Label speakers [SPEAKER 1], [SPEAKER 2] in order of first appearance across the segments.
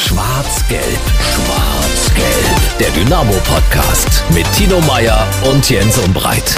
[SPEAKER 1] Schwarz-Gelb, Schwarz-Gelb. Der Dynamo-Podcast mit Tino Meyer und Jens Umbreit.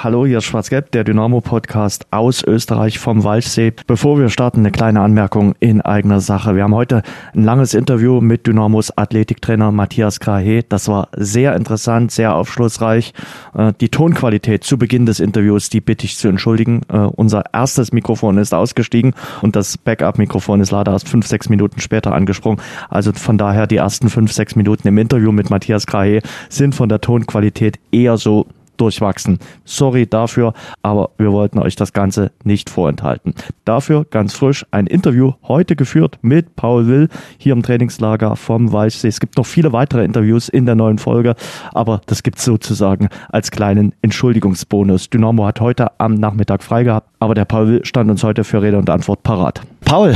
[SPEAKER 2] Hallo, hier ist Schwarz-Gelb, der Dynamo-Podcast aus Österreich vom Walchsee. Bevor wir starten, eine kleine Anmerkung in eigener Sache. Wir haben heute ein langes Interview mit Dynamos Athletiktrainer Matthias Krahe. Das war sehr interessant, sehr aufschlussreich. Äh, die Tonqualität zu Beginn des Interviews, die bitte ich zu entschuldigen. Äh, unser erstes Mikrofon ist ausgestiegen und das Backup-Mikrofon ist leider erst fünf, sechs Minuten später angesprungen. Also von daher die ersten fünf, sechs Minuten im Interview mit Matthias Krahe sind von der Tonqualität eher so durchwachsen. Sorry dafür, aber wir wollten euch das Ganze nicht vorenthalten. Dafür ganz frisch ein Interview heute geführt mit Paul Will hier im Trainingslager vom Weichsee. Es gibt noch viele weitere Interviews in der neuen Folge, aber das gibt sozusagen als kleinen Entschuldigungsbonus. Dynamo hat heute am Nachmittag frei gehabt, aber der Paul Will stand uns heute für Rede und Antwort parat. Paul,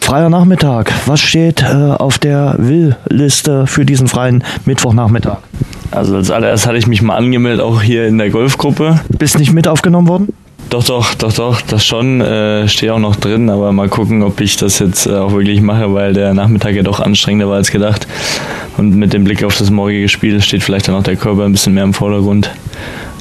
[SPEAKER 2] freier Nachmittag. Was steht äh, auf der Will-Liste für diesen freien Mittwochnachmittag?
[SPEAKER 3] Also als allererst hatte ich mich mal angemeldet, auch hier in der Golfgruppe.
[SPEAKER 2] Bist nicht mit aufgenommen worden?
[SPEAKER 3] Doch, doch, doch, doch, das schon. Äh, stehe auch noch drin, aber mal gucken, ob ich das jetzt äh, auch wirklich mache, weil der Nachmittag ja doch anstrengender war als gedacht. Und mit dem Blick auf das morgige Spiel steht vielleicht dann auch der Körper ein bisschen mehr im Vordergrund.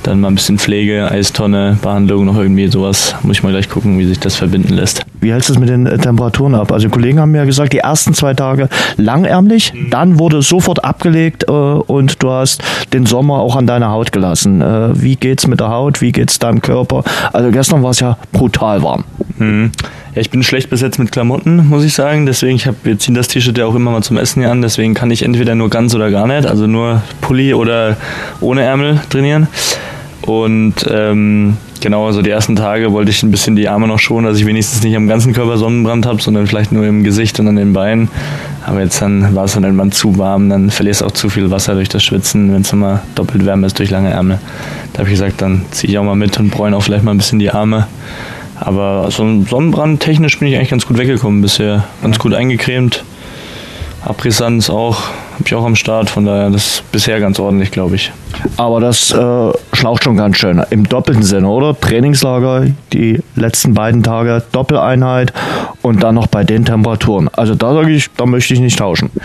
[SPEAKER 3] Dann mal ein bisschen Pflege, Eistonne, Behandlung, noch irgendwie sowas. Muss ich mal gleich gucken, wie sich das verbinden lässt.
[SPEAKER 2] Wie hältst du es mit den äh, Temperaturen ab? Also Kollegen haben mir gesagt, die ersten zwei Tage langärmlich, mhm. dann wurde es sofort abgelegt äh, und du hast den Sommer auch an deiner Haut gelassen. Äh, wie geht's mit der Haut? Wie geht's deinem Körper? Also gestern war es ja brutal warm.
[SPEAKER 3] Mhm. Ja, ich bin schlecht besetzt mit Klamotten, muss ich sagen. Deswegen, ich hab, wir ziehen das T-Shirt ja auch immer mal zum Essen hier an. Deswegen kann ich entweder nur ganz oder gar nicht, also nur Pulli oder ohne Ärmel trainieren. Und ähm, genau, also die ersten Tage wollte ich ein bisschen die Arme noch schonen, dass ich wenigstens nicht am ganzen Körper Sonnenbrand habe, sondern vielleicht nur im Gesicht und an den Beinen. Aber jetzt dann war es dann irgendwann zu warm, dann verlierst du auch zu viel Wasser durch das Schwitzen, wenn es immer doppelt wärmer ist durch lange Ärmel. Da habe ich gesagt, dann ziehe ich auch mal mit und bräune auch vielleicht mal ein bisschen die Arme. Aber so ein Sonnenbrand technisch bin ich eigentlich ganz gut weggekommen bisher. Ganz gut eingecremt. Abrisanz auch, habe ich auch am Start, von daher das ist bisher ganz ordentlich, glaube ich.
[SPEAKER 2] Aber das äh, schlaucht schon ganz schön. Im doppelten Sinne, oder? Trainingslager, die letzten beiden Tage, Doppeleinheit und dann noch bei den Temperaturen. Also da sage ich, da möchte ich nicht tauschen.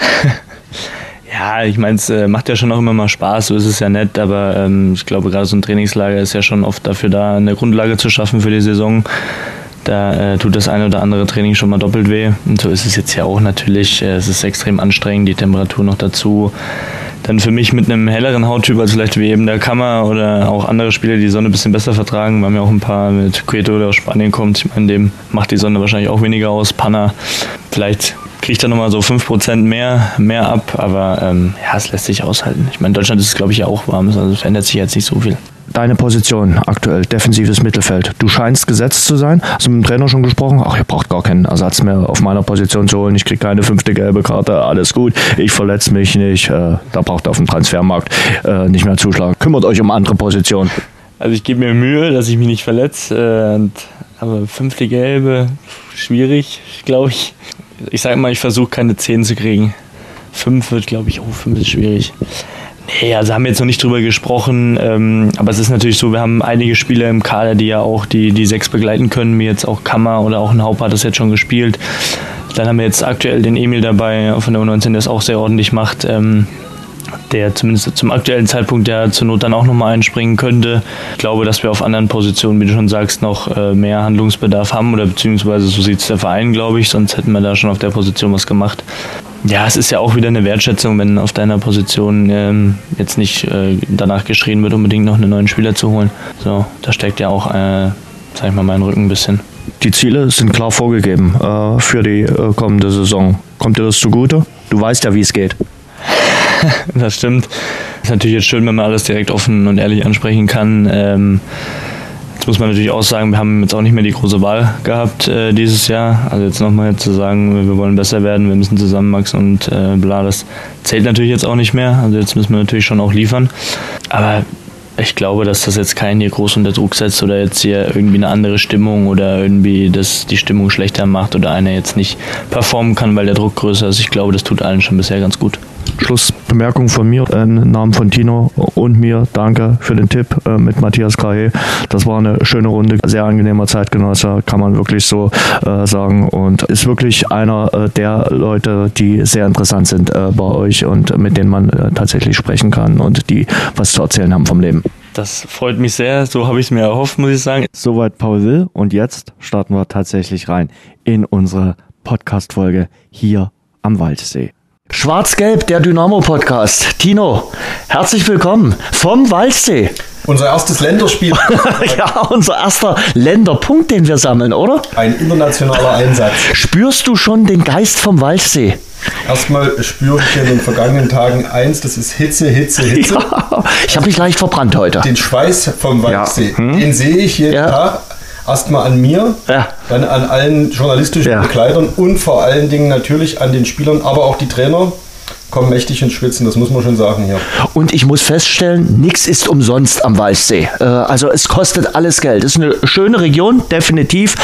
[SPEAKER 3] Ja, ich meine, es äh, macht ja schon auch immer mal Spaß, so ist es ja nett, aber ähm, ich glaube, gerade so ein Trainingslager ist ja schon oft dafür da, eine Grundlage zu schaffen für die Saison. Da äh, tut das eine oder andere Training schon mal doppelt weh. Und so ist es jetzt ja auch natürlich. Äh, es ist extrem anstrengend, die Temperatur noch dazu. Dann für mich mit einem helleren Hauttyp als vielleicht wie eben der Kammer oder auch andere Spieler, die die Sonne ein bisschen besser vertragen. Wir haben ja auch ein paar mit Cueto, der aus Spanien kommt. Ich meine, dem macht die Sonne wahrscheinlich auch weniger aus. Panna, vielleicht kriegt er nochmal so 5% mehr, mehr ab, aber ähm, ja, es lässt sich aushalten. Ich meine, Deutschland ist es, glaube ich, ja auch warm, also es verändert sich jetzt nicht so viel
[SPEAKER 2] deine Position aktuell, defensives Mittelfeld. Du scheinst gesetzt zu sein. Hast du mit dem Trainer schon gesprochen? Ach, ihr braucht gar keinen Ersatz mehr auf meiner Position zu holen. Ich kriege keine fünfte gelbe Karte. Alles gut. Ich verletze mich nicht. Äh, da braucht ihr auf dem Transfermarkt äh, nicht mehr zuschlagen. Kümmert euch um andere Positionen.
[SPEAKER 3] Also ich gebe mir Mühe, dass ich mich nicht verletze. Äh, aber fünfte gelbe, schwierig, glaube ich. Ich sage mal, ich versuche keine zehn zu kriegen. Fünf wird, glaube ich, oh, fünf ist schwierig. Nee, also haben wir jetzt noch nicht drüber gesprochen, ähm, aber es ist natürlich so, wir haben einige Spieler im Kader, die ja auch die, die sechs begleiten können, wie jetzt auch Kammer oder auch ein Haupt hat das jetzt schon gespielt. Dann haben wir jetzt aktuell den Emil dabei von der U19, der es auch sehr ordentlich macht, ähm, der zumindest zum aktuellen Zeitpunkt ja zur Not dann auch nochmal einspringen könnte. Ich glaube, dass wir auf anderen Positionen, wie du schon sagst, noch äh, mehr Handlungsbedarf haben oder beziehungsweise so sieht es der Verein, glaube ich, sonst hätten wir da schon auf der Position was gemacht. Ja, es ist ja auch wieder eine Wertschätzung, wenn auf deiner Position ähm, jetzt nicht äh, danach geschrien wird, unbedingt noch einen neuen Spieler zu holen. So, da steckt ja auch, äh, sag ich mal, mein Rücken ein bisschen.
[SPEAKER 2] Die Ziele sind klar vorgegeben äh, für die äh, kommende Saison. Kommt dir das zugute? Du weißt ja, wie es geht.
[SPEAKER 3] das stimmt. Ist natürlich jetzt schön, wenn man alles direkt offen und ehrlich ansprechen kann. Ähm, Jetzt muss man natürlich auch sagen, wir haben jetzt auch nicht mehr die große Wahl gehabt äh, dieses Jahr. Also jetzt nochmal zu sagen, wir wollen besser werden, wir müssen zusammenwachsen und äh, bla, das zählt natürlich jetzt auch nicht mehr. Also jetzt müssen wir natürlich schon auch liefern. Aber ich glaube, dass das jetzt keinen hier groß unter Druck setzt oder jetzt hier irgendwie eine andere Stimmung oder irgendwie das die Stimmung schlechter macht oder einer jetzt nicht performen kann, weil der Druck größer ist. Ich glaube, das tut allen schon bisher ganz gut.
[SPEAKER 2] Schluss Bemerkung von mir äh, im Namen von Tino und mir. Danke für den Tipp äh, mit Matthias Krahe. Das war eine schöne Runde, sehr angenehmer Zeitgenosse, kann man wirklich so äh, sagen. Und ist wirklich einer der Leute, die sehr interessant sind bei euch und mit denen man tatsächlich sprechen kann und die was zu erzählen haben vom Leben.
[SPEAKER 3] Das freut mich sehr. So habe ich es mir erhofft, muss ich sagen.
[SPEAKER 2] Soweit Paul Will. Und jetzt starten wir tatsächlich rein in unsere Podcast-Folge hier am Waldsee. Schwarz-Gelb, der Dynamo-Podcast. Tino, herzlich willkommen vom Waldsee.
[SPEAKER 4] Unser erstes Länderspiel.
[SPEAKER 2] ja, unser erster Länderpunkt, den wir sammeln, oder?
[SPEAKER 4] Ein internationaler Einsatz.
[SPEAKER 2] Spürst du schon den Geist vom Waldsee?
[SPEAKER 4] Erstmal spüre ich in den vergangenen Tagen eins, das ist Hitze, Hitze, Hitze.
[SPEAKER 2] Ja, ich habe mich leicht verbrannt heute.
[SPEAKER 4] Den Schweiß vom Waldsee,
[SPEAKER 2] Ja. Hm?
[SPEAKER 4] den sehe ich jeden
[SPEAKER 2] Ja.
[SPEAKER 4] Tag. Erstmal an mir,
[SPEAKER 2] Ja.
[SPEAKER 4] dann an allen journalistischen. Begleitern und vor allen Dingen natürlich an den Spielern, aber auch die Trainer kommen mächtig ins Schwitzen, das muss man schon sagen hier.
[SPEAKER 2] Und ich muss feststellen, nichts ist umsonst am Waldsee. Äh, also es kostet alles Geld. Es ist eine schöne Region, definitiv.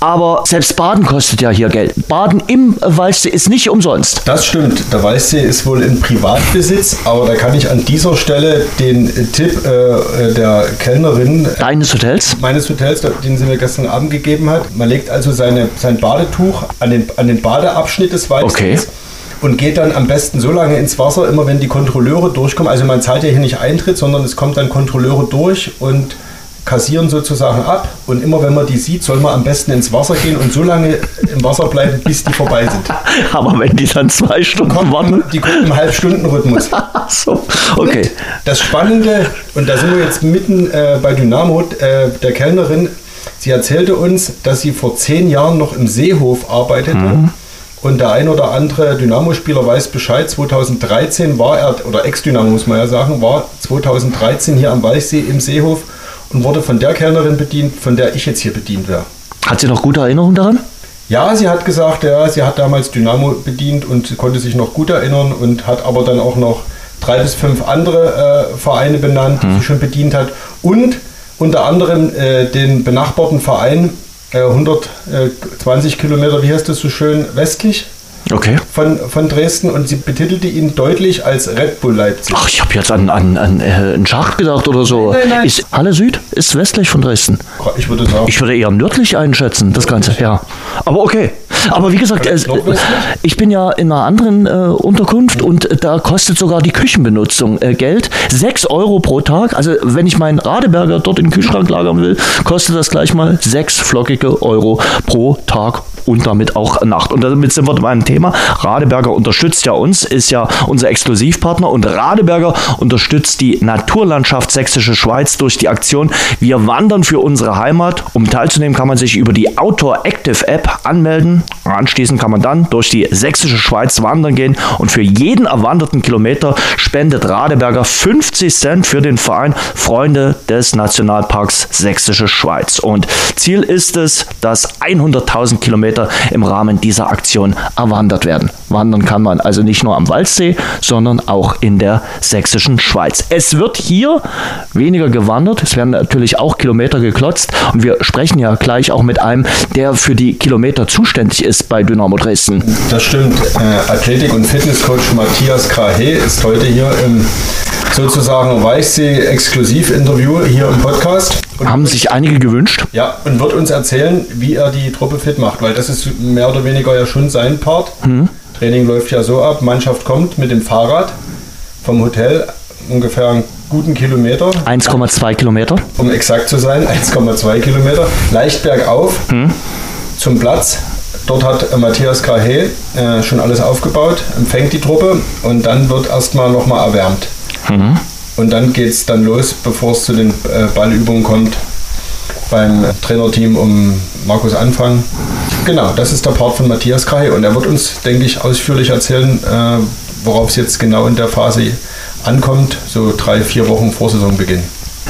[SPEAKER 2] Aber selbst Baden kostet ja hier Geld. Baden im Waldsee ist nicht umsonst.
[SPEAKER 4] Das stimmt. Der Weißsee ist wohl in Privatbesitz, aber da kann ich an dieser Stelle den äh, Tipp äh, der Kellnerin
[SPEAKER 2] Deines Hotels?
[SPEAKER 4] meines Hotels, den sie mir gestern Abend gegeben hat. Man legt also seine, sein Badetuch an den, an den Badeabschnitt des Weißsees
[SPEAKER 2] Okay.
[SPEAKER 4] Und geht dann am besten so lange ins Wasser, immer wenn die Kontrolleure durchkommen. Also man zahlt ja hier nicht Eintritt, sondern es kommt dann Kontrolleure durch und kassieren sozusagen ab. Und immer wenn man die sieht, soll man am besten ins Wasser gehen und so lange im Wasser bleiben, bis die vorbei sind.
[SPEAKER 2] Aber wenn die dann zwei Stunden
[SPEAKER 4] Kommt,
[SPEAKER 2] warten.
[SPEAKER 4] die kommen im Halbstundenrhythmus.
[SPEAKER 2] So, okay.
[SPEAKER 4] Das Spannende, und da sind wir jetzt mitten äh, bei Dynamo, äh, der Kellnerin, sie erzählte uns, dass sie vor zehn Jahren noch im Seehof arbeitete. Und der ein oder andere Dynamo-Spieler weiß Bescheid. 2013 war er, oder Ex-Dynamo muss man ja sagen, war 2013 hier am Walchsee im Seehof und wurde von der Kellnerin bedient, von der ich jetzt hier bedient wäre.
[SPEAKER 2] Hat sie noch gute Erinnerungen daran?
[SPEAKER 4] Ja, sie hat gesagt, ja, sie hat damals Dynamo bedient und sie konnte sich noch gut erinnern und hat aber dann auch noch drei bis fünf andere äh, Vereine benannt, die sie schon bedient hat. Und unter anderem äh, den benachbarten Verein, äh, 120 Kilometer, wie heißt das so schön, westlich
[SPEAKER 2] Okay.
[SPEAKER 4] von, von Dresden und sie betitelte ihn deutlich als Red Bull Leipzig.
[SPEAKER 2] Ach, ich habe jetzt an, an, an äh, einen Schacht gedacht oder so.
[SPEAKER 4] Nein, nein, nein.
[SPEAKER 2] Ist Halle Süd ist westlich von Dresden.
[SPEAKER 4] Ich würde sagen,
[SPEAKER 2] Ich würde eher nördlich einschätzen, das Ganze, ja. Aber okay. Aber wie gesagt, äh, ich bin ja in einer anderen äh, Unterkunft und da kostet sogar die Küchenbenutzung äh, Geld. Sechs Euro pro Tag. Also wenn ich meinen Radeberger dort in den Kühlschrank lagern will, kostet das gleich mal sechs flockige Euro pro Tag und damit auch Nacht. Und damit sind wir beim Thema. Radeberger unterstützt ja uns, ist ja unser Exklusivpartner und Radeberger unterstützt die Naturlandschaft Sächsische Schweiz durch die Aktion Wir wandern für unsere Heimat. Um teilzunehmen, kann man sich über die Outdoor Active App anmelden. Anschließend kann man dann durch die Sächsische Schweiz wandern gehen und für jeden erwanderten Kilometer spendet Radeberger 50 Cent für den Verein Freunde des Nationalparks Sächsische Schweiz. Und Ziel ist es, dass 100.000 Kilometer im Rahmen dieser Aktion erwandert werden. Wandern kann man also nicht nur am Waldsee, sondern auch in der sächsischen Schweiz. Es wird hier weniger gewandert, es werden natürlich auch Kilometer geklotzt und wir sprechen ja gleich auch mit einem, der für die Kilometer zuständig ist bei Dynamo Dresden.
[SPEAKER 4] Das stimmt. Äh, Athletik- und Fitnesscoach Matthias Krahe ist heute hier im sozusagen Weichsee-Exklusiv-Interview hier im Podcast. Und
[SPEAKER 2] Haben sich einige gewünscht.
[SPEAKER 4] ja, und wird uns erzählen, wie er die Truppe fit macht, weil das ist mehr oder weniger ja schon sein Part. Training läuft ja so ab, Mannschaft kommt mit dem Fahrrad vom Hotel ungefähr einen guten Kilometer,
[SPEAKER 2] 1,2 Kilometer.
[SPEAKER 4] um exakt zu sein, 1,2 Kilometer, leicht bergauf zum Platz. Dort hat Matthias Krahe äh, schon alles aufgebaut, empfängt die Truppe und dann wird erstmal nochmal erwärmt. Und dann geht es dann los, bevor es zu den äh, Ballübungen kommt, beim Trainerteam um Markus Anfang. Genau, das ist der Part von Matthias Krahe und er wird uns, denke ich, ausführlich erzählen, äh, worauf es jetzt genau in der Phase ankommt, so drei, vier Wochen vor Saisonbeginn.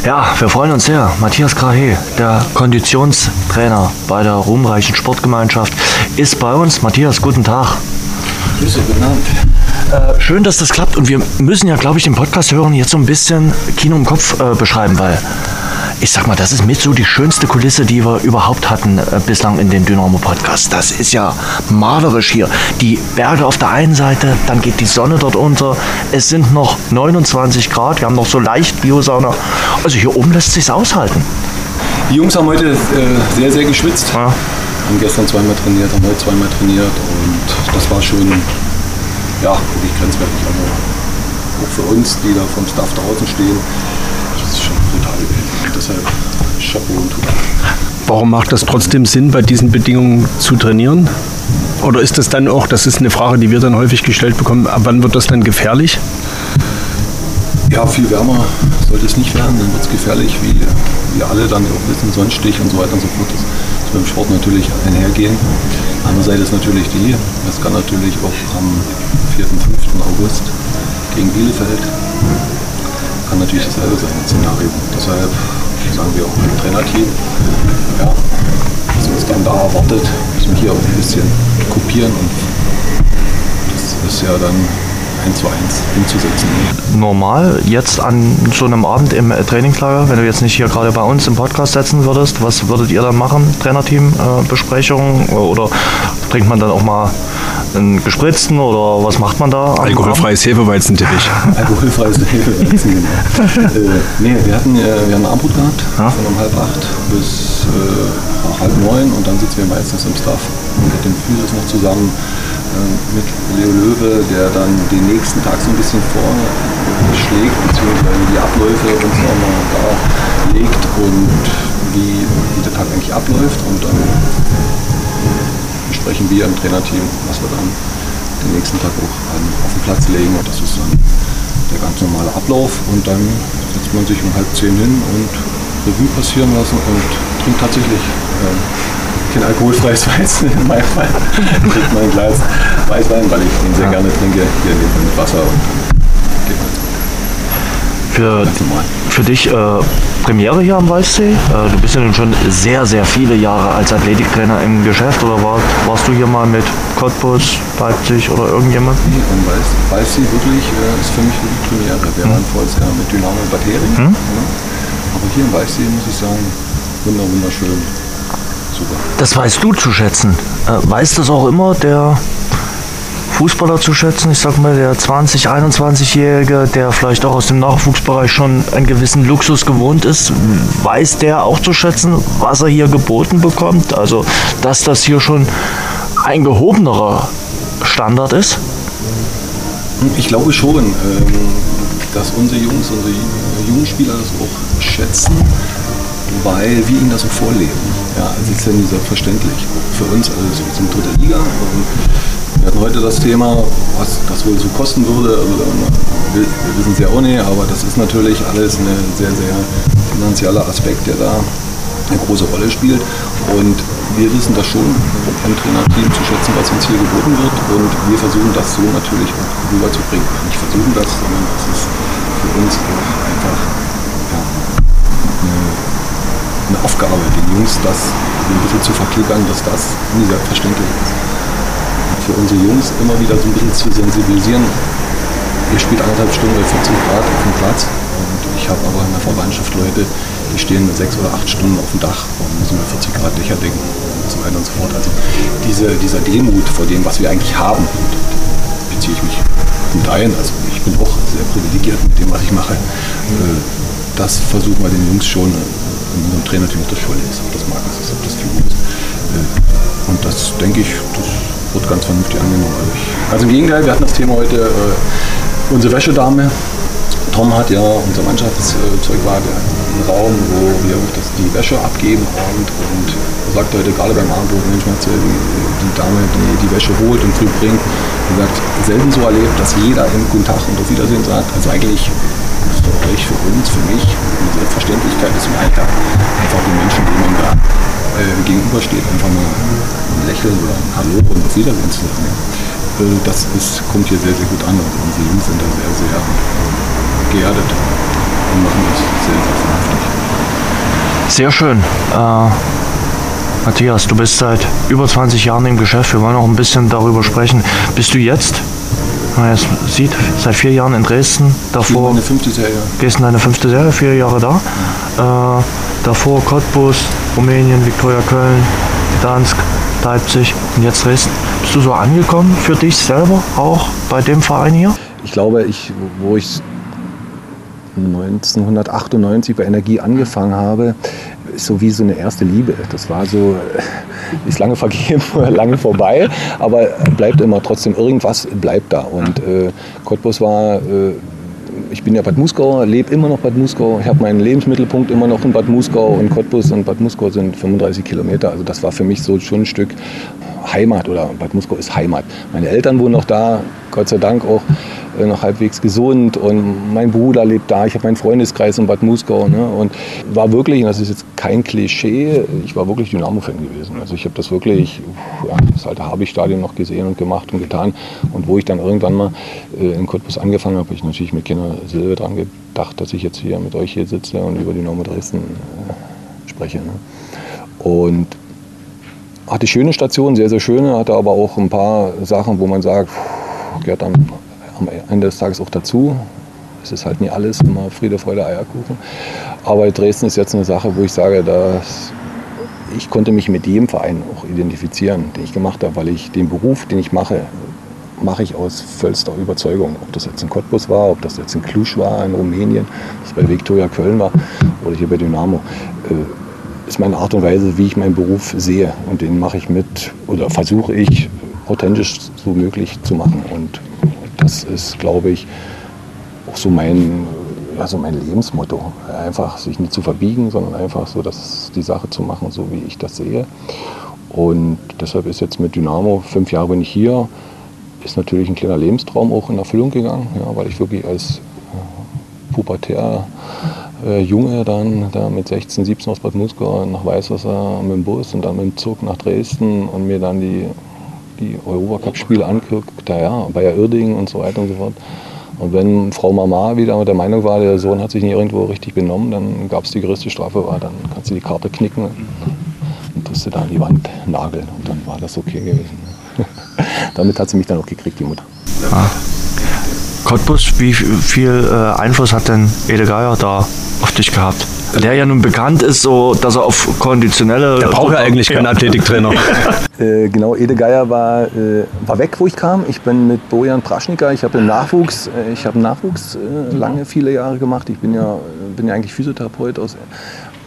[SPEAKER 2] Ja, wir freuen uns sehr. Matthias Krahe, der Konditionstrainer bei der ruhmreichen Sportgemeinschaft, ist bei uns. Matthias, guten Tag.
[SPEAKER 5] Grüße, guten Abend.
[SPEAKER 2] Äh, schön, dass das klappt. Und wir müssen ja, glaube ich, den Podcast hören jetzt so ein bisschen Kino im Kopf äh, beschreiben, weil ich sag mal, das ist mit so die schönste Kulisse, die wir überhaupt hatten äh, bislang in den Dynamo-Podcasts. Das ist ja malerisch hier. Die Berge auf der einen Seite, dann geht die Sonne dort unter. Es sind noch 29 Grad, wir haben noch so leicht Biosauna. Also hier oben lässt sich's aushalten.
[SPEAKER 5] Die Jungs haben heute äh, sehr, sehr geschwitzt.
[SPEAKER 2] Ja.
[SPEAKER 5] Haben gestern zweimal trainiert, haben heute zweimal trainiert und das war schon ja, wirklich grenzwertig. Also auch für uns, die da vom Staff draußen stehen, das ist schon brutal gewesen. Deshalb Chapeau und Hut ab.
[SPEAKER 6] Warum macht das trotzdem Sinn, bei diesen Bedingungen zu trainieren? Oder ist das dann auch, das ist eine Frage, die wir dann häufig gestellt bekommen, ab wann wird das dann gefährlich?
[SPEAKER 5] Ja, viel wärmer sollte es nicht werden, dann wird es gefährlich, wie wir alle dann auch wissen, Sonnenstich und so weiter und so fort. Das ist beim Sport natürlich einhergehen. Andererseits ist natürlich die, es kann natürlich auch am 4. und 5. August gegen Bielefeld, kann natürlich dasselbe sein, das Szenario. Deshalb sagen wir auch im Trainerteam, ja, was uns dann da erwartet, müssen wir hier auch ein bisschen kopieren und das ist ja dann eins zu eins umzusetzen.
[SPEAKER 2] Normal, jetzt an so einem Abend im äh, Trainingslager, wenn du jetzt nicht hier gerade bei uns im Podcast setzen würdest, was würdet ihr dann machen? Trainerteam, äh, Besprechung oder trinkt man dann auch mal einen gespritzten oder was macht man da? Abend?
[SPEAKER 6] Alkoholfreies Hefeweizenteppich.
[SPEAKER 5] Alkoholfreies Hefeweizen, genau. äh, nee, wir hatten äh, wir haben ein Abendbrot gehabt,
[SPEAKER 2] Ja.
[SPEAKER 5] von um halb acht bis äh, halb neun und dann sitzen wir meistens im Staff mit den Physios noch zusammen äh, mit Leo Löwe, der dann den nächsten Tag so ein bisschen vorschlägt, beziehungsweise die Abläufe uns nochmal da legt und wie, wie der Tag eigentlich abläuft und dann besprechen wir im Trainerteam, was wir dann den nächsten Tag auch an, auf den Platz legen. Und das ist dann der ganz normale Ablauf. Und dann setzt man sich um halb zehn hin und Revue passieren lassen und trinkt tatsächlich ähm, kein alkoholfreies Weizen. In meinem Fall trinkt man ein Glas Weißwein, weil ich den sehr gerne trinke. Hier in dem Fall mit Wasser und geht man
[SPEAKER 2] Für. Für dich äh, Premiere hier am Waldsee? Äh, du bist ja nun schon sehr, sehr viele Jahre als Athletiktrainer im Geschäft oder war, warst du hier mal mit Cottbus, Leipzig oder irgendjemand?
[SPEAKER 5] Nee, und weiß, weiß sie wirklich, äh, ist für mich wirklich Premiere. Wir waren vorher mit Dynamo Batterie. Ja. Aber hier im Weißsee muss ich sagen, wunder, wunderschön. Super.
[SPEAKER 2] Das weißt du zu schätzen. Äh, weiß das auch immer der Fußballer zu schätzen? Ich sag mal, der 20-, 21-Jährige, der vielleicht auch aus dem Nachwuchsbereich schon einen gewissen Luxus gewohnt ist, weiß der auch zu schätzen, was er hier geboten bekommt? Also, dass das hier schon ein gehobenerer Standard ist?
[SPEAKER 5] Ich glaube schon, ähm, dass unsere Jungs, unsere Jugendspieler das auch schätzen, weil wir ihnen das so vorleben. Ja, es ist ja nicht selbstverständlich. Für uns, also wir sind dritte Liga. Wir hatten heute das Thema, was das wohl so kosten würde. Also, wir, wissen es ja auch nicht, aber das ist natürlich alles ein sehr, sehr finanzieller Aspekt, der da eine große Rolle spielt. Und wir wissen das schon im Trainerteam zu schätzen, was uns hier geboten wird. Und wir versuchen das so natürlich auch rüberzubringen. Nicht versuchen das, sondern es ist für uns auch einfach ja, eine, eine Aufgabe, den Jungs das ein bisschen zu verklickern, dass das nie selbstverständlich ist. Für unsere Jungs immer wieder so ein bisschen zu sensibilisieren. Ihr spielt anderthalb Stunden bei 14 Grad auf dem Platz und ich habe aber in der Verwandtschaft Leute, die stehen sechs oder acht Stunden auf dem Dach und müssen mit 40 Grad Dächer decken und so weiter und so fort. Also diese, dieser Demut vor dem, was wir eigentlich haben, beziehe ich mich gut ein. Also ich bin auch sehr privilegiert mit dem, was ich mache. Äh, Das versuchen wir den Jungs schon äh, in unserem Trainerteam auf der Schule ist, ob das Markus ist, ob das Figur ist. Und das denke ich, das wird ganz vernünftig angenommen. Also, ich, also im Gegenteil, wir hatten das Thema heute, äh, unsere Wäschedame. Tom hat ja, unser Mannschaftszeug war der ein Raum, wo wir das, die Wäsche abgeben und, und sagt heute gerade beim Abendbrot, Mensch, Matze, die, die Dame, die die Wäsche holt und früh bringt, die sagt, selten so erlebt, dass jeder im Guten Tag und auf Wiedersehen sagt. Also eigentlich ist für euch, für uns, für mich, eine Selbstverständlichkeit ist im Alltag einfach die Menschen, denen man da äh, gegenübersteht, einfach mal ein Lächeln oder ein Hallo und auf Wiedersehen zu sagen. Äh, das ist, kommt hier sehr, sehr gut an. Also unsere Jungs sind da sehr, sehr geerdet und machen das sehr, sehr vernünftig.
[SPEAKER 2] Sehr schön. Äh, Matthias, du bist seit über 20 Jahren im Geschäft. Wir wollen noch ein bisschen darüber sprechen. Bist du jetzt man jetzt sieht, seit vier Jahren in Dresden, davor
[SPEAKER 5] Eine fünfte Serie.
[SPEAKER 2] gehst in deine fünfte Serie, vier Jahre da. Äh, davor Cottbus, Rumänien, Viktoria Köln, Gdansk, Leipzig und jetzt Dresden. Bist du so angekommen für dich selber auch bei dem Verein hier?
[SPEAKER 5] Ich glaube, ich, wo ich 1998 bei Energie angefangen habe, ist so wie so eine erste Liebe. Das war so, äh, ist lange vergeben, lange vorbei, aber bleibt immer trotzdem irgendwas bleibt da. Und äh, Cottbus war, äh, ich bin ja Bad Muskau, lebe immer noch Bad Muskau. Ich habe meinen Lebensmittelpunkt immer noch in Bad Muskau und Cottbus und Bad Muskau sind 35 Kilometer. Also das war für mich so schon ein Stück Heimat oder Bad Muskau ist Heimat. Meine Eltern wohnen noch da, Gott sei Dank auch noch halbwegs gesund und mein Bruder lebt da, ich habe meinen Freundeskreis in Bad Muskau ne? und war wirklich, und das ist jetzt kein Klischee, ich war wirklich Dynamo-Fan gewesen. Also ich habe das wirklich, ja, das alte Habicht-Stadion noch gesehen und gemacht und getan und wo ich dann irgendwann mal äh, in Cottbus angefangen habe, habe ich natürlich mit keiner Silbe dran gedacht, dass ich jetzt hier mit euch hier sitze und über Dynamo Dresden äh, spreche. Ne? Und hatte schöne Stationen, sehr, sehr schöne, hatte aber auch ein paar Sachen, wo man sagt, pff, gehört dann am Ende des Tages auch dazu. Es ist halt nie alles immer Friede, Freude, Eierkuchen. Aber Dresden ist jetzt eine Sache, wo ich sage, dass ich konnte mich mit jedem Verein auch identifizieren, den ich gemacht habe, weil ich den Beruf, den ich mache, mache ich aus vollster Überzeugung. Ob das jetzt in Cottbus war, ob das jetzt in Cluj war, in Rumänien, das bei Viktoria Köln war oder hier bei Dynamo. Äh, ist meine Art und Weise, wie ich meinen Beruf sehe. Und den mache ich mit oder versuche ich authentisch so möglich zu machen. Und das ist, glaube ich, auch so mein, also mein Lebensmotto. Einfach sich nicht zu verbiegen, sondern einfach so das, die Sache zu machen, so wie ich das sehe. Und deshalb ist jetzt mit Dynamo, fünf Jahre bin ich hier, ist natürlich ein kleiner Lebenstraum auch in Erfüllung gegangen, ja, weil ich wirklich als äh, pubertär äh, Junge dann da mit 16, 17 aus Bad Muskau nach Weißwasser mit dem Bus und dann mit dem Zug nach Dresden und mir dann die, die Europacup-Spiele anguckt, ja, Bayer Uerdingen und so weiter und so fort. Und wenn Frau Mama wieder der Meinung war, der Sohn hat sich nicht irgendwo richtig benommen, dann gab es die größte Strafe, war, dann kannst du die Karte knicken und tust du da an die Wand nageln. Und dann war das okay gewesen. Damit hat sie mich dann auch gekriegt, die Mutter.
[SPEAKER 2] Cottbus, wie viel äh, Einfluss hat denn Ede Geier da auf dich gehabt? Der ja nun bekannt ist, so, dass er auf konditionelle.
[SPEAKER 6] Der braucht ja eigentlich keinen Athletiktrainer.
[SPEAKER 5] Äh, genau, Ede Geier war, äh, war weg, wo ich kam. Ich bin mit Bojan Praschnika, ich habe Nachwuchs, äh, ich habe Nachwuchs äh, lange, viele Jahre gemacht. Ich bin ja, bin ja eigentlich Physiotherapeut, aus,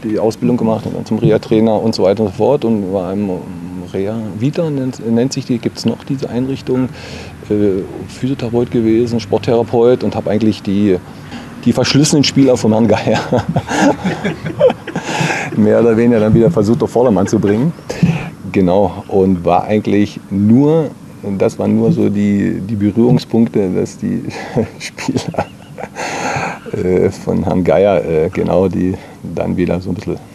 [SPEAKER 5] die Ausbildung gemacht und dann zum Reha-Trainer und so weiter und so fort und war im Reha Vita nennt, nennt sich die, gibt es noch diese Einrichtung, äh, Physiotherapeut gewesen, Sporttherapeut und habe eigentlich die, die verschlissenen Spieler von Herrn Geier mehr oder weniger dann wieder versucht auf Vordermann zu bringen. Genau, und war eigentlich nur, das waren nur so die, die Berührungspunkte, dass die Spieler äh, von Herrn Geier, äh, genau, die dann wieder so ein bisschen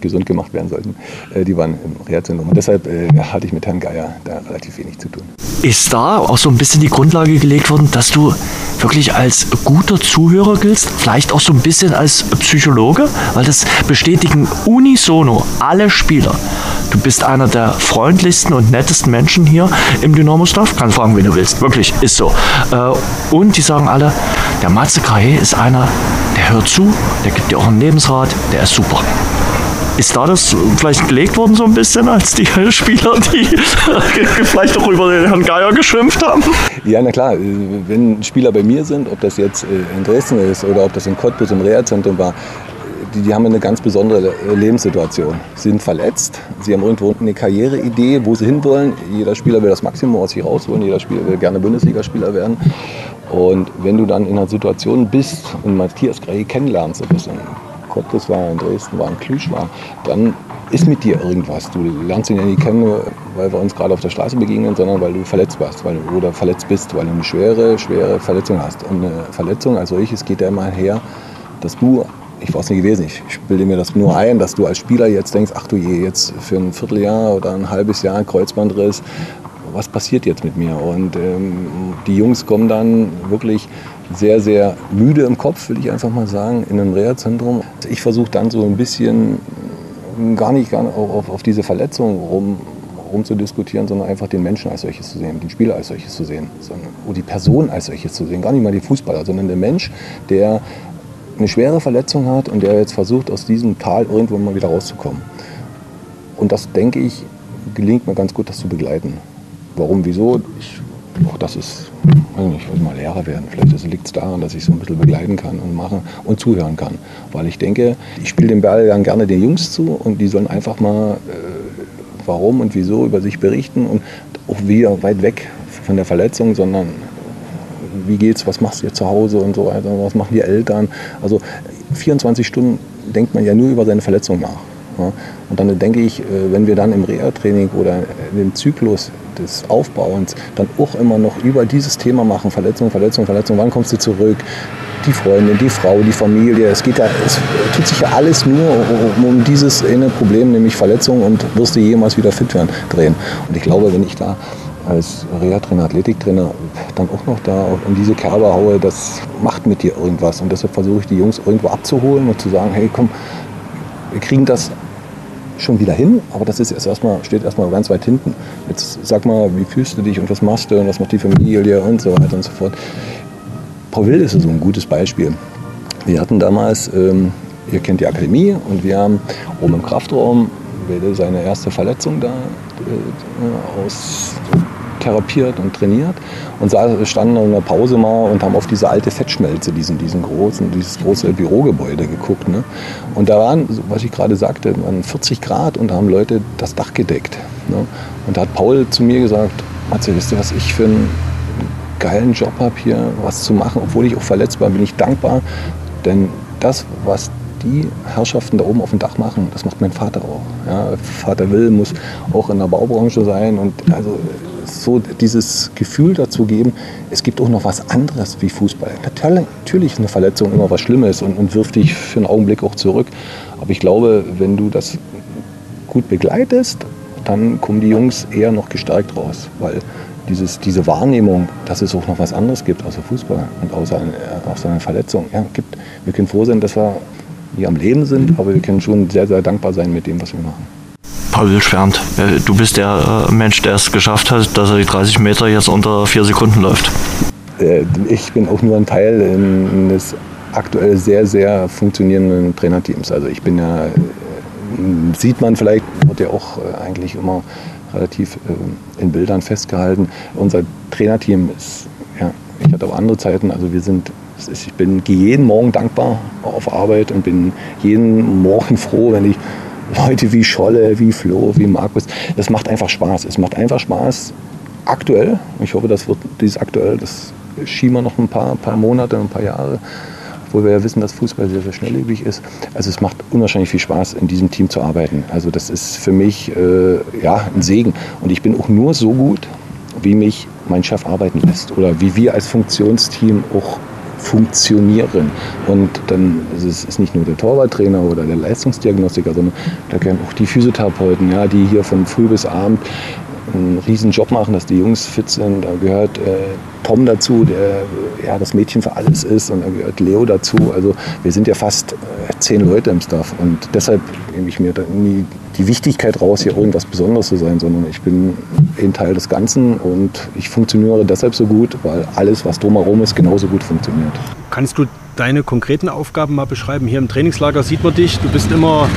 [SPEAKER 5] gesund gemacht werden sollten, äh, die waren im Reha-Zentrum. Und deshalb äh, hatte ich mit Herrn Geier da relativ wenig zu tun.
[SPEAKER 2] Ist da auch so ein bisschen die Grundlage gelegt worden, dass du wirklich als guter Zuhörer giltst? Vielleicht auch so ein bisschen als Psychologe? Weil das bestätigen unisono alle Spieler. Du bist einer der freundlichsten und nettesten Menschen hier im Dynamo-Staff. Kann fragen, wen du willst. Wirklich, ist so. Äh, Und die sagen alle, der Matze Krahe ist einer, der hört zu, der gibt dir auch einen Lebensrat, der ist super. Ist da das vielleicht gelegt worden so ein bisschen als die Spieler, die vielleicht auch über den Herrn Geier geschimpft haben?
[SPEAKER 5] Ja, na klar, wenn Spieler bei mir sind, ob das jetzt äh, in Dresden ist oder ob das in Cottbus im Reha-Zentrum war, die, die haben eine ganz besondere äh, Lebenssituation. Sie sind verletzt, sie haben irgendwo eine Karriereidee, wo sie hinwollen. Jeder Spieler will das Maximum aus sich rausholen, jeder Spieler will gerne Bundesligaspieler werden. Und wenn du dann in einer Situation bist und Matthias Grey kennenlernst, ob das in Cottbus war, in Dresden war, in Cluj war, dann ist mit dir irgendwas. Du lernst ihn ja nicht kennen, weil wir uns gerade auf der Straße begegnen, sondern weil du verletzt warst weil du, oder verletzt bist, weil du eine schwere, schwere Verletzung hast. Und eine Verletzung als solches geht ja immer her, dass du, ich war es nie gewesen, ich bilde mir das nur ein, dass du als Spieler jetzt denkst, ach du je, jetzt für ein Vierteljahr oder ein halbes Jahr Kreuzbandriss, was passiert jetzt mit mir? Und ähm, die Jungs kommen dann wirklich sehr, sehr müde im Kopf, will ich einfach mal sagen, in einem Reha-Zentrum. Ich versuche dann so ein bisschen gar nicht gar auf, auf diese Verletzung rum, rumzudiskutieren, sondern einfach den Menschen als solches zu sehen, den Spieler als solches zu sehen, oder die Person als solches zu sehen. Gar nicht mal die Fußballer, sondern der Mensch, der eine schwere Verletzung hat und der jetzt versucht, aus diesem Tal irgendwo mal wieder rauszukommen. Und das, denke ich, gelingt mir ganz gut, das zu begleiten. Warum, wieso? Ich, auch das ist, weiß ich will mal Lehrer werden. Vielleicht liegt es daran, dass ich so ein bisschen begleiten kann und machen und zuhören kann. Weil ich denke, ich spiele den Ball dann gerne den Jungs zu und die sollen einfach mal, äh, warum und wieso über sich berichten und auch wir weit weg von der Verletzung, sondern wie geht's, was machst du hier zu Hause und so weiter, was machen die Eltern. Also 24 Stunden denkt man ja nur über seine Verletzung nach. Ja. Und dann denke ich, äh, wenn wir dann im Reha-Training oder im Zyklus des Aufbauens dann auch immer noch über dieses Thema machen, Verletzung, Verletzung, Verletzung, wann kommst du zurück? Die Freundin, die Frau, die Familie, es geht ja, es tut sich ja alles nur um, um dieses eine Problem, nämlich Verletzung und wirst du jemals wieder fit werden, drehen. Und ich glaube, wenn ich da als Reha-Trainer, Athletiktrainer dann auch noch da in diese Kerbe haue, das macht mit dir irgendwas. Und deshalb versuche ich die Jungs irgendwo abzuholen und zu sagen, hey komm, wir kriegen das schon wieder hin, aber das ist erst erstmal, steht erstmal ganz weit hinten. Jetzt sag mal, wie fühlst du dich und was machst du und was macht die Familie und so weiter und so fort. Paul Wild ist so ein gutes Beispiel. Wir hatten damals, ähm, ihr kennt die Akademie und wir haben oben im Kraftraum seine erste Verletzung da äh, aus therapiert und trainiert und standen in der Pause mal und haben auf diese alte Fettschmelze, diesen, diesen großen, dieses große Bürogebäude geguckt. Ne? Und da waren, was ich gerade sagte, waren 40 Grad und da haben Leute das Dach gedeckt. Ne? Und da hat Paul zu mir gesagt, Matze, wisst ihr, was ich für einen geilen Job habe hier, was zu machen, obwohl ich auch verletzt war, bin ich dankbar. Denn das, was die Herrschaften da oben auf dem Dach machen, das macht mein Vater auch. Ja, Vater Will muss auch in der Baubranche sein und also so dieses Gefühl dazu geben, es gibt auch noch was anderes wie Fußball. Natürlich ist eine Verletzung immer was Schlimmes und, und wirft dich für einen Augenblick auch zurück. Aber ich glaube, wenn du das gut begleitest, dann kommen die Jungs eher noch gestärkt raus. Weil dieses, diese Wahrnehmung, dass es auch noch was anderes gibt außer Fußball und außer, äh, außer einer Verletzung, ja, gibt. Wir können froh sein, dass wir hier am Leben sind, aber wir können schon sehr, sehr dankbar sein mit dem, was wir machen.
[SPEAKER 2] Paul schwärmt. Äh, du bist der äh, Mensch, der es geschafft hat, dass er die 30 Meter jetzt unter vier Sekunden läuft.
[SPEAKER 5] Äh, ich bin auch nur ein Teil eines aktuell sehr, sehr funktionierenden Trainerteams. Also ich bin ja, sieht man vielleicht, wird ja auch eigentlich immer relativ in Bildern festgehalten. Unser Trainerteam ist, ja, ich hatte auch andere Zeiten, also wir sind ich bin jeden Morgen dankbar auf Arbeit und bin jeden Morgen froh, wenn ich Leute wie Scholle, wie Flo, wie Markus. Das macht einfach Spaß. Es macht einfach Spaß aktuell. Ich hoffe, das wird dieses aktuell, das schieben wir noch ein paar, paar Monate, ein paar Jahre, obwohl wir ja wissen, dass Fußball sehr, sehr schnelllebig ist. Also es macht unwahrscheinlich viel Spaß, in diesem Team zu arbeiten. Also das ist für mich äh, ja, ein Segen. Und ich bin auch nur so gut, wie mich mein Chef arbeiten lässt oder wie wir als Funktionsteam auch funktionieren. Und dann ist es nicht nur der Torwarttrainer oder der Leistungsdiagnostiker, sondern da gehören auch die Physiotherapeuten, ja, die hier von früh bis abend einen riesen Job machen, dass die Jungs fit sind. Da gehört äh, Tom dazu, der ja, das Mädchen für alles ist und da gehört Leo dazu. Also wir sind ja fast äh, zehn Leute im Staff und deshalb nehme ich mir da nie die Wichtigkeit raus, hier irgendwas Besonderes zu sein, sondern ich bin ein Teil des Ganzen und ich funktioniere deshalb so gut, weil alles, was drumherum ist, genauso gut funktioniert.
[SPEAKER 6] Kannst du deine konkreten Aufgaben mal beschreiben? Hier im Trainingslager sieht man dich, du bist immer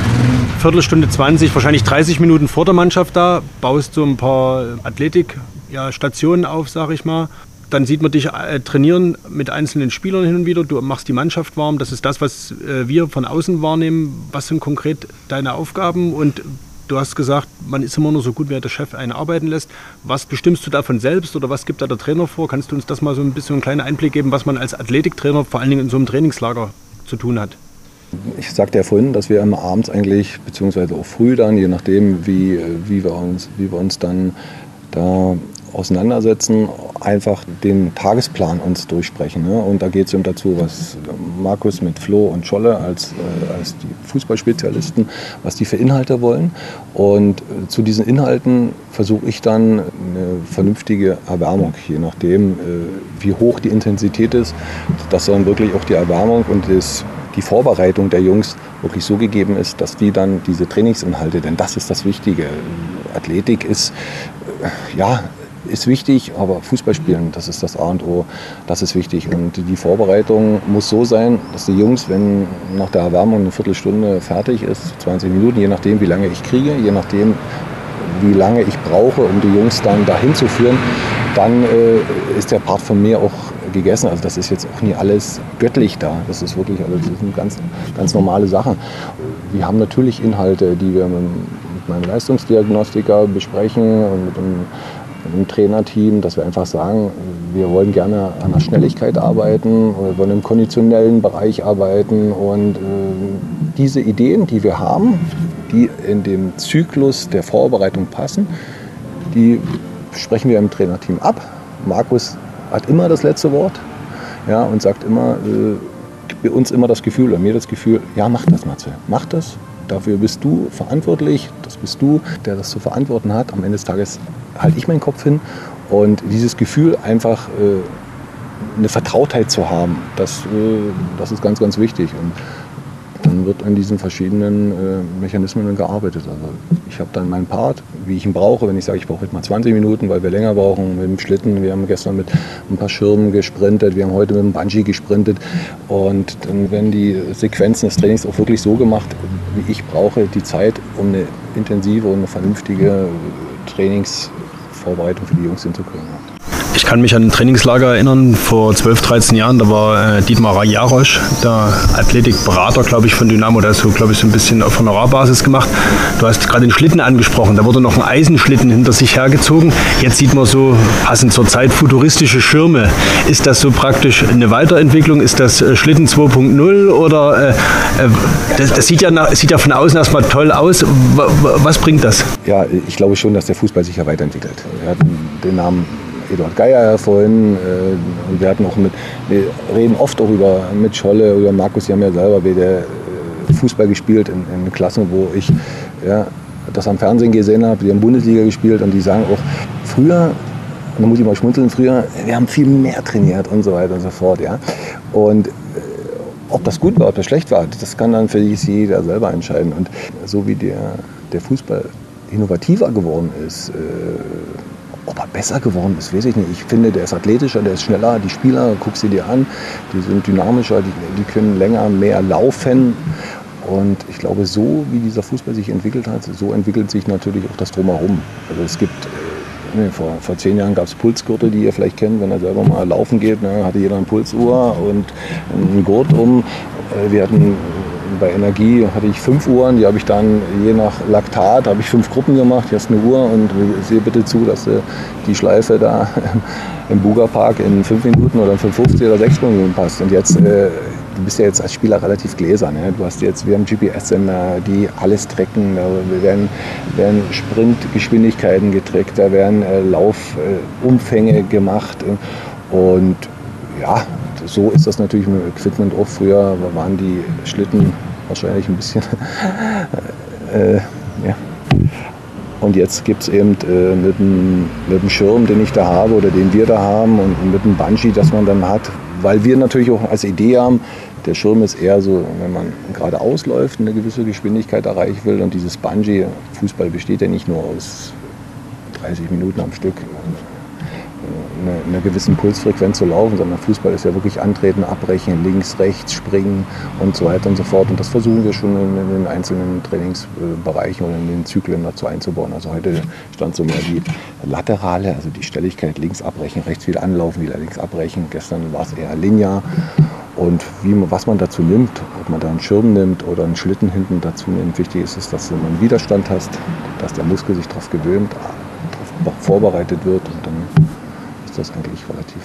[SPEAKER 6] Viertelstunde 20, wahrscheinlich 30 Minuten vor der Mannschaft da, baust so ein paar Athletikstationen ja, auf, sag ich mal. Dann sieht man dich äh, trainieren mit einzelnen Spielern hin und wieder. Du machst die Mannschaft warm. Das ist das, was äh, wir von außen wahrnehmen. Was sind konkret deine Aufgaben? Und du hast gesagt, man ist immer nur so gut, wie der Chef einen arbeiten lässt. Was bestimmst du davon selbst oder was gibt da der Trainer vor? Kannst du uns das mal so ein bisschen einen kleinen Einblick geben, was man als Athletiktrainer vor allen Dingen in so einem Trainingslager zu tun hat?
[SPEAKER 5] Ich sagte ja vorhin, dass wir immer abends eigentlich, beziehungsweise auch früh dann, je nachdem, wie, wie, wir, uns, wie wir uns dann da auseinandersetzen, einfach den Tagesplan uns durchsprechen. Ne? Und da geht es eben dazu, was Markus mit Flo und Scholle als, äh, als die Fußballspezialisten, was die für Inhalte wollen. Und äh, zu diesen Inhalten versuche ich dann eine vernünftige Erwärmung, je nachdem, äh, wie hoch die Intensität ist, dass dann wirklich auch die Erwärmung und das, die Vorbereitung der Jungs wirklich so gegeben ist, dass die dann diese Trainingsinhalte, denn das ist das Wichtige, Athletik ist, äh, ja, ist wichtig, aber Fußball spielen, das ist das A und O, das ist wichtig. Und die Vorbereitung muss so sein, dass die Jungs, wenn nach der Erwärmung eine Viertelstunde fertig ist, 20 Minuten, je nachdem, wie lange ich kriege, je nachdem, wie lange ich brauche, um die Jungs dann dahin zu führen, dann äh, ist der Part von mir auch gegessen. Also das ist jetzt auch nie alles göttlich da. Das ist wirklich, also sind ganz, ganz normale Sachen. Wir haben natürlich Inhalte, die wir mit, meinem Leistungsdiagnostiker besprechen und mit dem im Trainerteam, dass wir einfach sagen, wir wollen gerne an der Schnelligkeit arbeiten, wir wollen im konditionellen Bereich arbeiten und äh, diese Ideen, die wir haben, die in den Zyklus der Vorbereitung passen, die sprechen wir im Trainerteam ab. Markus hat immer das letzte Wort ja, und sagt immer, äh, uns immer das Gefühl, oder mir das Gefühl, ja, mach das, Matze, mach das. Dafür bist du verantwortlich, das bist du, der das zu verantworten hat. Am Ende des Tages halte ich meinen Kopf hin. Und dieses Gefühl, einfach äh, eine Vertrautheit zu haben, das, äh, das ist ganz, ganz wichtig. Und dann wird an diesen verschiedenen äh, Mechanismen gearbeitet. Also ich habe dann meinen Part, wie ich ihn brauche. Wenn ich sage, ich brauche heute mal 20 Minuten, weil wir länger brauchen mit dem Schlitten. Wir haben gestern mit ein paar Schirmen gesprintet, wir haben heute mit dem Bungee gesprintet. Und dann werden die Sequenzen des Trainings auch wirklich so gemacht, wie ich brauche, die Zeit, um eine intensive und eine vernünftige Trainingsvorbereitung für die Jungs hinzukriegen.
[SPEAKER 6] Ich kann mich an ein Trainingslager erinnern, vor 12, 13 Jahren, da war äh, Dietmar Jarosch, der Athletikberater, glaube ich, von Dynamo, der hat so, glaube ich, so ein bisschen auf Honorarbasis gemacht. Du hast gerade den Schlitten angesprochen, da wurde noch ein Eisenschlitten hinter sich hergezogen. Jetzt sieht man so, passend zur Zeit, futuristische Schirme. Ist das so praktisch eine Weiterentwicklung? Ist das äh, Schlitten 2.0 oder äh, äh, das, das, sieht, ja nach, sieht ja von außen erstmal toll aus. Was bringt das?
[SPEAKER 5] Ja, ich glaube schon, dass der Fußball sich ja weiterentwickelt. Wir hatten den Namen Eduard Geier vorhin. Äh, wir hatten auch mit, wir reden oft auch über mit Scholle, über Markus, die haben ja selber wieder äh, Fußball gespielt in, in Klassen, wo ich ja, das am Fernsehen gesehen habe. Die haben Bundesliga gespielt und die sagen auch, früher, da muss ich mal schmunzeln, früher, wir haben viel mehr trainiert und so weiter und so fort. Ja. Und äh, ob das gut war, ob das schlecht war, das kann dann für jeder selber entscheiden. Und so wie der, der Fußball innovativer geworden ist, äh, ob er besser geworden ist, weiß ich nicht. Ich finde, der ist athletischer, der ist schneller. Die Spieler, guck sie dir an, die sind dynamischer, die, die können länger, mehr laufen. Und ich glaube, so wie dieser Fußball sich entwickelt hat, so entwickelt sich natürlich auch das Drumherum. Also es gibt, äh, vor, vor zehn Jahren gab es Pulsgürtel, die ihr vielleicht kennt, wenn er selber mal laufen geht, ne, hatte jeder eine Pulsuhr und einen Gurt um. Äh, wir hatten bei Energie hatte ich fünf Uhren, die habe ich dann je nach Laktat, habe ich fünf Gruppen gemacht, ist eine Uhr und sehe bitte zu, dass du die Schleife da im Buga-Park in fünf Minuten oder in 5,50 oder sechs Minuten passt. Und jetzt, äh, du bist ja jetzt als Spieler relativ gläsern. Ne? Du hast jetzt, wir haben GPS-Sender, die alles tracken, da werden, werden Sprintgeschwindigkeiten getrackt, da werden äh, Laufumfänge äh, gemacht und ja, so ist das natürlich mit dem Equipment auch. Früher waren die Schlitten wahrscheinlich ein bisschen. äh, ja. Und jetzt gibt es eben äh, mit, dem, mit dem Schirm, den ich da habe oder den wir da haben und mit dem Bungee, das man dann hat, weil wir natürlich auch als Idee haben, der Schirm ist eher so, wenn man gerade ausläuft, eine gewisse Geschwindigkeit erreichen will. Und dieses Bungee, Fußball besteht ja nicht nur aus 30 Minuten am Stück, einer eine gewissen Pulsfrequenz zu laufen, sondern Fußball ist ja wirklich antreten, abbrechen, links, rechts, springen und so weiter und so fort. Und das versuchen wir schon in, in den einzelnen Trainingsbereichen oder in den Zyklen dazu einzubauen. Also heute stand so mehr die laterale, also die Stelligkeit links abbrechen, rechts wieder anlaufen, wieder links abbrechen. Gestern war es eher linear. Und wie, was man dazu nimmt, ob man da einen Schirm nimmt oder einen Schlitten hinten dazu nimmt, wichtig ist es, dass du einen Widerstand hast, dass der Muskel sich darauf gewöhnt, darauf vorbereitet wird und dann ist das eigentlich relativ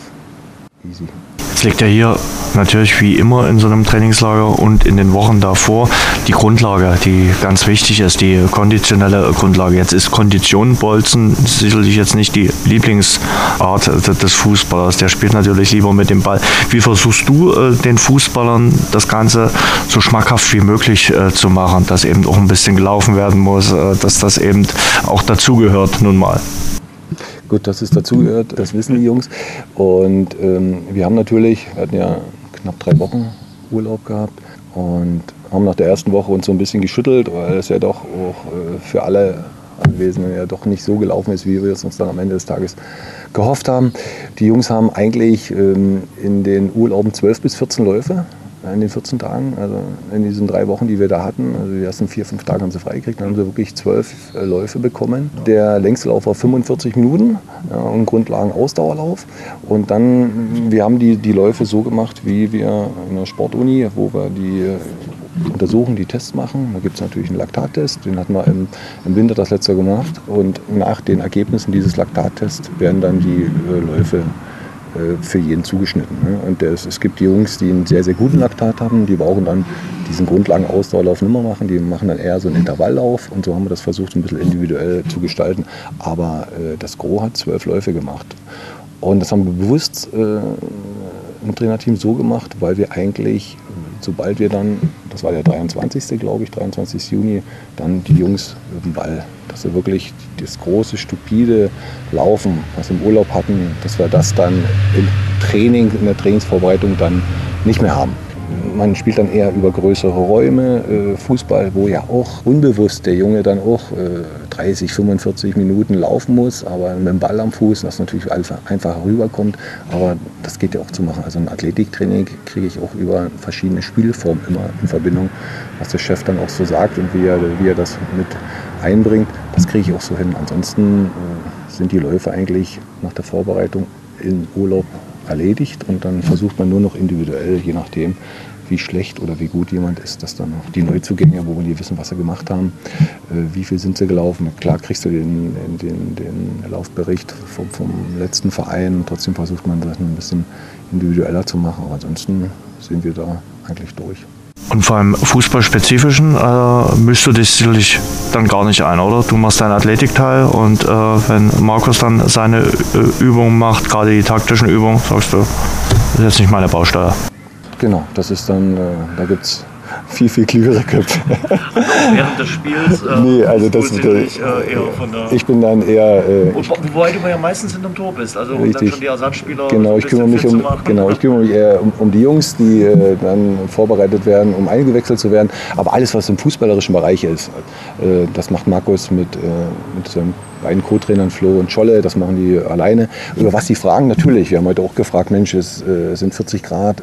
[SPEAKER 5] easy.
[SPEAKER 2] Jetzt liegt ja hier natürlich wie immer in so einem Trainingslager und in den Wochen davor die Grundlage, die ganz wichtig ist, die konditionelle Grundlage. Jetzt ist Kondition Bolzen sicherlich jetzt nicht die Lieblingsart des Fußballers. Der spielt natürlich lieber mit dem Ball. Wie versuchst du äh, den Fußballern das Ganze so schmackhaft wie möglich äh, zu machen, dass eben auch ein bisschen gelaufen werden muss, äh, dass das eben auch dazugehört nun mal?
[SPEAKER 5] Gut, dass es dazugehört, das wissen die Jungs. Und ähm, wir haben natürlich, wir hatten ja knapp drei Wochen Urlaub gehabt und haben nach der ersten Woche uns so ein bisschen geschüttelt, weil es ja doch auch äh, für alle gewesen und ja doch nicht so gelaufen ist, wie wir es uns dann am Ende des Tages gehofft haben. Die Jungs haben eigentlich ähm, in den Urlauben 12 bis 14 Läufe in den 14 Tagen, also in diesen drei Wochen, die wir da hatten. Also die ersten vier, fünf Tage haben sie freigekriegt, dann haben sie wirklich zwölf äh, Läufe bekommen. Der längste Lauf war 45 Minuten, ja, ein Grundlagen-Ausdauerlauf. Und dann, wir haben die, die Läufe so gemacht, wie wir in der Sportuni, wo wir die untersuchen, die Tests machen. Da gibt es natürlich einen Laktattest, den hatten wir im, im Winter das letzte Jahr gemacht. Und nach den Ergebnissen dieses Laktattests werden dann die äh, Läufe für jeden zugeschnitten. Ne? Und das, es gibt die Jungs, die einen sehr, sehr guten Laktat haben, die brauchen dann diesen Grundlagen-Ausdauerlauf mehr machen, die machen dann eher so einen Intervalllauf und so haben wir das versucht, ein bisschen individuell zu gestalten. Aber äh, das Gros hat zwölf Läufe gemacht. Und das haben wir bewusst äh, im Trainerteam so gemacht, weil wir eigentlich, sobald wir dann, das war der 23. glaube ich, 23. Juni, dann die Jungs im Ball dass wir wirklich das große, stupide Laufen, was wir im Urlaub hatten, dass wir das dann im Training, in der Trainingsvorbereitung dann nicht mehr haben. Man spielt dann eher über größere Räume, äh, Fußball, wo ja auch unbewusst der Junge dann auch 30, äh, 45 Minuten laufen muss, aber mit dem Ball am Fuß, das natürlich einfacher rüberkommt. Aber das geht ja auch zu machen. Also ein Athletiktraining kriege ich auch über verschiedene Spielformen immer in Verbindung, was der Chef dann auch so sagt und wie er, wie er das mit einbringt, das kriege ich auch so hin. Ansonsten äh, sind die Läufe eigentlich nach der Vorbereitung im Urlaub erledigt und dann versucht man nur noch individuell, je nachdem, wie schlecht oder wie gut jemand ist, dass dann auch die Neuzugänge, wo wir nie wissen, was sie gemacht haben, äh, wie viel sind sie gelaufen. Klar kriegst du den, den, den Laufbericht vom, vom letzten Verein, trotzdem versucht man das ein bisschen individueller zu machen, aber ansonsten sind wir da eigentlich durch.
[SPEAKER 2] Und vor allem fußballspezifischen äh, mischst du dich sicherlich dann gar nicht ein, oder? Du machst deinen Athletikteil und äh, wenn Markus dann seine äh, Übungen macht, gerade die taktischen Übungen, sagst du, das ist jetzt nicht meine Baustelle.
[SPEAKER 5] Genau, das ist dann, äh, da gibt es viel, viel klügere Köpfe.
[SPEAKER 2] Während des Spiels?
[SPEAKER 5] Äh, nee, also das ist
[SPEAKER 2] äh, eher von der
[SPEAKER 5] Ich bin dann eher. Äh,
[SPEAKER 2] Wo, wobei du ja meistens in dem Tor bist, also
[SPEAKER 5] richtig.
[SPEAKER 2] dann schon die Ersatzspieler.
[SPEAKER 5] Genau, ich kümmere mich um, genau, ich kümmere mich eher um, um die Jungs, die äh, dann vorbereitet werden, um eingewechselt zu werden. Aber alles, was im fußballerischen Bereich ist, äh, das macht Markus mit, äh, mit seinem beiden Co-Trainern Flo und Scholle, das machen die alleine. Über was sie fragen, natürlich. Wir haben heute auch gefragt, Mensch, es äh, sind 40 Grad.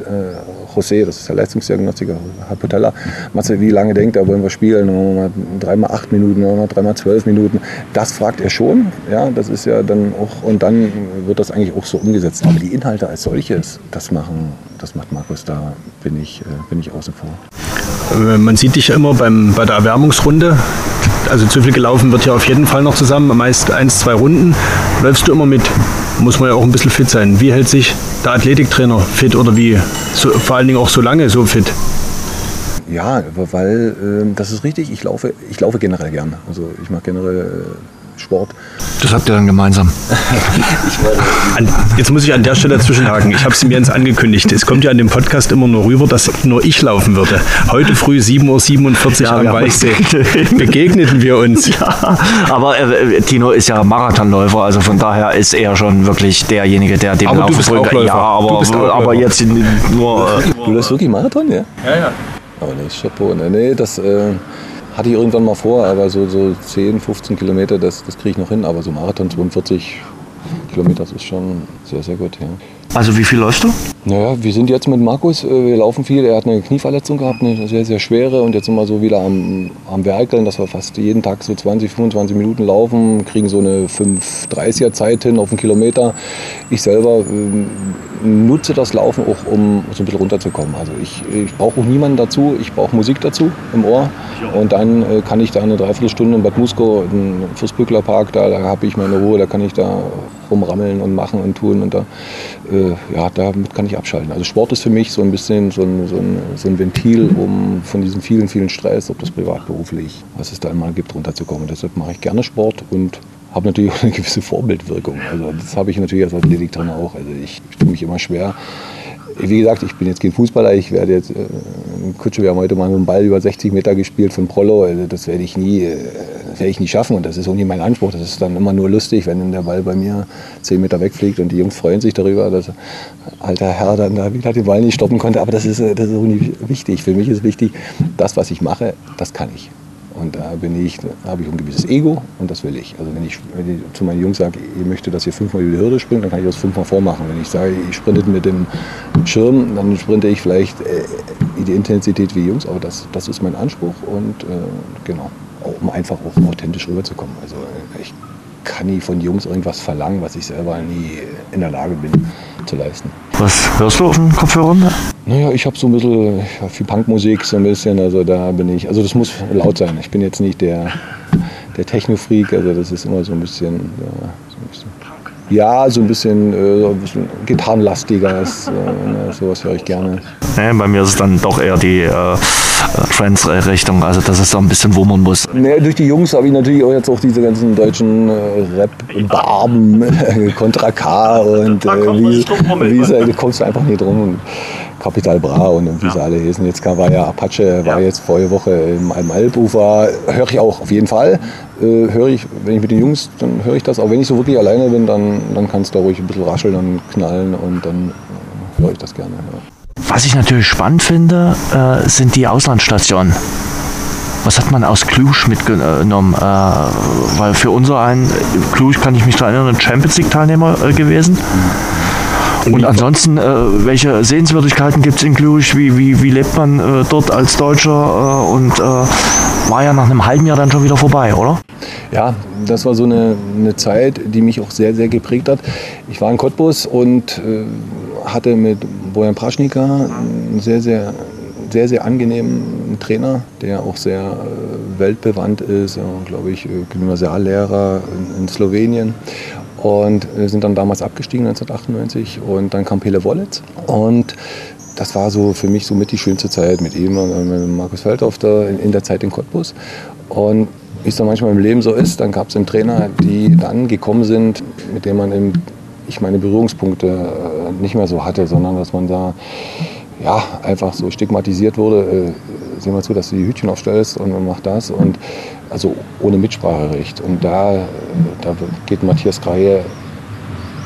[SPEAKER 5] José, das ist der Leistungsdiagnostiker, Hapotella. Matze, wie lange denkt er, wollen wir spielen? Mal dreimal acht Minuten, dreimal zwölf Minuten. Das fragt er schon. Ja, das ist ja dann auch, und dann wird das eigentlich auch so umgesetzt. Aber die Inhalte als solches, das machen, das macht Markus, da bin ich, äh, bin ich außen vor.
[SPEAKER 6] Äh, man sieht dich ja immer beim, bei der Erwärmungsrunde also zu viel gelaufen wird ja auf jeden Fall noch zusammen, meist eins, zwei Runden. Läufst du immer mit? Muss man ja auch ein bisschen fit sein. Wie hält sich der Athletiktrainer fit oder wie? So, vor allen Dingen auch so lange so fit?
[SPEAKER 5] Ja, weil äh, das ist richtig. Ich laufe, ich laufe generell gern. Also ich mache generell äh, Sport.
[SPEAKER 2] Das habt ihr dann gemeinsam.
[SPEAKER 6] an, jetzt muss ich an der Stelle zwischenhaken. Ich habe es mir jetzt angekündigt. Es kommt ja an dem Podcast immer nur rüber, dass nur ich laufen würde. Heute früh 7.47 Uhr ja, am Weichsee begegneten wir uns.
[SPEAKER 2] Ja, aber äh, Tino ist ja Marathonläufer, also von daher ist er schon wirklich derjenige, der dem
[SPEAKER 6] aber Laufen folgt.
[SPEAKER 2] Ja, aber, aber jetzt nur.
[SPEAKER 5] Äh, du läufst wirklich Marathon, ja?
[SPEAKER 6] Ja, ja.
[SPEAKER 5] Aber nee, Chapeau. Ne? Nee, das. Äh hatte ich irgendwann mal vor, aber so, so 10, 15 Kilometer, das, das kriege ich noch hin. Aber so Marathon 42 Kilometer, das ist schon sehr, sehr gut. Ja.
[SPEAKER 2] Also wie viel läufst du?
[SPEAKER 5] Naja, wir sind jetzt mit Markus, äh, wir laufen viel. Er hat eine Knieverletzung gehabt, eine sehr, sehr schwere. Und jetzt sind wir so wieder am, am Werkeln, dass wir fast jeden Tag so 20, 25 Minuten laufen, kriegen so eine 5,30er Zeit hin auf einen Kilometer. Ich selber äh, nutze das Laufen auch, um so ein bisschen runterzukommen. Also ich, ich brauche auch niemanden dazu, ich brauche Musik dazu im Ohr. Und dann äh, kann ich da eine Dreiviertelstunde in Bad Musko, im Fürstbückler Park, da, da habe ich meine Ruhe, da kann ich da rumrammeln und machen und tun. Und da, äh, ja, damit kann ich abschalten. Also Sport ist für mich so ein bisschen so ein, so ein, so ein Ventil, um von diesem vielen, vielen Stress, ob das privat, beruflich, was es da immer gibt, runterzukommen. Deshalb mache ich gerne Sport und habe natürlich auch eine gewisse Vorbildwirkung. Also das habe ich natürlich als Athletiktrainer auch. Also ich, tue mich immer schwer. Wie gesagt, ich bin jetzt kein Fußballer. Ich werde jetzt, äh, Kutsche, wir haben heute mal dem Ball über 60 Meter gespielt von Prollo. Also das werde ich nie, äh, werde ich nie schaffen und das ist auch nie mein Anspruch. Das ist dann immer nur lustig, wenn der Ball bei mir 10 Meter wegfliegt und die Jungs freuen sich darüber, dass alter Herr dann da wieder den Ball nicht stoppen konnte. Aber das ist, äh, das ist auch nicht wichtig. Für mich ist wichtig, das, was ich mache, das kann ich. Und da bin ich, habe ich ein gewisses Ego und das will ich. Also wenn ich, wenn ich zu meinen Jungs sage, ihr möchtet, dass ihr fünfmal über die Hürde springt, dann kann ich das fünfmal vormachen. Wenn ich sage, ich sprinte mit dem Schirm, dann sprinte ich vielleicht äh, die Intensität wie Jungs, aber das, das ist mein Anspruch und äh, genau, um einfach auch authentisch rüberzukommen. Also äh, ich kann nie von Jungs irgendwas verlangen, was ich selber nie in der Lage bin zu leisten.
[SPEAKER 2] Was hörst du auf den Kopfhörern?
[SPEAKER 5] Naja, ich habe so ein bisschen ja, viel Punkmusik, so ein bisschen, also da bin ich, also das muss laut sein. Ich bin jetzt nicht der, der Techno-Freak, also das ist immer so ein bisschen, ja, so ein bisschen ja, so ein bisschen, äh, so ein bisschen gitarrenlastiger, ist, äh, ne, sowas höre ich gerne.
[SPEAKER 2] Nee, bei mir ist es dann doch eher die äh, Trance-Richtung, also dass es so ein bisschen wummern muss.
[SPEAKER 5] Nee, durch die Jungs habe ich natürlich auch jetzt auch diese ganzen deutschen äh, Rap-Barben, Contra K und äh, wie, wie ist, du kommst einfach nicht drum. Capital Bra und wie sie alle hießen. Jetzt war ja Apache, war jetzt vorige Woche im Almalbufer. Höre ich auch auf jeden Fall. Äh, höre ich, wenn ich mit den Jungs, dann höre ich das. Auch wenn ich so wirklich alleine bin, dann, dann kann es da ruhig ein bisschen rascheln und knallen und dann äh, höre ich das gerne. Ja.
[SPEAKER 2] Was ich natürlich spannend finde, äh, sind die Auslandsstationen. Was hat man aus Cluj mitgenommen? Äh, weil für unser einen, Cluj kann ich mich daran erinnern, ein Champions League-Teilnehmer äh, gewesen. Und ansonsten, äh, welche Sehenswürdigkeiten gibt es in Cluj? Wie, wie, wie lebt man äh, dort als Deutscher? Äh, und war ja nach einem halben Jahr dann schon wieder vorbei, oder?
[SPEAKER 5] Ja, das war so eine, eine Zeit, die mich auch sehr, sehr geprägt hat. Ich war in Cottbus und hatte mit Bojan Praschnika einen sehr, sehr sehr, sehr angenehmen Trainer, der auch sehr äh, weltbewandt ist, glaube ich, Gymnasiallehrer in, in Slowenien. Und wir sind dann damals abgestiegen 1998 und dann kam Pele Wollitz. Und das war so für mich so mit die schönste Zeit mit ihm und mit Markus Feldhoff da in der Zeit in Cottbus. Und wie es dann manchmal im Leben so ist, dann gab es einen Trainer, die dann gekommen sind, mit dem man im, ich meine Berührungspunkte äh, nicht mehr so hatte, sondern dass man da ja, einfach so stigmatisiert wurde. Äh, sieh mal zu, dass du die Hütchen aufstellst und man macht das. Und also ohne Mitspracherecht. Und da, da geht Matthias Greie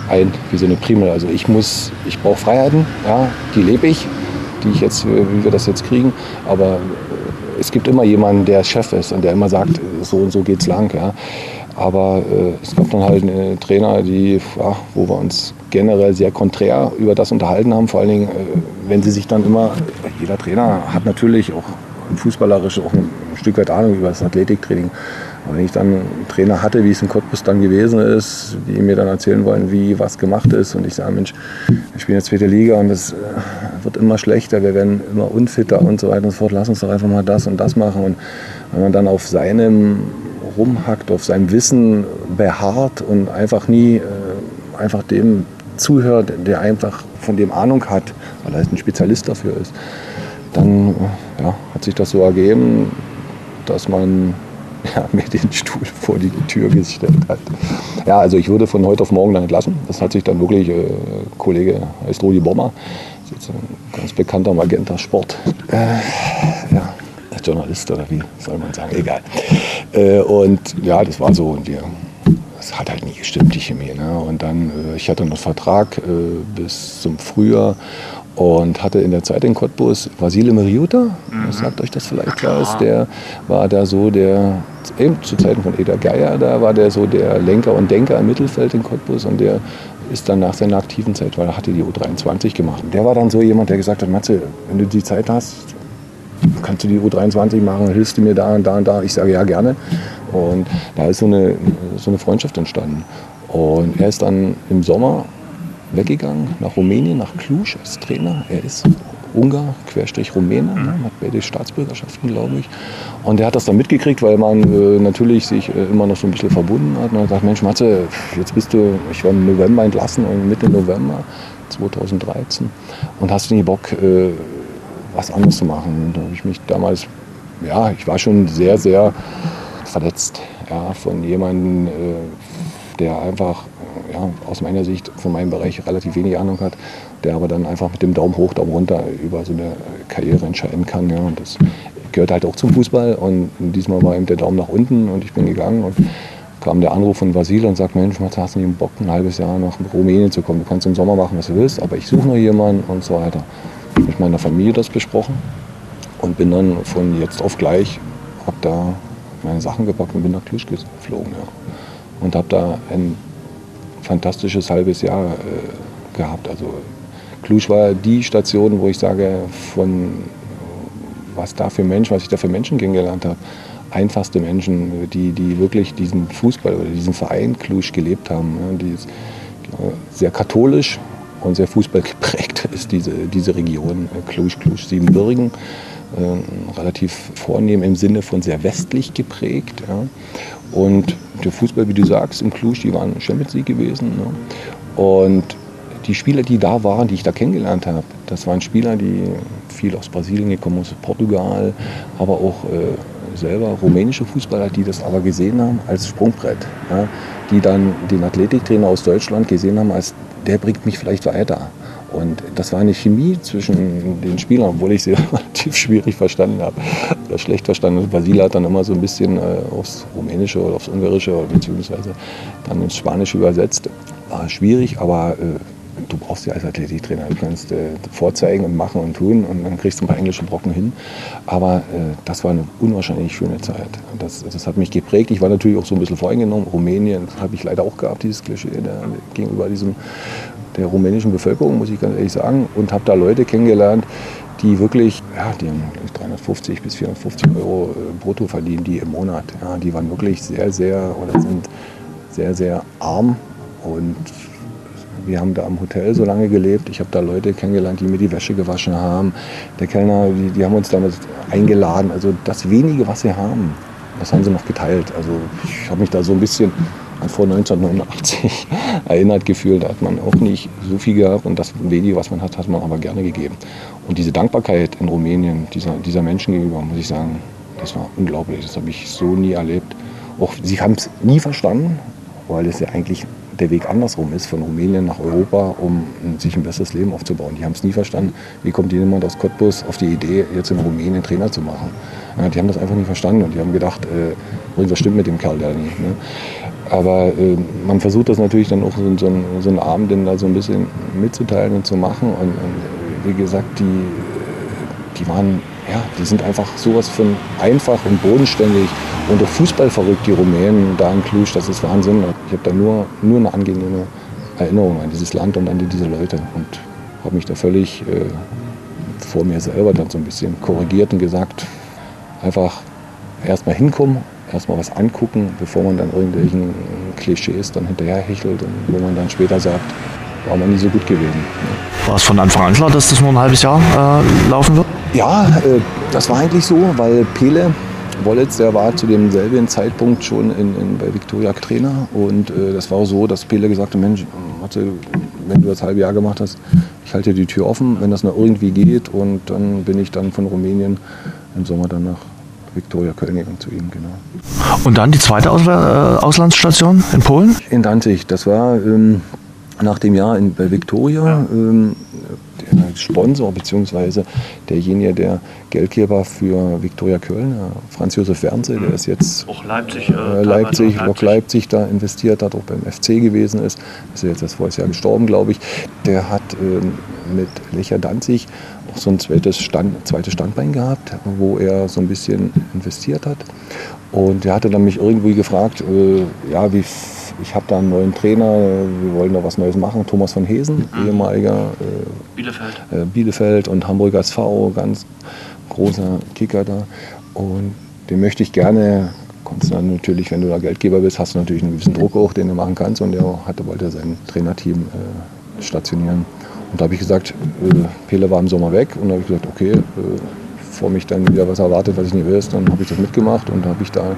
[SPEAKER 5] ein wie so eine Primel. Also ich muss, ich brauche Freiheiten, ja, die lebe ich, die ich jetzt, wie wir das jetzt kriegen. Aber es gibt immer jemanden, der Chef ist und der immer sagt, so und so geht's lang. Ja. Aber äh, es gab dann halt eine Trainer, die, ja, wo wir uns generell sehr konträr über das unterhalten haben. Vor allen Dingen, äh, wenn sie sich dann immer, jeder Trainer hat natürlich auch fußballerisch auch ein Stück weit Ahnung über das Athletiktraining. Aber wenn ich dann einen Trainer hatte, wie es in Cottbus dann gewesen ist, die mir dann erzählen wollen, wie was gemacht ist und ich sage, Mensch, wir spielen jetzt zweite Liga und es äh, wird immer schlechter, wir werden immer unfitter und so weiter und so fort, lass uns doch einfach mal das und das machen. Und wenn man dann auf seinem rumhackt, auf seinem Wissen beharrt und einfach nie äh, einfach dem zuhört, der einfach von dem Ahnung hat, weil er ein Spezialist dafür ist, dann ja, hat sich das so ergeben, dass man ja, mir den Stuhl vor die Tür gestellt hat. Ja, also ich wurde von heute auf morgen dann entlassen. Das hat sich dann wirklich, äh, Kollege heißt Rudi Bommer, ist jetzt ein ganz bekannter Magenta Sport. Äh, ja, Journalist oder wie soll man sagen, egal. Äh, und ja, das war so und wir, das hat halt nie gestimmt, die Chemie. Ne? Und dann, äh, ich hatte noch einen Vertrag äh, bis zum Frühjahr und hatte in der Zeit in Cottbus Vasile Meriuta, mhm. sagt euch das vielleicht was, der war da so der, eben zu Zeiten von Eda Geier, da war der so der Lenker und Denker im Mittelfeld in Cottbus und der ist dann nach seiner aktiven Zeit, weil er hatte die U23 gemacht. Und der war dann so jemand, der gesagt hat, Matze, wenn du die Zeit hast, kannst du die U23 machen, hilfst du mir da und da und da. Ich sage ja gerne. Und da ist so eine, so eine Freundschaft entstanden. Und er ist dann im Sommer weggegangen nach Rumänien, nach Cluj als Trainer. Er ist Ungar, Querstrich Rumäne, ne, hat beide Staatsbürgerschaften, glaube ich. Und er hat das dann mitgekriegt, weil man äh, natürlich sich äh, immer noch so ein bisschen verbunden hat. Und er hat gesagt, Mensch Matze, jetzt bist du, ich war im November entlassen, Mitte November 2013 und hast du nicht Bock, äh, was anderes zu machen. Und da habe ich mich damals, ja, ich war schon sehr, sehr verletzt ja, von jemandem, äh, der einfach ja, aus meiner Sicht von meinem Bereich relativ wenig Ahnung hat, der aber dann einfach mit dem Daumen hoch, Daumen runter über so eine Karriere entscheiden kann. Ja. Und das gehört halt auch zum Fußball. Und diesmal war eben der Daumen nach unten und ich bin gegangen und kam der Anruf von Vasil und sagt, Mensch, hast du nicht Bock, ein halbes Jahr nach Rumänien zu kommen? Du kannst im Sommer machen, was du willst, aber ich suche noch jemanden und so weiter. Ich mit meiner Familie das besprochen und bin dann von jetzt auf gleich, hab da meine Sachen gepackt und bin nach Klusch geflogen. Ja. Und habe da ein fantastisches halbes Jahr äh, gehabt. Also Klusch war die Station, wo ich sage, von was da für Menschen, was ich da für Menschen kennengelernt habe. Einfachste Menschen, die, die wirklich diesen Fußball oder diesen Verein Klusch gelebt haben. Ja, die ist sehr katholisch und sehr fußballgeprägt ist diese, diese Region Klusch, Klusch, Siebenbürgen. Äh, relativ vornehm im Sinne von sehr westlich geprägt. Ja. Und der Fußball, wie du sagst, im Klusch, die waren Champions League gewesen. Ne? Und die Spieler, die da waren, die ich da kennengelernt habe, das waren Spieler, die viel aus Brasilien gekommen, aus Portugal, aber auch äh, selber rumänische Fußballer, die das aber gesehen haben als Sprungbrett. Ja? Die dann den Athletiktrainer aus Deutschland gesehen haben, als der bringt mich vielleicht weiter. Und das war eine Chemie zwischen den Spielern, obwohl ich sie relativ schwierig verstanden habe oder schlecht verstanden. Basil hat dann immer so ein bisschen äh, aufs Rumänische oder aufs Ungarische oder beziehungsweise dann ins Spanische übersetzt. War schwierig, aber äh, du brauchst ja als Athletiktrainer. Du kannst äh, vorzeigen und machen und tun und dann kriegst du ein paar englische Brocken hin. Aber äh, das war eine unwahrscheinlich schöne Zeit. Das, das hat mich geprägt. Ich war natürlich auch so ein bisschen voreingenommen. Rumänien habe ich leider auch gehabt, dieses Klischee der, gegenüber diesem der rumänischen Bevölkerung, muss ich ganz ehrlich sagen, und habe da Leute kennengelernt, die wirklich, ja, die haben 350 bis 450 Euro äh, brutto verdienen, die im Monat. Ja, die waren wirklich sehr, sehr oder sind sehr, sehr arm und wir haben da am Hotel so lange gelebt. Ich habe da Leute kennengelernt, die mir die Wäsche gewaschen haben. Der Kellner, die, die haben uns damals eingeladen. Also das wenige, was sie haben, das haben sie noch geteilt. Also ich habe mich da so ein bisschen an vor 1989 erinnert gefühlt. Da hat man auch nicht so viel gehabt und das wenige, was man hat, hat man aber gerne gegeben. Und diese Dankbarkeit in Rumänien, dieser, dieser Menschen gegenüber, muss ich sagen, das war unglaublich. Das habe ich so nie erlebt. Auch sie haben es nie verstanden, weil es ja eigentlich der Weg andersrum ist, von Rumänien nach Europa, um sich ein besseres Leben aufzubauen. Die haben es nie verstanden. Wie kommt jemand aus Cottbus auf die Idee, jetzt in Rumänien Trainer zu machen? Die haben das einfach nie verstanden und die haben gedacht, äh, irgendwas stimmt mit dem Kerl da nicht. Ne? Aber äh, man versucht das natürlich dann auch so, so, so einen Abend dann da so ein bisschen mitzuteilen und zu machen. Und, und wie gesagt, die, die waren, ja, die sind einfach sowas von einfach und bodenständig und auch Fußball verrückt, die Rumänen da in Cluj, das ist Wahnsinn. Ich habe da nur, nur eine angenehme Erinnerung an dieses Land und an diese Leute und habe mich da völlig äh, vor mir selber dann so ein bisschen korrigiert und gesagt, einfach erstmal hinkommen, erstmal was angucken, bevor man dann irgendwelchen Klischees dann hinterher hechelt und wo man dann später sagt, war man nie so gut gewesen.
[SPEAKER 2] War es von Anfang an klar, dass das nur ein halbes Jahr äh, laufen wird?
[SPEAKER 5] Ja, äh, das war eigentlich so, weil Pele Wollitz, der war zu demselben Zeitpunkt schon in, in, bei Viktoria Trainer und äh, das war so, dass Pele gesagt hat, Mensch, Matze, wenn du das halbe Jahr gemacht hast, ich halte die Tür offen, wenn das noch irgendwie geht und dann bin ich dann von Rumänien im Sommer dann nach Viktoria Köln gegangen zu ihm, genau.
[SPEAKER 2] Und dann die zweite Aus äh, Auslandsstation in Polen?
[SPEAKER 5] In Danzig. Das war ähm, nach dem Jahr in, bei Viktoria. Ähm, der Sponsor bzw. derjenige, der Geldgeber für Viktoria Köln, Franz Josef Fernse, der ist jetzt
[SPEAKER 2] auch Leipzig,
[SPEAKER 5] äh, Leipzig, Leipzig. Leipzig da investiert hat, auch beim FC gewesen ist. Ist jetzt das voriges Jahr gestorben, glaube ich. Der hat ähm, mit Lecher Danzig auch so ein zweites, Stand, zweites Standbein gehabt, wo er so ein bisschen investiert hat. Und er hatte dann mich irgendwie gefragt, äh, ja, wie, ich habe da einen neuen Trainer, wir wollen da was Neues machen. Thomas von Hesen, mhm. ehemaliger äh, Bielefeld. Äh, Bielefeld und Hamburger SV, ganz großer Kicker da. Und den möchte ich gerne kannst dann natürlich, wenn du da Geldgeber bist, hast du natürlich einen gewissen Druck auch, den du machen kannst. Und er hatte, wollte sein Trainerteam äh, stationieren. Und da habe ich gesagt, äh, Pele war im Sommer weg und da habe ich gesagt, okay, äh, bevor mich dann wieder was erwartet, was ich nicht will, dann habe ich das mitgemacht und habe ich da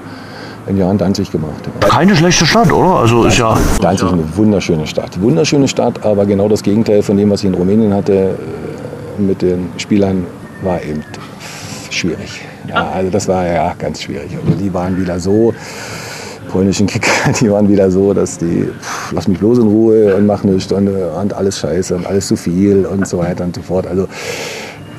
[SPEAKER 5] in Danzig gemacht.
[SPEAKER 2] Keine schlechte Stadt, oder? Also ist ja
[SPEAKER 5] Danzig ist eine wunderschöne Stadt. Wunderschöne Stadt, aber genau das Gegenteil von dem, was ich in Rumänien hatte äh, mit den Spielern, war eben schwierig. Ja, also das war ja ganz schwierig. Also die waren wieder so polnischen Kicker, die waren wieder so, dass die, pff, lass mich bloß in Ruhe und mach eine Stunde und alles scheiße und alles zu viel und so weiter und so fort. Also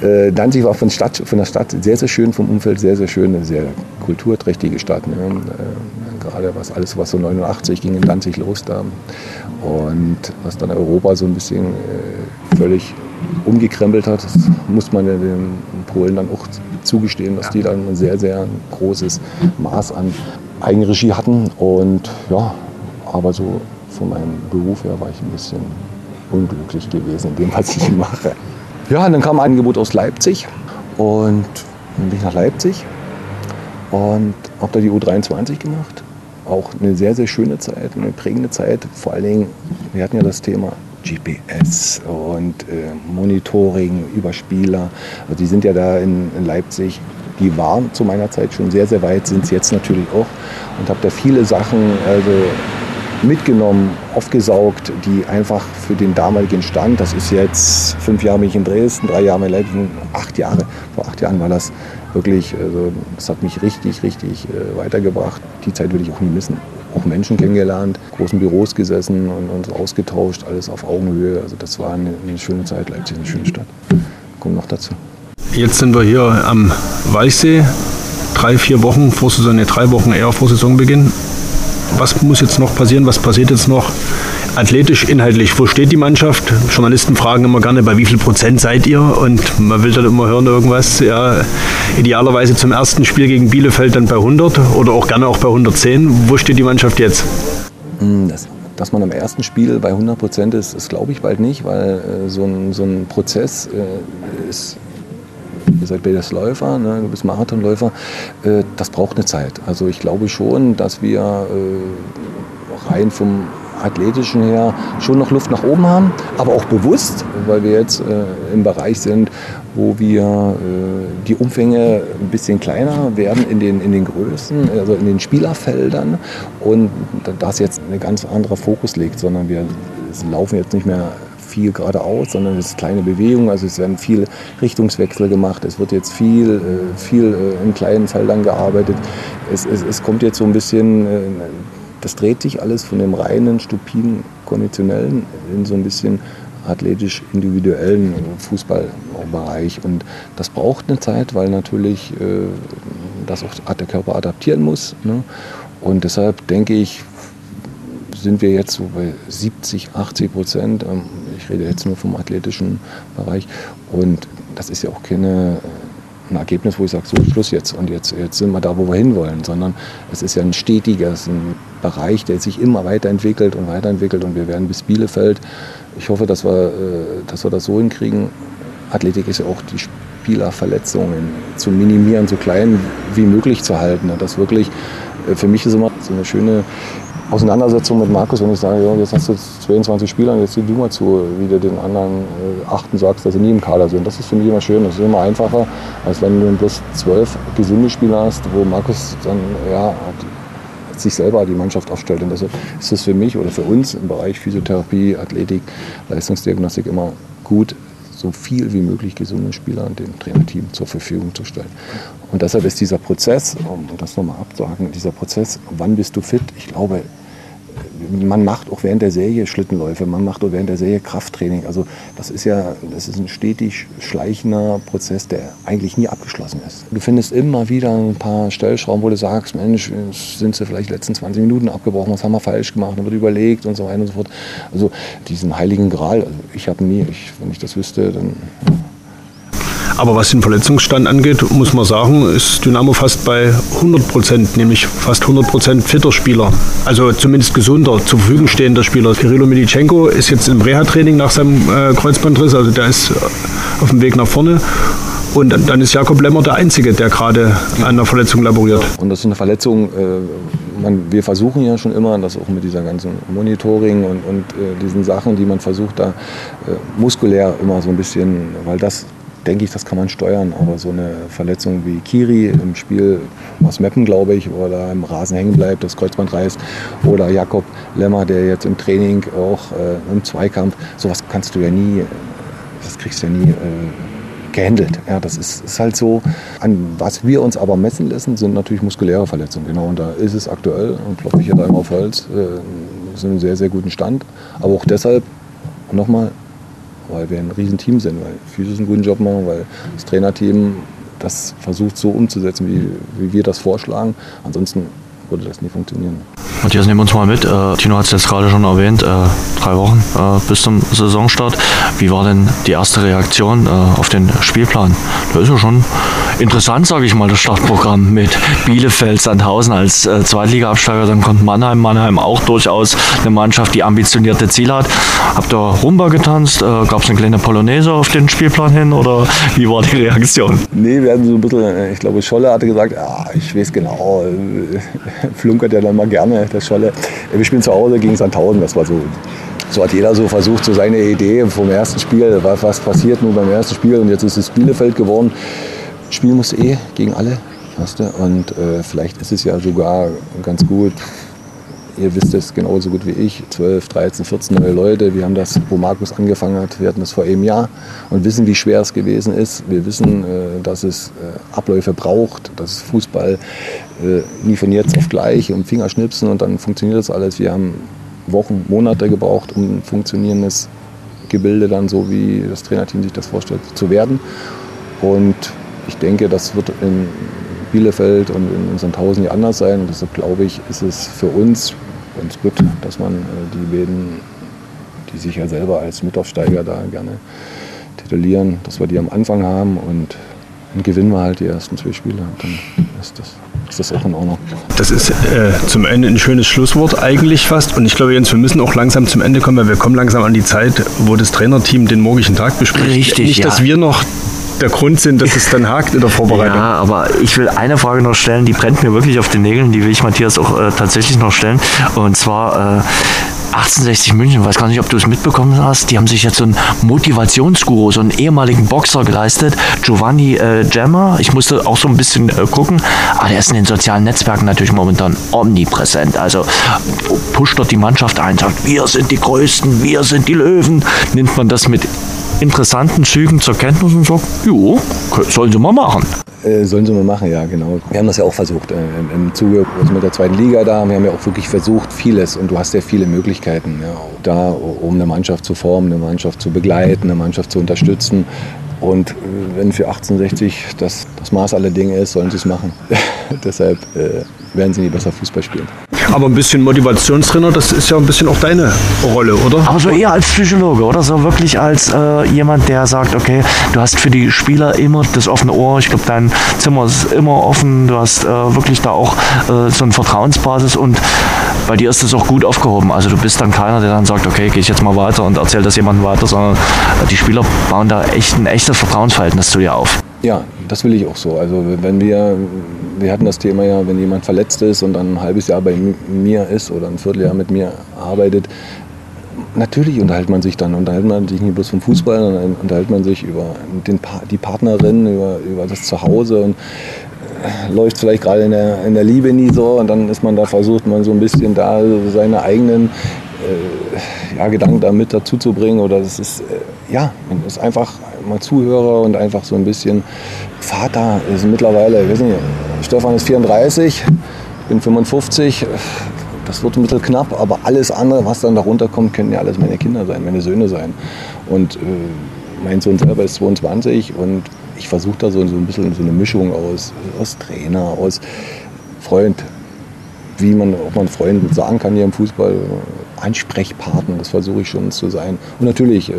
[SPEAKER 5] äh, Danzig war von, Stadt, von der Stadt sehr, sehr schön, vom Umfeld sehr, sehr schön, eine sehr kulturträchtige Stadt. Ne? Äh, gerade was alles, was so 89 ging in Danzig los da und was dann Europa so ein bisschen äh, völlig umgekrempelt hat, das muss man ja den Polen dann auch zugestehen, dass die dann ein sehr, sehr großes Maß an Eigenregie hatten. Und ja, aber so von meinem Beruf her war ich ein bisschen unglücklich gewesen in dem, was ich mache. Ja, und dann kam ein Angebot aus Leipzig und dann bin ich nach Leipzig und habe da die U23 gemacht. Auch eine sehr, sehr schöne Zeit, eine prägende Zeit. Vor allen Dingen, wir hatten ja das Thema GPS und äh, Monitoring über Spieler. Also die sind ja da in, in Leipzig die waren zu meiner Zeit schon sehr, sehr weit, sind es jetzt natürlich auch. Und habe da viele Sachen also mitgenommen, aufgesaugt, die einfach für den damaligen Stand, das ist jetzt fünf Jahre bin ich in Dresden, drei Jahre in Leipzig, acht Jahre, vor acht Jahren war das wirklich, also das hat mich richtig, richtig äh, weitergebracht. Die Zeit würde ich auch nie missen. Auch Menschen kennengelernt, großen Büros gesessen und uns ausgetauscht, alles auf Augenhöhe. Also das war eine, eine schöne Zeit, Leipzig, eine schöne Stadt. Kommt noch dazu.
[SPEAKER 6] Jetzt sind wir hier am Walchsee, drei, vier Wochen vor Saison, nee, drei Wochen eher vor Saisonbeginn. Was muss jetzt noch passieren? Was passiert jetzt noch? Athletisch, inhaltlich, wo steht die Mannschaft? Journalisten fragen immer gerne, bei wie viel Prozent seid ihr? Und man will dann immer hören irgendwas, ja, idealerweise zum ersten Spiel gegen Bielefeld dann bei 100 oder auch gerne auch bei 110. Wo steht die Mannschaft jetzt?
[SPEAKER 5] Hm, das dass man am ersten Spiel bei 100 Prozent ist, das glaube ich bald nicht, weil äh, so, ein, so ein Prozess äh, ist ihr seid beides Läufer, ne? du bist Marathonläufer, äh, das braucht eine Zeit. Also ich glaube schon, dass wir äh, rein vom athletischen her schon noch Luft nach oben haben, aber auch bewusst, weil wir jetzt äh, im Bereich sind, wo wir äh, die Umfänge ein bisschen kleiner werden in den, in den Größen, also in den Spielerfeldern und dass jetzt ein ganz anderer Fokus liegt, sondern wir laufen jetzt nicht mehr viel geradeaus, sondern es ist kleine Bewegung. Also es werden viel Richtungswechsel gemacht. Es wird jetzt viel, äh, viel äh, in kleinen Feldern gearbeitet. Es, es, es kommt jetzt so ein bisschen, äh, das dreht sich alles von dem reinen, stupiden, konditionellen in so ein bisschen athletisch individuellen Fußballbereich. Und das braucht eine Zeit, weil natürlich das auch der Körper adaptieren muss. Ne? Und deshalb denke ich, sind wir jetzt so bei 70, 80 Prozent. Ähm, ich rede jetzt nur vom athletischen Bereich. Und das ist ja auch keine, äh, ein Ergebnis, wo ich sage, so Schluss jetzt und jetzt, jetzt sind wir da, wo wir hinwollen, sondern es ist ja ein stetiger, ein Bereich, der sich immer weiterentwickelt und weiterentwickelt und wir werden bis Bielefeld. Ich hoffe, dass wir, äh, dass wir das so hinkriegen. Athletik ist ja auch die Spielerverletzungen zu minimieren, so klein wie möglich zu halten. Das wirklich, äh, für mich ist immer so eine schöne Auseinandersetzung mit Markus, wenn ich sage, ja, jetzt hast du 22 Spieler, jetzt sieh du mal zu, wie du den anderen äh, achten sagst, dass sie nie im Kader sind. Das ist für mich immer schön, das ist immer einfacher, als wenn du bloß zwölf gesunde Spieler hast, wo Markus dann ja, sich selber die Mannschaft aufstellt. Und deshalb ist es für mich oder für uns im Bereich Physiotherapie, Athletik, Leistungsdiagnostik immer gut, so viel wie möglich gesunde Spieler dem Trainerteam zur Verfügung zu stellen. Und deshalb ist dieser Prozess, um das nochmal abzuhaken, dieser Prozess, wann bist du fit? Ich glaube, man macht auch während der Serie Schlittenläufe, man macht auch während der Serie Krafttraining. Also das ist ja, das ist ein stetig schleichender Prozess, der eigentlich nie abgeschlossen ist. Du findest immer wieder ein paar Stellschrauben, wo du sagst, Mensch, sind sie vielleicht letzten 20 Minuten abgebrochen, was haben wir falsch gemacht, dann wird überlegt und so weiter und so fort. Also diesen heiligen Gral, also ich habe nie, ich, wenn ich das wüsste, dann
[SPEAKER 6] aber was den Verletzungsstand angeht, muss man sagen, ist Dynamo fast bei 100 Prozent, nämlich fast 100 Prozent fitter Spieler. Also zumindest gesunder, zur Verfügung stehender Spieler. Kirilo Militschenko ist jetzt im Reha-Training nach seinem äh, Kreuzbandriss, also der ist äh, auf dem Weg nach vorne. Und dann ist Jakob Lemmer der Einzige, der gerade an einer Verletzung laboriert.
[SPEAKER 5] Und das ist eine Verletzung, äh, man, wir versuchen ja schon immer, das auch mit dieser ganzen Monitoring und, und äh, diesen Sachen, die man versucht, da äh, muskulär immer so ein bisschen, weil das denke ich, das kann man steuern. Aber so eine Verletzung wie Kiri im Spiel aus Meppen, glaube ich, oder im Rasen hängen bleibt, das Kreuzband reißt, oder Jakob Lemmer, der jetzt im Training auch äh, im Zweikampf, sowas kannst du ja nie, das kriegst du ja nie. Äh, gehandelt. Ja, das ist, ist, halt so. An was wir uns aber messen lassen, sind natürlich muskuläre Verletzungen. Genau, und da ist es aktuell, und glaube ich hier da immer auf Holz, äh, ist in einem sehr, sehr guten Stand. Aber auch deshalb, nochmal, weil wir ein Riesenteam sind, weil Physios einen guten Job machen, weil das Trainerteam das versucht so umzusetzen, wie, wie wir das vorschlagen. Ansonsten würde das nie funktionieren.
[SPEAKER 2] Matthias, nehmen wir uns mal mit. Äh, Tino hat es jetzt gerade schon erwähnt, äh, drei Wochen äh, bis zum Saisonstart. Wie war denn die erste Reaktion äh, auf den Spielplan? Da ist ja schon interessant, sage ich mal, das Startprogramm mit Bielefeld, Sandhausen als äh, Zweitliga-Absteiger. Dann kommt Mannheim. Mannheim auch durchaus eine Mannschaft, die ambitionierte Ziele hat. Habt ihr Rumba getanzt? Äh, Gab es eine kleine Polonaise auf den Spielplan hin oder wie war die Reaktion?
[SPEAKER 5] Nee, wir hatten so ein bisschen, äh, ich glaube, Scholle hatte gesagt, ja, ich weiß genau, äh, flunkert ja dann mal gerne, der Scholle. Wir spielen zu Hause gegen Sandhausen, das war so so hat jeder so versucht, so seine Idee vom ersten Spiel, was, passiert nur beim ersten Spiel und jetzt ist es Bielefeld geworden. Spielen muss eh gegen alle, weißt du? und äh, vielleicht ist es ja sogar ganz gut. Ihr wisst es genauso gut wie ich, 12, 13, 14 neue Leute. Wir haben das, wo Markus angefangen hat, wir hatten das vor einem Jahr und wissen, wie schwer es gewesen ist. Wir wissen, äh, dass es äh, Abläufe braucht, dass Fußball äh, nie von jetzt auf gleich um Fingerschnipsen und dann funktioniert das alles. Wir haben Wochen, Monate gebraucht, um ein funktionierendes Gebilde dann so, wie das Trainerteam sich das vorstellt, zu werden. Und ich denke, das wird in Bielefeld und in Sandhausen ja anders sein. Und deshalb glaube ich, ist es für uns ganz gut, dass man äh, die beiden, die sich ja selber als Mitaufsteiger da gerne titulieren, dass wir die am Anfang haben und dann gewinnen wir halt die ersten zwei Spiele. Dann ist das ist das auch in Ordnung.
[SPEAKER 6] Das ist äh, zum Ende ein schönes Schlusswort eigentlich fast. Und ich glaube, Jens, wir müssen auch langsam zum Ende kommen, weil wir kommen langsam an die Zeit, wo das Trainerteam den morgigen Tag bespricht.
[SPEAKER 2] Richtig,
[SPEAKER 6] Nicht,
[SPEAKER 2] ja.
[SPEAKER 6] dass wir noch der Grund sind, dass es dann hakt in der Vorbereitung.
[SPEAKER 2] Ja, aber ich will eine Frage noch stellen, die brennt mir wirklich auf den Nägeln, die will ich Matthias auch äh, tatsächlich noch stellen. Und zwar äh, 1860 München, weiß gar nicht, ob du es mitbekommen hast, die haben sich jetzt so einen Motivationsguru, so einen ehemaligen Boxer geleistet, Giovanni äh, Gemma. Ich musste auch so ein bisschen äh, gucken, aber der ist in den sozialen Netzwerken natürlich momentan omnipräsent. Also pusht dort die Mannschaft ein, sagt, wir sind die Größten, wir sind die Löwen. Nimmt man das mit interessanten Zügen zur Kenntnis und sagt, jo, sollen sie mal machen.
[SPEAKER 5] Äh, sollen sie mal machen, ja, genau. Wir haben das ja auch versucht äh, im, Zuge also mit der zweiten Liga da. Wir haben ja auch wirklich versucht, vieles und du hast ja viele Möglichkeiten ja, da, um eine Mannschaft zu formen, eine Mannschaft zu begleiten, eine Mannschaft zu unterstützen. Und äh, wenn für 1860 das, das Maß aller Dinge ist, sollen sie es machen. Deshalb werden sie nie besser Fußball spielen.
[SPEAKER 6] Aber ein bisschen Motivationstrainer, das ist ja ein bisschen auch deine Rolle, oder?
[SPEAKER 2] Aber so eher als Psychologe, oder? So wirklich als äh, jemand, der sagt, okay, du hast für die Spieler immer das offene Ohr. Ich glaube, dein Zimmer ist immer offen. Du hast äh, wirklich da auch äh, so eine Vertrauensbasis und bei dir ist das auch gut aufgehoben. Also du bist dann keiner, der dann sagt, okay, gehe ich jetzt mal weiter und erzähl das jemandem weiter, sondern die Spieler bauen da echt ein echtes Vertrauensverhältnis zu dir auf.
[SPEAKER 5] Ja, das will ich auch so. Also wenn wir, wir hatten das Thema ja, wenn jemand verletzt ist und dann ein halbes Jahr bei mir ist oder ein Vierteljahr mit mir arbeitet, natürlich unterhält man sich dann. Unterhält man sich nicht bloß vom Fußball, sondern unterhält man sich über den pa die Partnerin, über, über das Zuhause und äh, läuft vielleicht gerade in der, in der Liebe nie so und dann ist man da, versucht man so ein bisschen da seine eigenen äh, ja, Gedanken da mit dazu zu bringen oder das ist, äh, ja, man ist einfach mal Zuhörer und einfach so ein bisschen Vater ist mittlerweile, ich weiß nicht, Stefan ist 34, ich bin 55, das wird ein bisschen knapp, aber alles andere, was dann darunter kommt, können ja alles meine Kinder sein, meine Söhne sein. Und äh, mein Sohn selber ist 22 und ich versuche da so, so ein bisschen so eine Mischung aus, aus Trainer, aus Freund, wie man auch man Freund sagen kann hier im Fußball, Ansprechpartner, das versuche ich schon zu sein. Und natürlich, äh,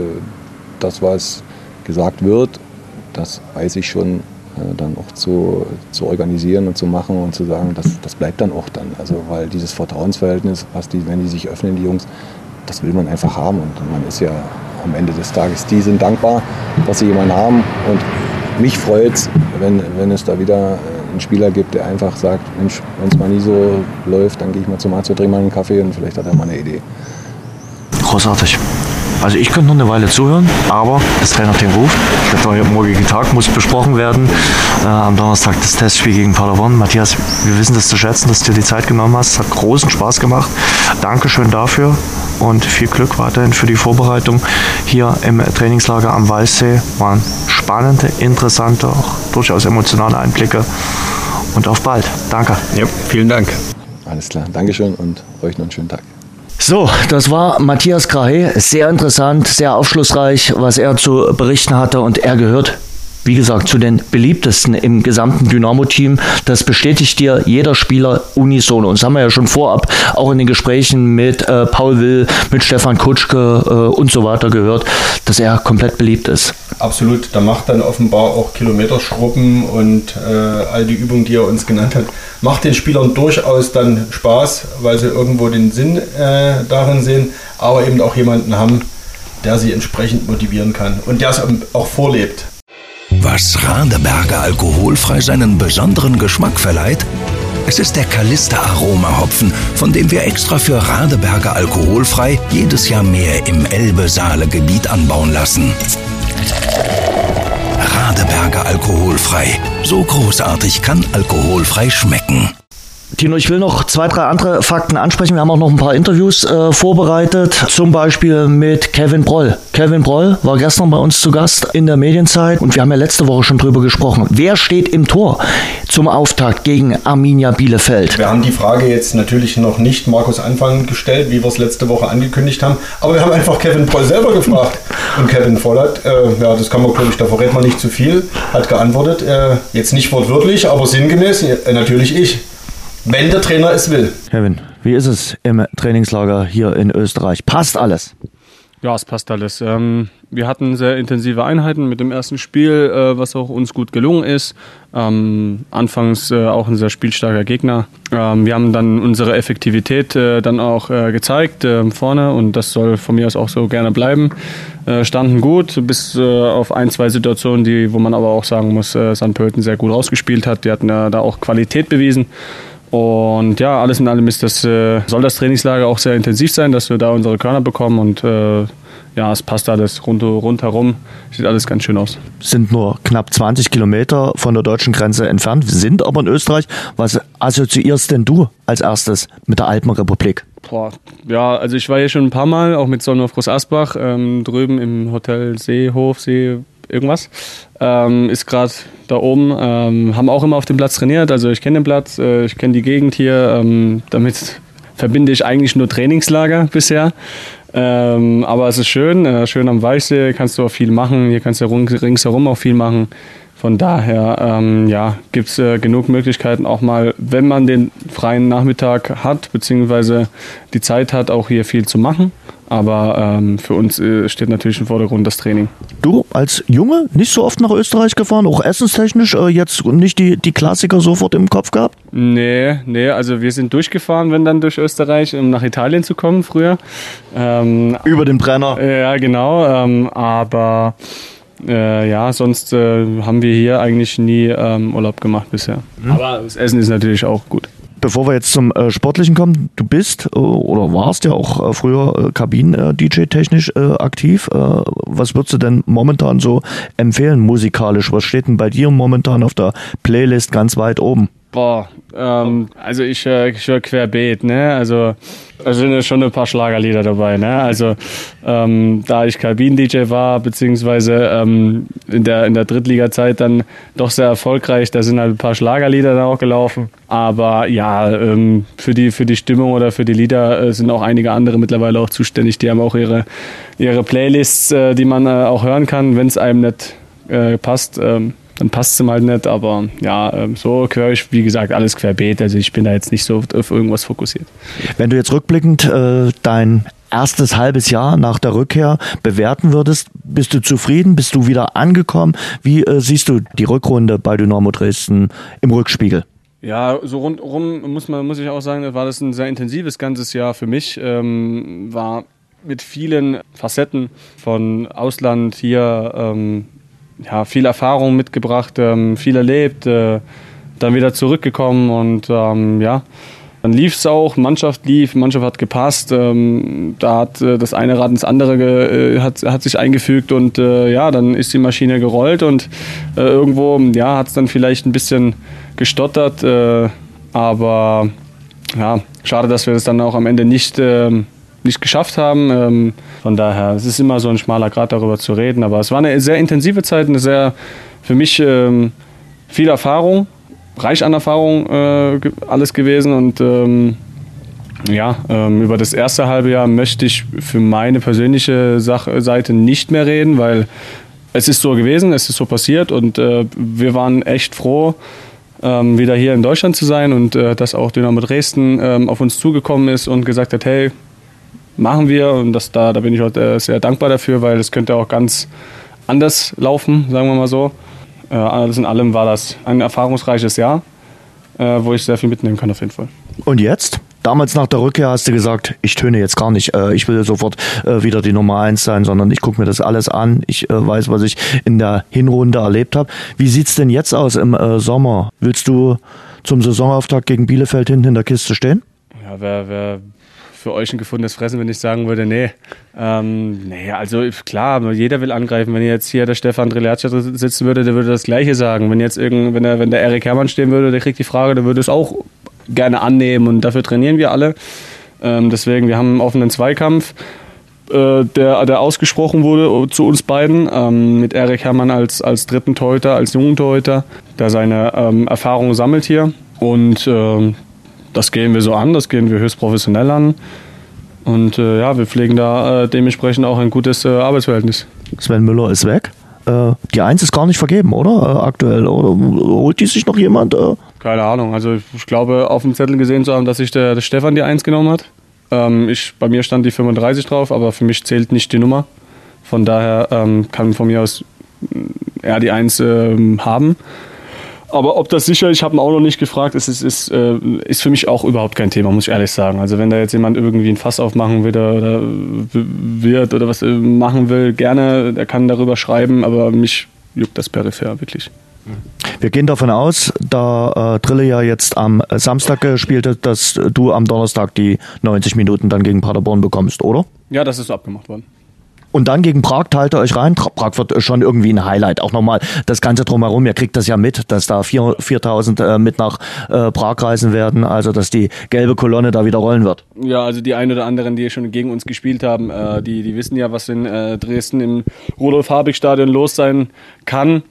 [SPEAKER 5] das, was gesagt wird, das weiß ich schon äh, dann auch zu, zu organisieren und zu machen und zu sagen, das, das bleibt dann auch dann. Also weil dieses Vertrauensverhältnis, was die, wenn die sich öffnen, die Jungs, das will man einfach haben. Und man ist ja am Ende des Tages, die sind dankbar, dass sie jemanden haben. Und mich freut es, wenn, wenn es da wieder einen Spieler gibt, der einfach sagt, Mensch, wenn es mal nie so läuft, dann gehe ich mal zum Arzt, trinke mal einen Kaffee und vielleicht hat er mal eine Idee.
[SPEAKER 2] Großartig. Also ich könnte noch eine Weile zuhören, aber das Trainerteam ruft. Der morgige Tag muss besprochen werden. Äh, am Donnerstag das Testspiel gegen Paderborn. Matthias, wir wissen das zu schätzen, dass du dir die Zeit genommen hast. Es hat großen Spaß gemacht. Dankeschön dafür und viel Glück weiterhin für die Vorbereitung hier im Trainingslager am Weißsee. Waren spannende, interessante, auch durchaus emotionale Einblicke. Und auf bald. Danke.
[SPEAKER 6] Ja, vielen Dank.
[SPEAKER 5] Alles klar, Dankeschön und euch noch einen schönen Tag.
[SPEAKER 2] So, das war Matthias Grahe. Sehr interessant, sehr aufschlussreich, was er zu berichten hatte. Und er gehört, wie gesagt, zu den beliebtesten im gesamten Dynamo-Team. Das bestätigt dir jeder Spieler unisono. Und das haben wir ja schon vorab auch in den Gesprächen mit äh, Paul Will, mit Stefan Kutschke äh, und so weiter gehört, dass er komplett beliebt ist.
[SPEAKER 4] Absolut, da macht dann offenbar auch Kilometerschrubben und äh, all die Übungen, die er uns genannt hat, macht den Spielern durchaus dann Spaß, weil sie irgendwo den Sinn äh, darin sehen, aber eben auch jemanden haben, der sie entsprechend motivieren kann und der es auch vorlebt.
[SPEAKER 1] Was Radeberger alkoholfrei seinen besonderen Geschmack verleiht? Es ist der Kalista Aroma Hopfen, von dem wir extra für Radeberger alkoholfrei jedes Jahr mehr im Elbe-Saale-Gebiet anbauen lassen. Radeberger alkoholfrei. So großartig kann alkoholfrei schmecken.
[SPEAKER 2] Tino, ich will noch zwei, drei andere Fakten ansprechen. Wir haben auch noch ein paar Interviews äh, vorbereitet, zum Beispiel mit Kevin Broll. Kevin Broll war gestern bei uns zu Gast in der Medienzeit und wir haben ja letzte Woche schon drüber gesprochen. Wer steht im Tor zum Auftakt gegen Arminia Bielefeld?
[SPEAKER 4] Wir haben die Frage jetzt natürlich noch nicht Markus Anfang gestellt, wie wir es letzte Woche angekündigt haben, aber wir haben einfach Kevin Broll selber gefragt. Und Kevin Broll hat, äh, ja, das kann man, glaube ich, da verrät man nicht zu viel, hat geantwortet, äh, jetzt nicht wortwörtlich, aber sinngemäß, äh, natürlich ich wenn der Trainer es will.
[SPEAKER 2] Kevin, wie ist es im Trainingslager hier in Österreich? Passt alles?
[SPEAKER 7] Ja, es passt alles. Ähm, wir hatten sehr intensive Einheiten mit dem ersten Spiel, äh, was auch uns gut gelungen ist. Ähm, anfangs äh, auch ein sehr spielstarker Gegner. Ähm, wir haben dann unsere Effektivität äh, dann auch gezeigt vorne und das soll von mir aus auch so gerne bleiben. Standen gut, bis auf ein, zwei Situationen, die, wo man aber auch sagen muss, äh, St. Pölten sehr gut rausgespielt hat. Die hatten da auch Qualität bewiesen. Und ja, alles in allem ist das, äh, soll das Trainingslager auch sehr intensiv sein, dass wir da unsere Körner bekommen und äh, ja, es passt alles rund, rundherum. Sieht alles ganz schön aus.
[SPEAKER 2] Sind nur knapp 20 Kilometer von der deutschen Grenze entfernt, sind aber in Österreich. Was assoziierst denn du als erstes mit der Alpenrepublik?
[SPEAKER 7] Boah, ja, also ich war hier schon ein paar Mal, auch mit Sonnenhof Groß Asbach, ähm, drüben im Hotel Seehof, See, irgendwas. Ähm, ist gerade da oben. Ähm, haben auch immer auf dem Platz trainiert. Also ich kenne den Platz, äh, ich kenne die Gegend hier. Ähm, damit verbinde ich eigentlich nur Trainingslager bisher. Ähm, aber es ist schön, äh, schön am Weichsee kannst du auch viel machen. Hier kannst du ringsherum auch viel machen. Von daher ähm, ja, gibt es äh, genug Möglichkeiten, auch mal, wenn man den freien Nachmittag hat, beziehungsweise die Zeit hat, auch hier viel zu machen. Aber ähm, für uns äh, steht natürlich im Vordergrund das Training.
[SPEAKER 2] Du als Junge nicht so oft nach Österreich gefahren, auch essenstechnisch, äh, jetzt nicht die, die Klassiker sofort im Kopf gehabt?
[SPEAKER 7] Nee, nee, also wir sind durchgefahren, wenn dann durch Österreich, um nach Italien zu kommen früher.
[SPEAKER 2] Ähm, Über den Brenner.
[SPEAKER 7] Ja, genau. Ähm, aber äh, ja, sonst äh, haben wir hier eigentlich nie ähm, Urlaub gemacht bisher. Mhm. Aber das Essen ist natürlich auch gut.
[SPEAKER 2] Bevor wir jetzt zum äh, Sportlichen kommen, du bist äh, oder warst ja auch äh, früher äh, Kabinen-DJ-technisch aktiv. was würdest du denn momentan so empfehlen musikalisch? Was steht denn bei dir momentan auf der Playlist ganz weit oben?
[SPEAKER 7] Boah, ähm, also ich, äh, höre querbeet, ne? Also da sind schon ein paar Schlagerlieder dabei, ne? Also ähm, da ich Kabinen-DJ war, beziehungsweise ähm, in der, in der Drittliga-Zeit dann doch sehr erfolgreich, da sind halt ein paar Schlagerlieder da auch gelaufen. Aber ja, ähm, für, die, für die Stimmung oder für die Lieder äh, sind auch einige andere mittlerweile auch zuständig. Die haben auch ihre, ihre Playlists, äh, die man äh, auch hören kann, wenn es einem nicht äh, passt. Ähm, dann passt es ihm halt nicht. Aber ja, ähm, so höre ich, wie gesagt, alles querbeet. Also ich bin da jetzt nicht so auf irgendwas fokussiert.
[SPEAKER 2] Wenn du jetzt rückblickend äh, dein erstes halbes Jahr nach der Rückkehr bewerten würdest, bist du zufrieden? Bist du wieder angekommen? Wie äh, siehst du die Rückrunde bei Dynamo Dresden im Rückspiegel?
[SPEAKER 7] Ja, so rundherum muss man muss ich auch sagen, war das ein sehr intensives ganzes Jahr für mich. Ähm, war mit vielen Facetten von Ausland hier ähm, ja, viel Erfahrung mitgebracht, ähm, viel erlebt, äh, dann wieder zurückgekommen und ähm, ja, dann lief es auch, Mannschaft lief, Mannschaft hat gepasst, ähm, da hat äh, das eine Rad ins andere äh, hat, hat sich eingefügt und äh, ja, dann ist die Maschine gerollt und äh, irgendwo ja, hat es dann vielleicht ein bisschen gestottert, äh, aber ja, schade, dass wir das dann auch am Ende nicht ähm, nicht geschafft haben. Ähm, von daher, es ist immer so ein schmaler Grad, darüber zu reden. Aber es war eine sehr intensive Zeit, eine sehr, für mich ähm, viel Erfahrung, reich an Erfahrung äh, alles gewesen. Und ähm, ja, ähm, über das erste halbe Jahr möchte ich für meine persönliche Sach Seite nicht mehr reden, weil es ist so gewesen, es ist so passiert und äh, wir waren echt froh, ähm, wieder hier in Deutschland zu sein und äh, dass auch Dynamo Dresden ähm, auf uns zugekommen ist und gesagt hat, hey, machen wir und das, da, da bin ich heute sehr dankbar dafür, weil es könnte auch ganz anders laufen, sagen wir mal so. Äh, alles in allem war das ein erfahrungsreiches Jahr, äh, wo ich sehr viel mitnehmen kann auf jeden Fall.
[SPEAKER 2] Und jetzt? Damals nach der Rückkehr hast du gesagt, ich töne jetzt gar nicht, äh, ich will sofort äh, wieder die Nummer eins sein, sondern ich gucke mir das alles an. Ich äh, weiß, was ich in der Hinrunde erlebt habe. Wie sieht's denn jetzt aus im äh, Sommer? Willst du zum Saisonauftakt gegen Bielefeld hinten in der Kiste stehen?
[SPEAKER 7] Ja, wer, wer für euch ein gefundenes Fressen, wenn ich sagen würde, nee. Ähm, nee, also klar, jeder will angreifen. Wenn jetzt hier der Stefan Drelaccia sitzen würde, der würde das Gleiche sagen. Wenn jetzt irgend, wenn der, wenn der Erik Herrmann stehen würde, der kriegt die Frage, der würde es auch gerne annehmen und dafür trainieren wir alle. Ähm, deswegen, wir haben einen offenen Zweikampf, äh, der, der ausgesprochen wurde zu uns beiden, ähm, mit Erik Herrmann als, als dritten Torhüter, als jungen Torhüter, der seine ähm, Erfahrungen sammelt hier. Und äh, das gehen wir so an, das gehen wir höchst professionell an. Und äh, ja, wir pflegen da äh, dementsprechend auch ein gutes äh, Arbeitsverhältnis.
[SPEAKER 2] Sven Müller ist weg. Äh, die Eins ist gar nicht vergeben, oder? aktuell. Oder holt die sich noch jemand?
[SPEAKER 7] Keine Ahnung. Also ich glaube, auf dem Zettel gesehen zu haben, dass sich der, der Stefan die 1 genommen hat. Ähm, ich, bei mir stand die 35 drauf, aber für mich zählt nicht die Nummer. Von daher ähm, kann von mir aus er die 1 ähm, haben. Aber ob das sicher, ich habe ihn auch noch nicht gefragt, ist, ist, ist, äh, ist für mich auch überhaupt kein Thema, muss ich ehrlich sagen. Also wenn da jetzt jemand irgendwie ein Fass aufmachen will oder, oder wird oder was äh, machen will, gerne, der kann darüber schreiben, aber mich juckt das peripher wirklich.
[SPEAKER 2] Wir gehen davon aus, da äh, Drille ja jetzt am Samstag gespielt hat, dass du am Donnerstag die 90 Minuten dann gegen Paderborn bekommst, oder?
[SPEAKER 7] Ja, das ist so abgemacht worden.
[SPEAKER 2] Und dann gegen Prag teilt ihr euch rein. Prag wird schon irgendwie ein Highlight. Auch nochmal das Ganze drumherum. Ihr kriegt das ja mit, dass da 4000 äh, mit nach äh, Prag reisen werden. Also, dass die gelbe Kolonne da wieder rollen wird.
[SPEAKER 7] Ja, also die ein oder anderen, die schon gegen uns gespielt haben, äh, die, die wissen ja, was in äh, Dresden im Rudolf-Habig-Stadion los sein kann.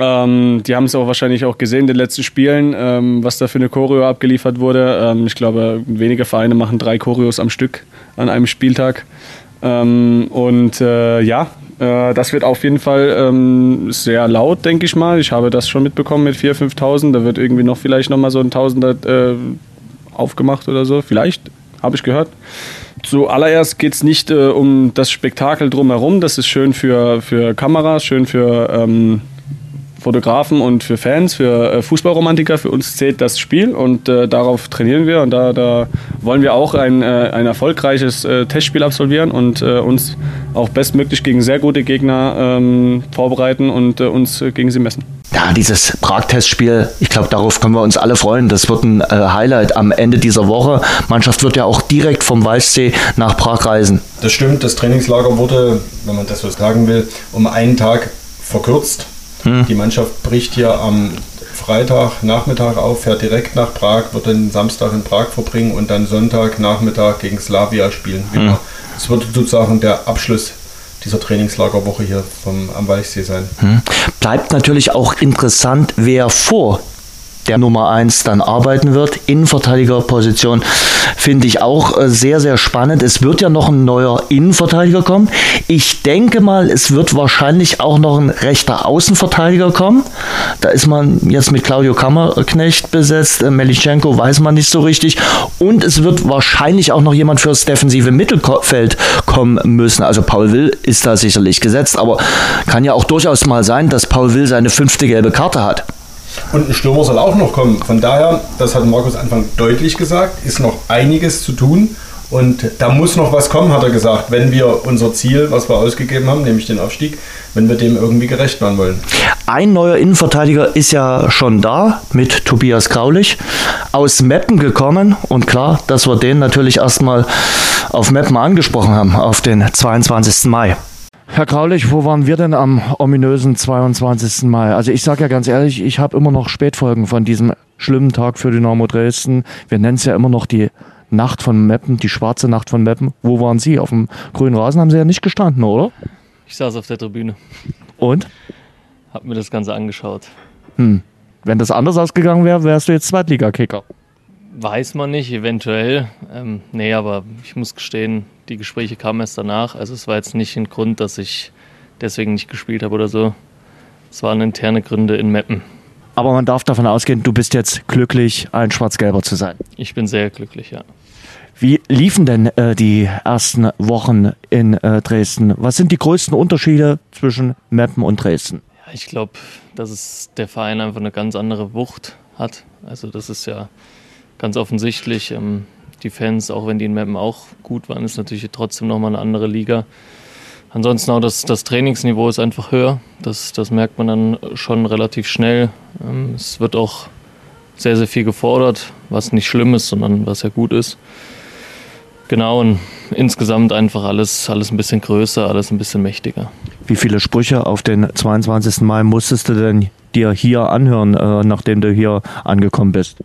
[SPEAKER 7] Ähm, die haben es auch wahrscheinlich auch gesehen in den letzten Spielen, ähm, was da für eine Choreo abgeliefert wurde. Ähm, ich glaube, wenige Vereine machen drei Choreos am Stück an einem Spieltag. Ähm, und äh, ja, äh, das wird auf jeden Fall ähm, sehr laut, denke ich mal. Ich habe das schon mitbekommen mit 4.000, 5.000. Da wird irgendwie noch vielleicht nochmal so ein Tausender äh, aufgemacht oder so. Vielleicht, habe ich gehört. Zuallererst geht es nicht äh, um das Spektakel drumherum. Das ist schön für, für Kameras, schön für ähm, Fotografen und für Fans, für äh, Fußballromantiker. Für uns zählt das Spiel und äh, darauf trainieren wir und da, da wollen wir auch ein, äh, ein erfolgreiches äh, Testspiel absolvieren und äh, uns auch bestmöglich gegen sehr gute Gegner ähm, vorbereiten und äh, uns gegen sie messen.
[SPEAKER 2] Ja, dieses Prag-Testspiel, ich glaube, darauf können wir uns alle freuen. Das wird ein Highlight am Ende dieser Woche. Mannschaft wird ja auch direkt vom Walchsee nach Prag reisen.
[SPEAKER 4] Das stimmt, das Trainingslager wurde, wenn man das so sagen will, um einen Tag verkürzt. Hm. Die Mannschaft bricht hier am Freitag Nachmittag auf, fährt direkt nach Prag, wird den Samstag in Prag verbringen und dann Sonntag Nachmittag gegen Slavia spielen. Hm. Es wird sozusagen der Abschluss dieser Trainingslagerwoche hier vom, am Walchsee sein. Hm.
[SPEAKER 2] Bleibt natürlich auch interessant, wer vor der Nummer 1 dann arbeiten wird. Innenverteidigerposition finde ich auch äh, sehr, sehr spannend. Es wird ja noch ein neuer Innenverteidiger kommen. Ich denke mal, es wird wahrscheinlich auch noch ein rechter Außenverteidiger kommen. Da ist man jetzt mit Claudio Kammerknecht besetzt. Äh, Melischenko weiß man nicht so richtig. Und es wird wahrscheinlich auch noch jemand fürs defensive Mittelfeld kommen müssen. Also Paul Will ist da sicherlich gesetzt, aber kann ja auch durchaus mal sein, dass Paul Will seine fünfte gelbe Karte hat.
[SPEAKER 4] Und ein Stürmer soll auch noch kommen. Von daher, das hat Markus Anfang deutlich gesagt, ist noch einiges zu tun. Und da muss noch was kommen, hat er gesagt, wenn wir unser Ziel, was wir ausgegeben haben, nämlich den Aufstieg, wenn wir dem irgendwie gerecht werden wollen.
[SPEAKER 2] Ein neuer Innenverteidiger ist ja schon da mit Tobias Graulich aus Meppen gekommen. Und klar, dass wir den natürlich erstmal auf Meppen angesprochen haben, auf den 22. Mai. Herr Graulich, wo waren wir denn am ominösen 22. Mai? Also ich sage ja ganz ehrlich, ich habe immer noch Spätfolgen von diesem schlimmen Tag für Dynamo Dresden. Wir nennen es ja immer noch die Nacht von Meppen, die schwarze Nacht von Meppen. Wo waren Sie? Auf dem grünen Rasen haben Sie ja nicht gestanden, oder?
[SPEAKER 3] Ich saß auf der Tribüne.
[SPEAKER 2] Und?
[SPEAKER 3] Hab mir das Ganze angeschaut.
[SPEAKER 2] Hm. Wenn das anders ausgegangen wäre, wärst du jetzt Zweitligakicker.
[SPEAKER 3] Weiß man nicht, eventuell. Ähm, nee, aber ich muss gestehen, die Gespräche kamen erst danach. Also es war jetzt nicht ein Grund, dass ich deswegen nicht gespielt habe oder so. Es waren interne Gründe in Meppen.
[SPEAKER 2] Aber man darf davon ausgehen, du bist jetzt glücklich, ein Schwarz-Gelber zu sein.
[SPEAKER 3] Ich bin sehr glücklich, ja.
[SPEAKER 2] Wie liefen denn äh, die ersten Wochen in äh, Dresden? Was sind die größten Unterschiede zwischen Meppen und Dresden?
[SPEAKER 8] Ja, ich glaube, dass es der Verein einfach eine ganz andere Wucht hat. Also das ist ja ganz offensichtlich. Ähm, die Fans, auch wenn die in Meppen auch gut waren, ist natürlich trotzdem nochmal eine andere Liga. Ansonsten auch das, das Trainingsniveau ist einfach höher. Das, das merkt man dann schon relativ schnell. Ähm, es wird auch sehr, sehr viel gefordert, was nicht schlimm ist, sondern was ja gut ist. Genau, und insgesamt einfach alles, alles ein bisschen größer, alles ein bisschen mächtiger.
[SPEAKER 2] Wie viele Sprüche auf den 22. Mai musstest du denn dir hier anhören, äh, nachdem du hier angekommen bist?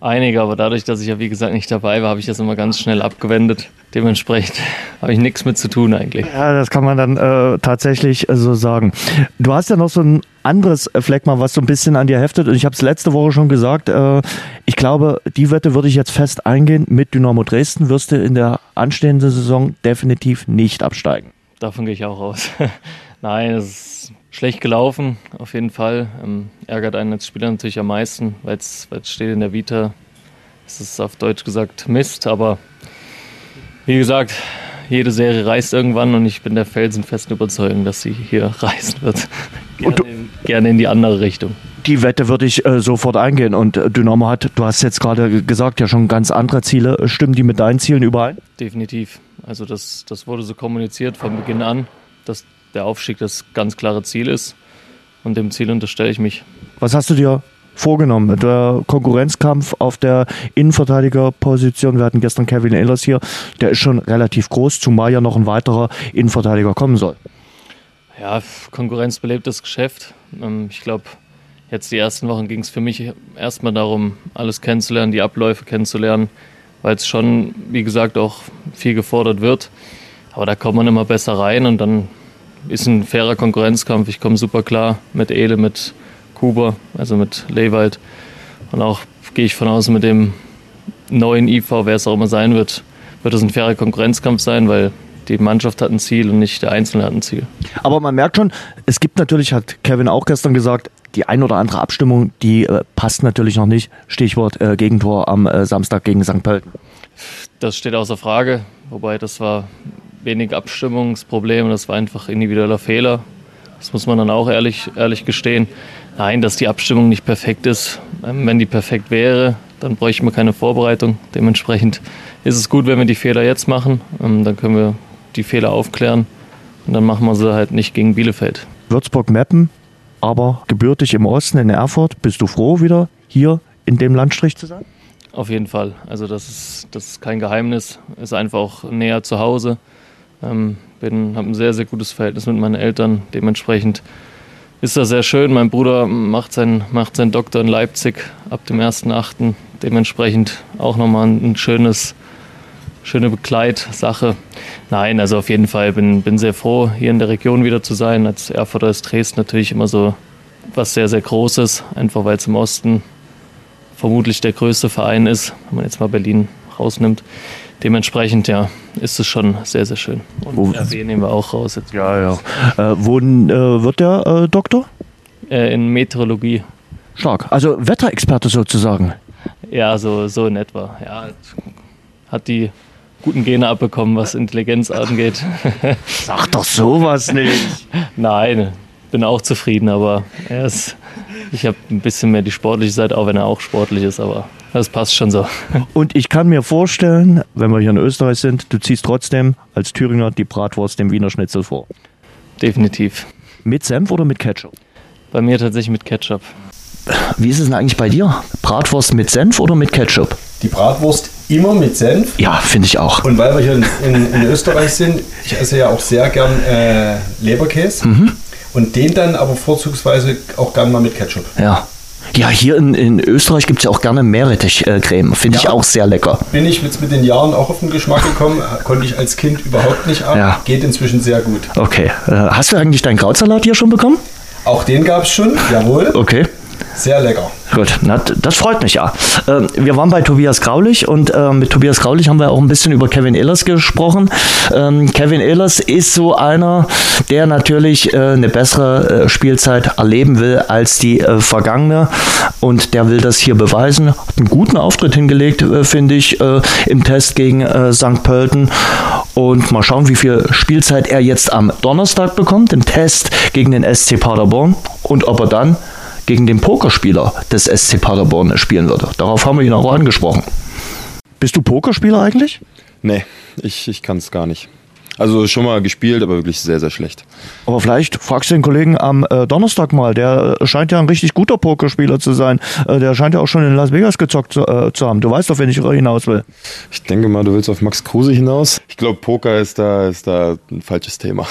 [SPEAKER 8] Einige, aber dadurch, dass ich ja wie gesagt nicht dabei war, habe ich das immer ganz schnell abgewendet. Dementsprechend habe ich nichts mit zu tun eigentlich.
[SPEAKER 2] Ja, das kann man dann äh, tatsächlich äh, so sagen. Du hast ja noch so ein anderes Fleckma, was so ein bisschen an dir heftet. Und ich habe es letzte Woche schon gesagt. Äh, ich glaube, die Wette würde ich jetzt fest eingehen. Mit Dynamo Dresden wirst du in der anstehenden Saison definitiv nicht absteigen.
[SPEAKER 8] Davon gehe ich auch aus. Nein, es ist schlecht gelaufen, auf jeden Fall. Ähm, ärgert einen als Spieler natürlich am meisten, weil es steht in der Vita. Es ist auf Deutsch gesagt Mist, aber wie gesagt, jede Serie reist irgendwann und ich bin der felsenfesten Überzeugung, dass sie hier reisen wird. gerne, in, gerne in die andere Richtung.
[SPEAKER 2] Die Wette würde ich äh, sofort eingehen. Und äh, Dynamo hat, du hast jetzt gerade gesagt, ja schon ganz andere Ziele. Stimmen die mit deinen Zielen überein?
[SPEAKER 8] Definitiv. Also das, das wurde so kommuniziert von Beginn an, dass der Aufstieg das ganz klare Ziel ist. Und dem Ziel unterstelle ich mich.
[SPEAKER 2] Was hast du dir vorgenommen? Der Konkurrenzkampf auf der Innenverteidigerposition, wir hatten gestern Kevin Ehlers hier, der ist schon relativ groß, zumal ja noch ein weiterer Innenverteidiger kommen soll.
[SPEAKER 8] Ja, Konkurrenz belebt das Geschäft. Ähm, ich glaube, jetzt die ersten Wochen ging es für mich erstmal darum, alles kennenzulernen, die Abläufe kennenzulernen, weil es schon, wie gesagt, auch viel gefordert wird. Aber da kommt man immer besser rein und dann ist ein fairer Konkurrenzkampf. Ich komme super klar mit Ele, mit Kuba, also mit Lewald. Und auch gehe ich von aus, mit dem neuen IV, wer es auch immer sein wird, wird es ein fairer Konkurrenzkampf sein, weil die Mannschaft hat ein Ziel und nicht der Einzelne hat ein Ziel.
[SPEAKER 2] Aber man merkt schon, es gibt natürlich, hat Kevin auch gestern gesagt, die ein oder andere Abstimmung, die äh, passt natürlich noch nicht. Stichwort äh, Gegentor am äh, Samstag gegen St. Pölten.
[SPEAKER 8] Das steht außer Frage, wobei das war wenig Abstimmungsproblem, das war einfach individueller Fehler. Das muss man dann auch ehrlich, ehrlich gestehen. Nein, dass die Abstimmung nicht perfekt ist. Ähm, wenn die perfekt wäre, dann bräuchte man keine Vorbereitung. Dementsprechend ist es gut, wenn wir die Fehler jetzt machen. Ähm, dann können wir die Fehler aufklären und dann machen wir sie halt nicht gegen Bielefeld.
[SPEAKER 2] Würzburg-Meppen, aber gebürtig im Osten in Erfurt. Bist du froh, wieder hier in dem Landstrich zu sein?
[SPEAKER 8] Auf jeden Fall. Also das ist, das ist kein Geheimnis. Ist einfach auch näher zu Hause. Ähm, habe ein sehr, sehr gutes Verhältnis mit meinen Eltern. Dementsprechend ist das sehr schön. Mein Bruder macht, sein, macht seinen Doktor in Leipzig ab dem 1.8. Dementsprechend auch nochmal ein schönes, schöne Begleitsache. Nein, also auf jeden Fall bin, bin sehr froh, hier in der Region wieder zu sein. Als Erfurter ist Dresden natürlich immer so was sehr, sehr Großes, einfach weil es im Osten vermutlich der größte Verein ist, wenn man jetzt mal Berlin rausnimmt dementsprechend, ja, ist es schon sehr, sehr schön. Und wo, RW nehmen wir auch raus jetzt.
[SPEAKER 2] Ja, ja. Äh, wo äh, wird der äh, Doktor?
[SPEAKER 8] Äh, in Meteorologie.
[SPEAKER 2] Stark. Also Wetterexperte sozusagen.
[SPEAKER 8] Ja, so, so in etwa. Ja, hat die guten Gene abbekommen, was Intelligenz angeht.
[SPEAKER 2] Sag doch sowas nicht.
[SPEAKER 8] Nein, bin auch zufrieden, aber er ist, ich habe ein bisschen mehr die sportliche Seite, auch wenn er auch sportlich ist, aber das passt schon so.
[SPEAKER 2] Und ich kann mir vorstellen, wenn wir hier in Österreich sind, du ziehst trotzdem als Thüringer die Bratwurst dem Wiener Schnitzel vor.
[SPEAKER 8] Definitiv.
[SPEAKER 2] Mit Senf oder mit Ketchup?
[SPEAKER 8] Bei mir tatsächlich mit Ketchup.
[SPEAKER 2] Wie ist es denn eigentlich bei dir? Bratwurst mit Senf oder mit Ketchup?
[SPEAKER 4] Die Bratwurst immer mit Senf.
[SPEAKER 2] Ja, finde ich auch.
[SPEAKER 4] Und weil wir hier in, in, in, Österreich sind, ich esse ja auch sehr gern äh, Leberkäse. Mhm. Und den dann aber vorzugsweise auch gern mal mit Ketchup.
[SPEAKER 2] Ja. Ja, hier in, in Österreich gibt es ja auch gerne Meerrettichcreme. Finde ja, ich auch sehr lecker.
[SPEAKER 4] Bin ich jetzt mit den Jahren auch auf den Geschmack gekommen. Konnte ich als Kind überhaupt nicht ab. Ja. Geht inzwischen sehr gut.
[SPEAKER 2] Okay. Äh, hast du eigentlich deinen Krautsalat hier schon bekommen?
[SPEAKER 4] Auch den gab es schon, jawohl.
[SPEAKER 2] Okay.
[SPEAKER 4] Sehr lecker.
[SPEAKER 2] Gut, na, das freut mich ja. Ähm, wir waren bei Tobias Graulich und äh, mit Tobias Graulich haben wir auch ein bisschen über Kevin Ehlers gesprochen. Ähm, Kevin Ehlers ist so einer, der natürlich äh, eine bessere äh, Spielzeit erleben will als die äh, vergangene und der will das hier beweisen. Hat einen guten Auftritt hingelegt, äh, finde ich, äh, im Test gegen St. Pölten. Und mal schauen, wie viel Spielzeit er jetzt am Donnerstag bekommt, im Test gegen den SC Paderborn und ob er dann gegen den Pokerspieler des SC Paderborn spielen würde. Darauf haben wir ihn auch angesprochen. Bist du Pokerspieler eigentlich?
[SPEAKER 9] Nee, ich, ich kann es gar nicht. Also schon mal gespielt, aber wirklich sehr, sehr schlecht.
[SPEAKER 2] Aber vielleicht fragst du den Kollegen am äh, Donnerstag mal. Der äh, scheint ja ein richtig guter Pokerspieler zu sein. Äh, der scheint ja auch schon in Las Vegas gezockt zu, äh, zu haben. Du weißt doch, wenn ich hinaus will.
[SPEAKER 9] Ich denke mal, du willst auf Max Kruse hinaus. Ich glaube, Poker ist da, ist da ein falsches Thema.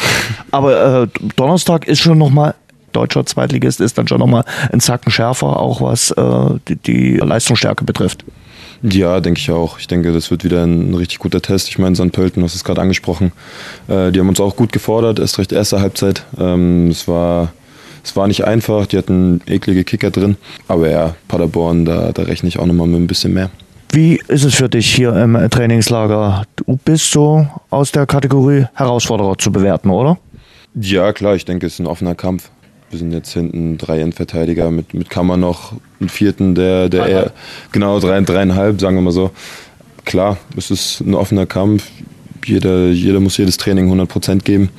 [SPEAKER 2] Aber äh, Donnerstag ist schon nochmal deutscher Zweitligist ist dann schon nochmal ein Zacken schärfer, auch was äh, die, die Leistungsstärke betrifft.
[SPEAKER 9] Ja, denke ich auch. Ich denke, das wird wieder ein richtig guter Test. Ich meine, St. Pölten, du hast es gerade angesprochen, äh, die haben uns auch gut gefordert, erst recht erste Halbzeit. Ähm, es, war, es war nicht einfach, die hatten eklige Kicker drin. Aber ja, Paderborn, da, da rechne ich auch nochmal mit ein bisschen mehr.
[SPEAKER 2] Wie ist es für dich hier im Trainingslager? Du bist so aus der Kategorie Herausforderer zu bewerten, oder?
[SPEAKER 9] Ja, klar, ich denke, es ist ein offener Kampf. Wir sind jetzt hinten drei Endverteidiger mit, mit Kammer noch einen vierten, der, der eher, genau, drei, dreieinhalb, sagen wir mal so. Klar, es ist ein offener Kampf. Jeder, jeder muss jedes Training 100% geben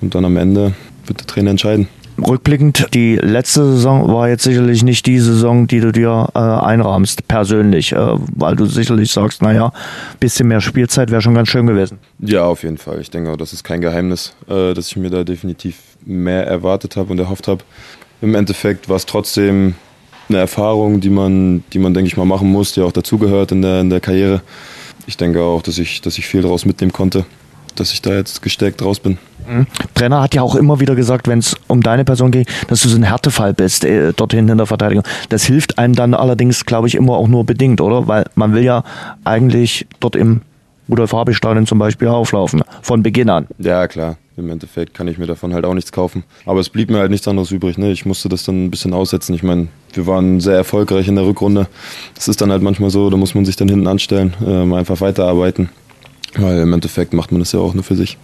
[SPEAKER 9] und dann am Ende wird der Trainer entscheiden.
[SPEAKER 2] Rückblickend, die letzte Saison war jetzt sicherlich nicht die Saison, die du dir äh, einrahmst, persönlich, äh, weil du sicherlich sagst, naja, bisschen mehr Spielzeit wäre schon ganz schön gewesen.
[SPEAKER 9] Ja, auf jeden Fall. Ich denke, das ist kein Geheimnis, äh, dass ich mir da definitiv mehr erwartet habe und erhofft habe. Im Endeffekt war es trotzdem eine Erfahrung, die man, die man, denke ich mal, machen muss, die auch dazugehört in der, in der Karriere. Ich denke auch, dass ich, dass ich viel daraus mitnehmen konnte, dass ich da jetzt gestärkt raus bin.
[SPEAKER 2] Mhm. Trainer hat ja auch immer wieder gesagt, wenn es um deine Person geht, dass du so ein Härtefall bist, äh, dorthin in der Verteidigung. Das hilft einem dann allerdings, glaube ich, immer auch nur bedingt, oder? Weil man will ja eigentlich dort im Rudolf Habich Stadion zum Beispiel auflaufen, von Beginn an.
[SPEAKER 9] Ja, klar. Im Endeffekt kann ich mir davon halt auch nichts kaufen. Aber es blieb mir halt nichts anderes übrig. Ne? Ich musste das dann ein bisschen aussetzen. Ich meine, wir waren sehr erfolgreich in der Rückrunde. Das ist dann halt manchmal so, da muss man sich dann hinten anstellen, ähm, einfach weiterarbeiten. Weil im Endeffekt macht man das ja auch nur für sich.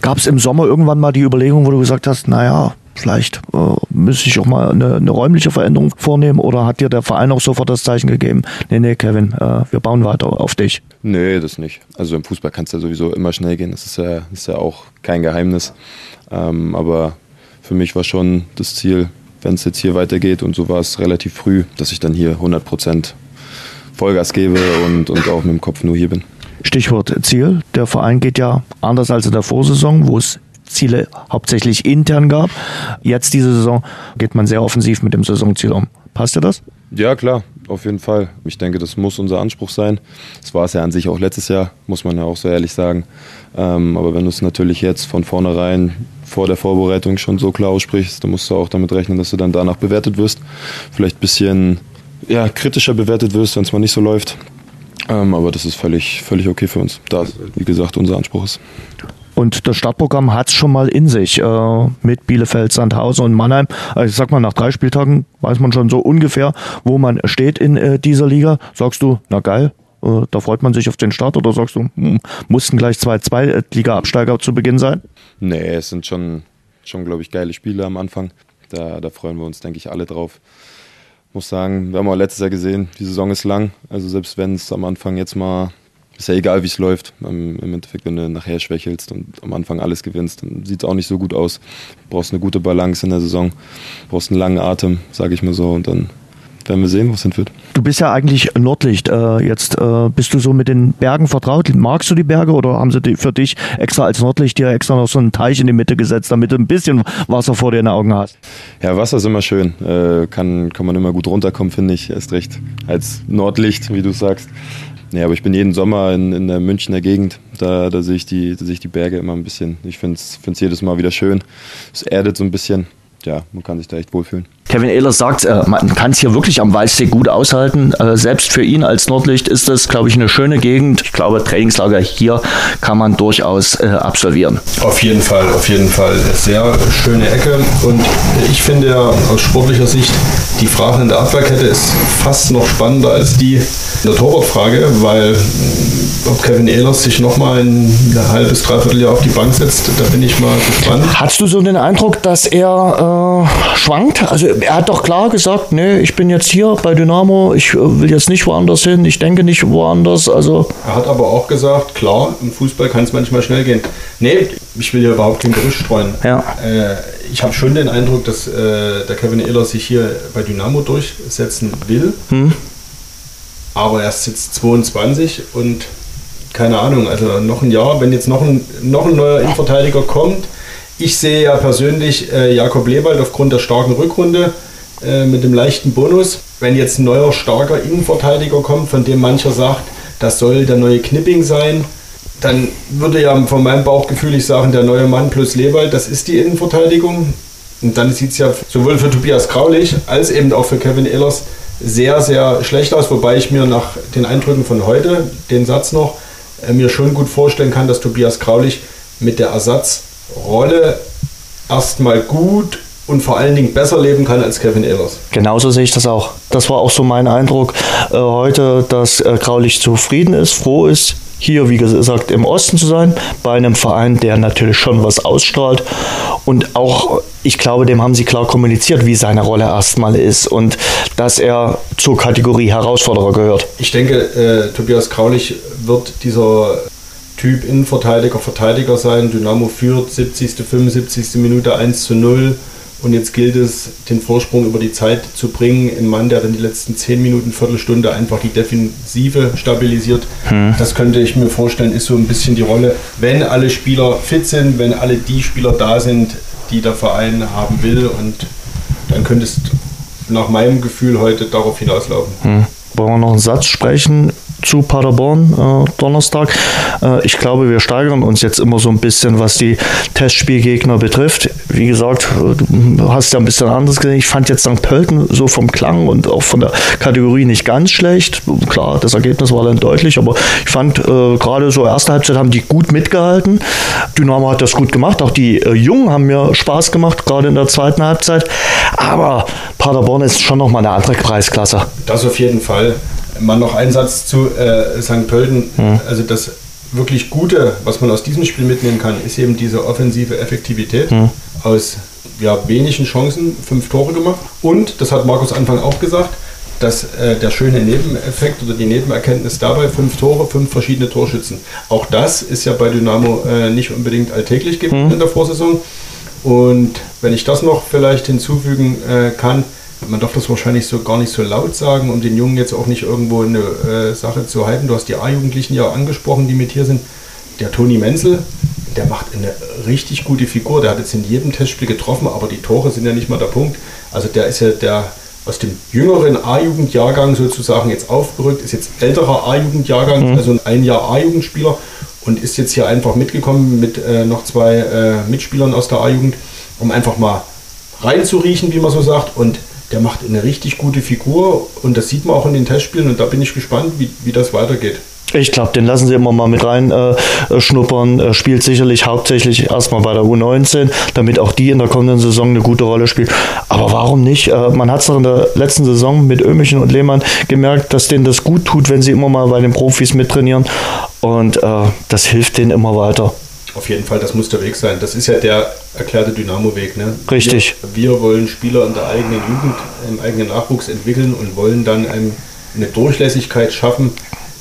[SPEAKER 2] Gab es im Sommer irgendwann mal die Überlegung, wo du gesagt hast, naja, vielleicht äh, müsste ich auch mal eine, eine, räumliche Veränderung vornehmen oder hat dir der Verein auch sofort das Zeichen gegeben, nee, nee, Kevin, äh, wir bauen weiter auf dich?
[SPEAKER 9] Nee, das nicht. Also im Fußball kann es ja sowieso immer schnell gehen, das ist ja, das ist ja auch kein Geheimnis. Ähm, aber für mich war schon das Ziel, wenn es jetzt hier weitergeht und so war es relativ früh, dass ich dann hier 100 Prozent Vollgas gebe und, und auch mit dem Kopf nur hier bin.
[SPEAKER 2] Stichwort Ziel. Der Verein geht ja anders als in der Vorsaison, wo es Ziele hauptsächlich intern gab. Jetzt diese Saison geht man sehr offensiv mit dem Saisonziel um. Passt dir das?
[SPEAKER 9] Ja, klar, auf jeden Fall. Ich denke, das muss unser Anspruch sein. Das war es ja an sich auch letztes Jahr, muss man ja auch so ehrlich sagen. Ähm, aber wenn du es natürlich jetzt von vornherein vor der Vorbereitung schon so klar aussprichst, dann musst du auch damit rechnen, dass du dann danach bewertet wirst. Vielleicht ein bisschen ja, kritischer bewertet wirst, wenn es mal nicht so läuft. Ähm, aber das ist völlig, völlig okay für uns, da, wie gesagt, unser Anspruch ist.
[SPEAKER 2] Und das Startprogramm hat es schon mal in sich äh, mit Bielefeld, Sandhausen und Mannheim. Also ich sag mal, nach drei Spieltagen weiß man schon so ungefähr, wo man steht in äh, dieser Liga. Sagst du, na geil, äh, da freut man sich auf den Start oder sagst du, hm, mussten gleich zwei Zweitliga-Absteiger zu Beginn sein?
[SPEAKER 9] Nee, es sind schon, schon glaube ich, geile Spiele am Anfang. Da, da freuen wir uns, denke ich, alle drauf muss sagen, wir haben auch letztes Jahr gesehen, die Saison ist lang. Also selbst wenn es am Anfang jetzt mal, ist ja egal, wie es läuft. Im Endeffekt, wenn du nachher schwächelst und am Anfang alles gewinnst, dann sieht es auch nicht so gut aus. Du brauchst eine gute Balance in der Saison, du brauchst einen langen Atem, sage ich mal so, und dann werden wir sehen, was hinführt.
[SPEAKER 2] Du bist ja eigentlich Nordlicht. Äh, jetzt äh, bist du so mit den Bergen vertraut. Magst du die Berge oder haben sie für dich extra als Nordlicht dir extra noch so einen Teich in die Mitte gesetzt, damit du ein bisschen Wasser vor dir in den Augen hast?
[SPEAKER 9] Ja, Wasser ist immer schön. Äh, kann, kann man immer gut runterkommen, finde ich. Erst recht als Nordlicht, wie du sagst. Ja, aber ich bin jeden Sommer in, in der Münchner Gegend. Da, da sehe ich, die, da sehe ich die Berge immer ein bisschen. Ich finde es jedes Mal wieder schön. Es erdet so ein bisschen ja, man kann sich da echt wohlfühlen.
[SPEAKER 2] Kevin Ehlers sagt, äh, man kann es hier wirklich am Waldsee gut aushalten. Äh, selbst für ihn als Nordlicht ist das, glaube ich, eine schöne Gegend. Ich glaube, Trainingslager hier kann man durchaus äh, absolvieren.
[SPEAKER 4] Auf jeden Fall, auf jeden Fall. Sehr schöne Ecke. Und ich finde ja aus sportlicher Sicht, die Frage in der Abwehrkette ist fast noch spannender als die in der Torwartfrage, weil ob Kevin Ehlers sich nochmal ein halbes, dreiviertel Jahr auf die Bank setzt, da bin ich mal gespannt.
[SPEAKER 2] Hast du so den Eindruck, dass er äh, schwankt? Also er hat doch klar gesagt, nee, ich bin jetzt hier bei Dynamo, ich äh, will jetzt nicht woanders hin, ich denke nicht woanders. Also
[SPEAKER 4] er hat aber auch gesagt, klar, im Fußball kann es manchmal schnell gehen. Nee, ich will hier überhaupt kein Gerücht streuen.
[SPEAKER 2] Ja.
[SPEAKER 4] Äh, ich habe schon den Eindruck, dass äh, der Kevin Ehler sich hier bei Dynamo durchsetzen will. Hm. Aber er ist jetzt 22 und keine Ahnung, also noch ein Jahr, wenn jetzt noch ein, noch ein neuer Innenverteidiger kommt, ich sehe ja persönlich äh, Jakob Lewald aufgrund der starken Rückrunde äh, mit dem leichten Bonus. Wenn jetzt ein neuer starker Innenverteidiger kommt, von dem mancher sagt, das soll der neue Knipping sein, dann würde ja von meinem Bauchgefühl ich sagen, der neue Mann plus Lewald, das ist die Innenverteidigung. Und dann sieht es ja sowohl für Tobias Graulich als eben auch für Kevin Ehlers sehr, sehr schlecht aus, wobei ich mir nach den Eindrücken von heute, den Satz noch, äh, mir schon gut vorstellen kann, dass Tobias Graulich mit der Ersatz Rolle erstmal gut und vor allen Dingen besser leben kann als Kevin Ehlers.
[SPEAKER 2] Genauso sehe ich das auch. Das war auch so mein Eindruck äh, heute, dass äh, Graulich zufrieden ist, froh ist, hier, wie gesagt, im Osten zu sein, bei einem Verein, der natürlich schon was ausstrahlt. Und auch, ich glaube, dem haben sie klar kommuniziert, wie seine Rolle erstmal ist und dass er zur Kategorie Herausforderer gehört.
[SPEAKER 4] Ich denke, äh, Tobias Graulich wird dieser Typ Innenverteidiger, Verteidiger sein. Dynamo führt 70., 75. Minute 1 zu 0. Und jetzt gilt es, den Vorsprung über die Zeit zu bringen. Ein Mann, der dann die letzten 10 Minuten, Viertelstunde einfach die Defensive stabilisiert. Hm. Das könnte ich mir vorstellen, ist so ein bisschen die Rolle. Wenn alle Spieler fit sind, wenn alle die Spieler da sind, die der Verein haben will. Und dann könnte es nach meinem Gefühl heute darauf hinauslaufen.
[SPEAKER 2] Hm. Wollen wir noch einen Satz sprechen zu Paderborn äh, Donnerstag. Äh, ich glaube, wir steigern uns jetzt immer so ein bisschen, was die Testspielgegner betrifft. Wie gesagt, du hast ja ein bisschen anders gesehen. Ich fand jetzt St. Pölten so vom Klang und auch von der Kategorie nicht ganz schlecht. Klar, das Ergebnis war dann deutlich, aber ich fand äh, gerade so erste Halbzeit haben die gut mitgehalten. Dynamo hat das gut gemacht. Auch die äh, Jungen haben mir Spaß gemacht, gerade in der zweiten Halbzeit. Aber Paderborn ist schon nochmal eine andere Preisklasse.
[SPEAKER 4] Das auf jeden Fall. Mal noch ein Satz zu äh, St. Pölten. Mhm. Also das wirklich Gute, was man aus diesem Spiel mitnehmen kann, ist eben diese offensive Effektivität. Mhm. Aus ja, wenigen Chancen fünf Tore gemacht. Und, das hat Markus Anfang auch gesagt, dass äh, der schöne Nebeneffekt oder die Nebenerkenntnis dabei, fünf Tore, fünf verschiedene Torschützen. Auch das ist ja bei Dynamo äh, nicht unbedingt alltäglich gewesen mhm. in der Vorsaison. Und wenn ich das noch vielleicht hinzufügen äh, kann, man darf das wahrscheinlich so gar nicht so laut sagen, um den Jungen jetzt auch nicht irgendwo eine äh, Sache zu halten. Du hast die A-Jugendlichen ja angesprochen, die mit hier sind. Der Toni Menzel, der macht eine richtig gute Figur. Der hat jetzt in jedem Testspiel getroffen, aber die Tore sind ja nicht mal der Punkt. Also der ist ja der aus dem jüngeren A-Jugendjahrgang sozusagen jetzt aufgerückt, ist jetzt älterer A-Jugendjahrgang, mhm. also ein Jahr A-Jugendspieler und ist jetzt hier einfach mitgekommen mit äh, noch zwei äh, Mitspielern aus der A-Jugend, um einfach mal reinzuriechen, wie man so sagt. Und der macht eine richtig gute Figur und das sieht man auch in den Testspielen und da bin ich gespannt, wie, wie das weitergeht.
[SPEAKER 2] Ich glaube, den lassen sie immer mal mit rein äh, äh schnuppern. Er spielt sicherlich hauptsächlich erstmal bei der U19, damit auch die in der kommenden Saison eine gute Rolle spielt. Aber warum nicht? Äh, man hat es noch in der letzten Saison mit Ömichen und Lehmann gemerkt, dass denen das gut tut, wenn sie immer mal bei den Profis mittrainieren. Und äh, das hilft denen immer weiter.
[SPEAKER 4] Auf jeden Fall, das muss der Weg sein. Das ist ja der erklärte Dynamo-Weg. Ne?
[SPEAKER 2] Richtig.
[SPEAKER 4] Wir, wir, wollen Spieler in der eigenen Jugend, im eigenen Nachwuchs entwickeln und wollen dann eine Durchlässigkeit schaffen,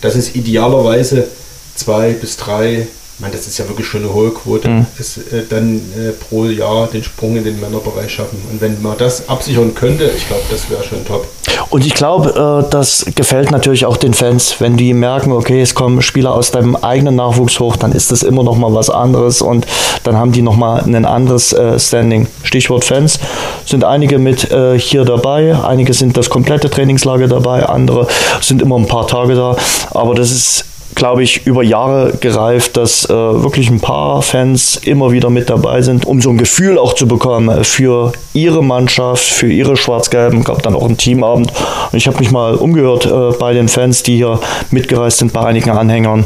[SPEAKER 4] dass es idealerweise zwei bis drei ich meine, das ist ja wirklich schon eine hohe Quote, mhm. ist, äh, dann äh, pro Jahr den Sprung in den Männerbereich schaffen. Und wenn man das absichern könnte, ich glaube, das wäre schon top.
[SPEAKER 2] Und ich glaube, äh, das gefällt natürlich auch den Fans, wenn die merken, okay, es kommen Spieler aus deinem eigenen Nachwuchs hoch, dann ist das immer noch mal was anderes und dann haben die noch mal ein anderes äh, Standing. Stichwort Fans sind einige mit äh, hier dabei, einige sind das komplette Trainingslager dabei, andere sind immer ein paar Tage da, aber das ist glaube ich, über Jahre gereift, dass äh, wirklich ein paar Fans immer wieder mit dabei sind, um so ein Gefühl auch zu bekommen für ihre Mannschaft, für ihre Schwarz-Gelben. Gab dann auch einen Teamabend. Und ich habe mich mal umgehört äh, bei den Fans, die hier mitgereist sind, bei einigen Anhängern.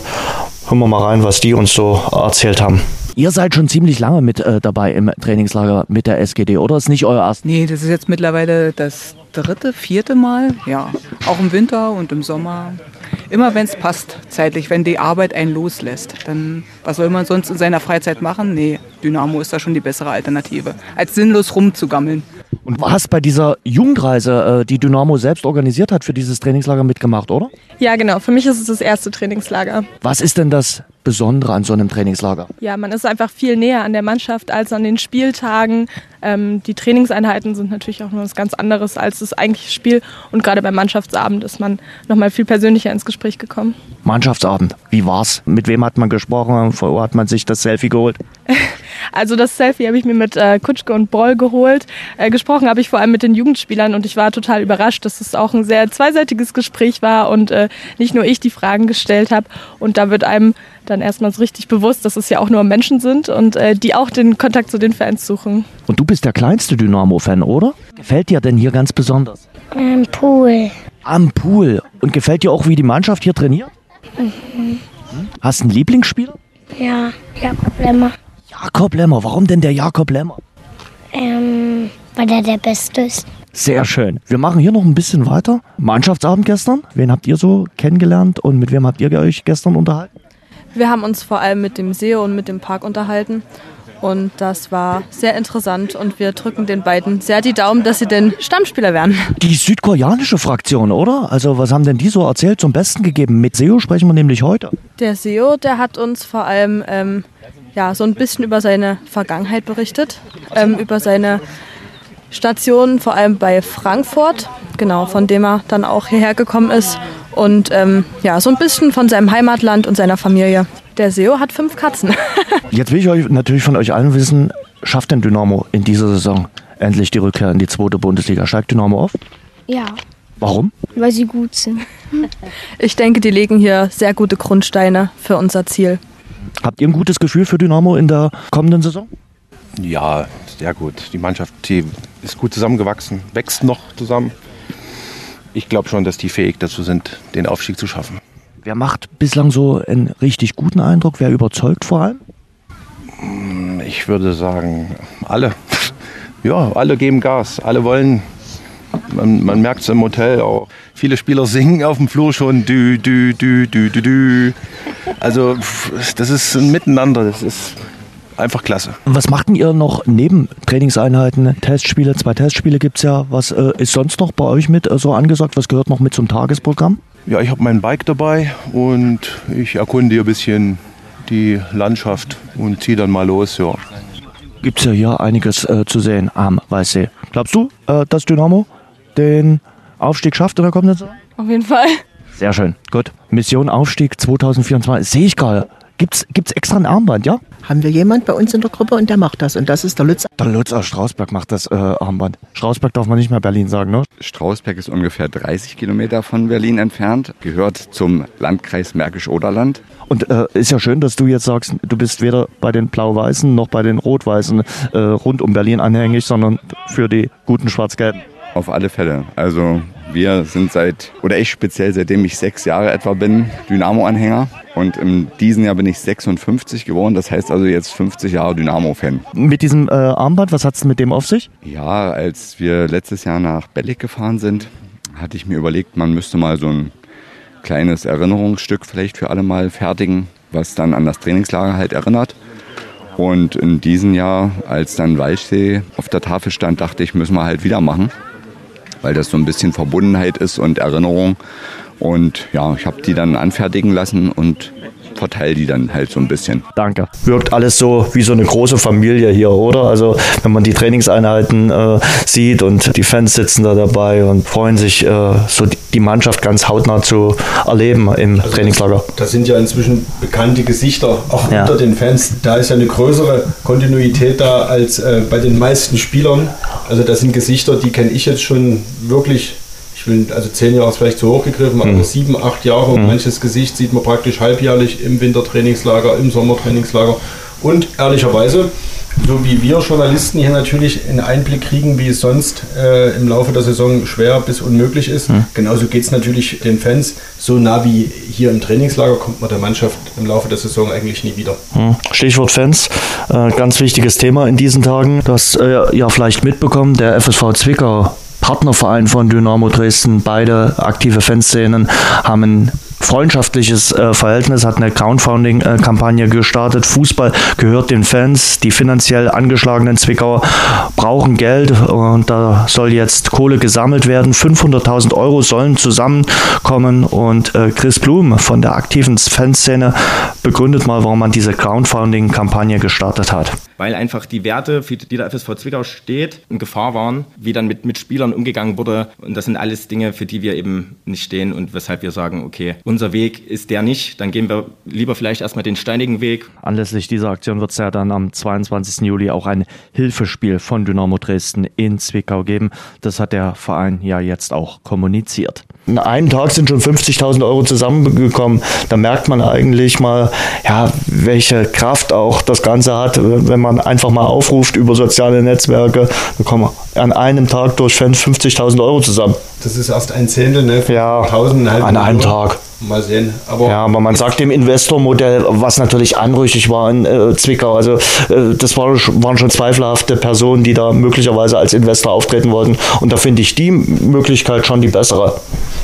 [SPEAKER 2] Hören wir mal rein, was die uns so erzählt haben. Ihr seid schon ziemlich lange mit äh, dabei im Trainingslager mit der SGD, oder? Ist nicht euer erstes?
[SPEAKER 10] Nee, das ist jetzt mittlerweile das dritte, vierte Mal. Ja, auch im Winter und im Sommer. Immer wenn es passt, zeitlich, wenn die Arbeit einen loslässt. Dann, was soll man sonst in seiner Freizeit machen? Nee, Dynamo ist da schon die bessere Alternative, als sinnlos rumzugammeln.
[SPEAKER 2] Und du hast bei dieser Jugendreise, äh, die Dynamo selbst organisiert hat, für dieses Trainingslager mitgemacht, oder?
[SPEAKER 11] Ja, genau. Für mich ist es das erste Trainingslager.
[SPEAKER 2] Was ist denn das Besondere an so einem Trainingslager?
[SPEAKER 11] Ja, man ist einfach viel näher an der Mannschaft als an den Spieltagen. Ähm, die Trainingseinheiten sind natürlich auch noch was ganz anderes als das eigentliche Spiel. Und gerade beim Mannschaftsabend ist man noch mal viel persönlicher ins Gespräch gekommen.
[SPEAKER 2] Mannschaftsabend, wie war's? Mit wem hat man gesprochen? Wo hat man sich das Selfie geholt?
[SPEAKER 11] Also das Selfie habe ich mir mit äh, Kutschke und Boll geholt. Äh, gesprochen habe ich vor allem mit den Jugendspielern und ich war total überrascht, dass es auch ein sehr zweiseitiges Gespräch war und äh, nicht nur ich die Fragen gestellt habe. Und da wird einem dann erstmals richtig bewusst, dass es ja auch nur Menschen sind und äh, die auch den Kontakt zu den Fans suchen.
[SPEAKER 2] Und du bist der kleinste Dynamo-Fan, oder? Gefällt dir denn hier ganz besonders?
[SPEAKER 12] Am Pool.
[SPEAKER 2] Am Pool. Und gefällt dir auch, wie die Mannschaft hier trainiert?
[SPEAKER 12] Mhm.
[SPEAKER 2] Hast du einen Lieblingsspieler?
[SPEAKER 12] Ja, Jakob Lemmer.
[SPEAKER 2] Jakob Lemmer. Warum denn der Jakob Lemmer?
[SPEAKER 12] Ähm, weil er der Beste ist.
[SPEAKER 2] Sehr schön. Wir machen hier noch ein bisschen weiter. Mannschaftsabend gestern. Wen habt ihr so kennengelernt und mit wem habt ihr euch gestern unterhalten?
[SPEAKER 13] Wir haben uns vor allem mit dem SEO und mit dem Park unterhalten. Und das war sehr interessant und wir drücken den beiden sehr die Daumen, dass sie denn Stammspieler werden.
[SPEAKER 2] Die südkoreanische Fraktion, oder? Also was haben denn die so erzählt, zum Besten gegeben? Mit SEO sprechen wir nämlich heute.
[SPEAKER 13] Der SEO, der hat uns vor allem ähm, ja, so ein bisschen über seine Vergangenheit berichtet, ähm, über seine Station, vor allem bei Frankfurt, genau, von dem er dann auch hierher gekommen ist. Und ähm, ja, so ein bisschen von seinem Heimatland und seiner Familie. Der SEO hat fünf Katzen.
[SPEAKER 2] Jetzt will ich euch natürlich von euch allen wissen, schafft denn Dynamo in dieser Saison endlich die Rückkehr in die zweite Bundesliga? Steigt Dynamo auf?
[SPEAKER 12] Ja,
[SPEAKER 2] Warum?
[SPEAKER 12] weil sie gut sind.
[SPEAKER 13] Ich denke, die legen hier sehr gute Grundsteine für unser Ziel.
[SPEAKER 2] Habt ihr ein gutes Gefühl für Dynamo in der kommenden Saison?
[SPEAKER 14] Ja, sehr gut. Die Mannschaft die ist gut zusammengewachsen, wächst noch zusammen. Ich glaube schon, dass die fähig dazu sind, den Aufstieg zu schaffen.
[SPEAKER 2] Wer macht bislang so einen richtig guten Eindruck? Wer überzeugt vor allem?
[SPEAKER 14] Ich würde sagen, alle. Ja, alle geben Gas. Alle wollen. Man, man merkt es im Hotel auch. Viele Spieler singen auf dem Flur schon. Dü, dü, dü, dü, dü, dü. Also, das ist ein Miteinander. Das ist einfach klasse.
[SPEAKER 2] Was macht denn ihr noch neben Trainingseinheiten, Testspiele? Zwei Testspiele gibt es ja. Was äh, ist sonst noch bei euch mit äh, so angesagt? Was gehört noch mit zum Tagesprogramm?
[SPEAKER 14] Ja, ich habe mein Bike dabei und ich erkunde ein bisschen die Landschaft und ziehe dann mal los. Ja.
[SPEAKER 2] Gibt es ja hier einiges äh, zu sehen am Weißsee. Glaubst du, äh, dass Dynamo den Aufstieg schafft in der kommenden Saison?
[SPEAKER 11] Auf jeden Fall.
[SPEAKER 2] Sehr schön. Gut. Mission Aufstieg 2024. Sehe ich gerade. Gibt's, gibt's extra ein Armband, ja?
[SPEAKER 15] Haben wir jemand bei uns in der Gruppe und der macht das. Und das ist der Lutz.
[SPEAKER 2] Der Lutz aus Strausberg macht das äh, Armband. Strausberg darf man nicht mehr Berlin sagen, ne?
[SPEAKER 16] Strausberg ist ungefähr 30 Kilometer von Berlin entfernt, gehört zum Landkreis Märkisch-Oderland.
[SPEAKER 2] Und äh, ist ja schön, dass du jetzt sagst, du bist weder bei den Blau-Weißen noch bei den Rot-Weißen äh, rund um Berlin anhängig, sondern für die guten Schwarz-Gelben.
[SPEAKER 16] Auf alle Fälle. Also wir sind seit, oder ich speziell seitdem ich sechs Jahre etwa bin, Dynamo-Anhänger. Und in diesem Jahr bin ich 56 geworden. Das heißt also jetzt 50 Jahre Dynamo-Fan.
[SPEAKER 2] Mit diesem äh, Armband, was hat's mit dem auf sich?
[SPEAKER 16] Ja, als wir letztes Jahr nach Bellig gefahren sind, hatte ich mir überlegt, man müsste mal so ein kleines Erinnerungsstück vielleicht für alle mal fertigen, was dann an das Trainingslager halt erinnert. Und in diesem Jahr, als dann Walchsee auf der Tafel stand, dachte ich, müssen wir halt wieder machen, weil das so ein bisschen Verbundenheit ist und Erinnerung. Und ja, ich habe die dann anfertigen lassen und verteile die dann halt so ein bisschen.
[SPEAKER 2] Danke. Wirkt alles so wie so eine große Familie hier, oder? Also wenn man die Trainingseinheiten äh, sieht und die Fans sitzen da dabei und freuen sich, äh, so die, Mannschaft ganz hautnah zu erleben im Trainingslager.
[SPEAKER 4] Da sind ja inzwischen bekannte Gesichter, auch
[SPEAKER 2] Ja.
[SPEAKER 4] unter den Fans. Da ist ja eine größere Kontinuität da als äh, bei den meisten Spielern. Also das sind Gesichter, die kenne ich jetzt schon wirklich, ich will, also zehn Jahre ist vielleicht zu hoch gegriffen, aber
[SPEAKER 2] Mhm.
[SPEAKER 4] sieben, acht Jahre und
[SPEAKER 2] Mhm.
[SPEAKER 4] manches Gesicht sieht man praktisch halbjährlich im Wintertrainingslager, im Sommertrainingslager. Und ehrlicherweise, so wie wir Journalisten hier natürlich einen Einblick kriegen, wie es sonst äh, im Laufe der Saison schwer bis unmöglich ist,
[SPEAKER 2] Mhm.
[SPEAKER 4] genauso geht es natürlich den Fans. So nah wie hier im Trainingslager kommt man der Mannschaft im Laufe der Saison eigentlich nie wieder.
[SPEAKER 2] Hm, Stichwort Fans, äh, ganz wichtiges Thema in diesen Tagen. Das äh, ja vielleicht mitbekommen, der FSV Zwickau, Partnerverein von Dynamo Dresden, beide aktive Fanszenen haben ein freundschaftliches äh, Verhältnis, hat eine Crowdfunding-Kampagne gestartet. Fußball gehört den Fans. Die finanziell angeschlagenen Zwickauer brauchen Geld und da soll jetzt Kohle gesammelt werden. 500.000 Euro sollen zusammenkommen und äh, Chris Blum von der aktiven Fanszene begründet mal, warum man diese Crowdfunding-Kampagne gestartet hat.
[SPEAKER 17] Weil einfach die Werte, für die der FSV Zwickau steht, in Gefahr waren, wie dann mit, mit Spielern umgegangen wurde. Und das sind alles Dinge, für die wir eben nicht stehen und weshalb wir sagen, okay, unser Weg ist der nicht, dann gehen wir lieber vielleicht erstmal den steinigen Weg.
[SPEAKER 2] Anlässlich dieser Aktion wird es ja dann am 22. Juli auch ein Hilfespiel von Dynamo Dresden in Zwickau geben. Das hat der Verein ja jetzt auch kommuniziert. In einem Tag sind schon 50.000 Euro zusammengekommen. Da merkt man eigentlich mal, ja, welche Kraft auch das Ganze hat, wenn man einfach mal aufruft über soziale Netzwerke. Dann kommen an einem Tag durch Fans 50.000 Euro zusammen.
[SPEAKER 4] Das ist erst ein Zehntel, ne?
[SPEAKER 2] Ja, an einem
[SPEAKER 4] Millionen.
[SPEAKER 2] Tag.
[SPEAKER 4] Mal sehen. Aber
[SPEAKER 2] Ja, aber man sagt dem Investormodell, was natürlich anrüchig war in äh, Zwickau. Also äh, das war, waren schon zweifelhafte Personen, die da möglicherweise als Investor auftreten wollten. Und da finde ich die Möglichkeit schon die bessere.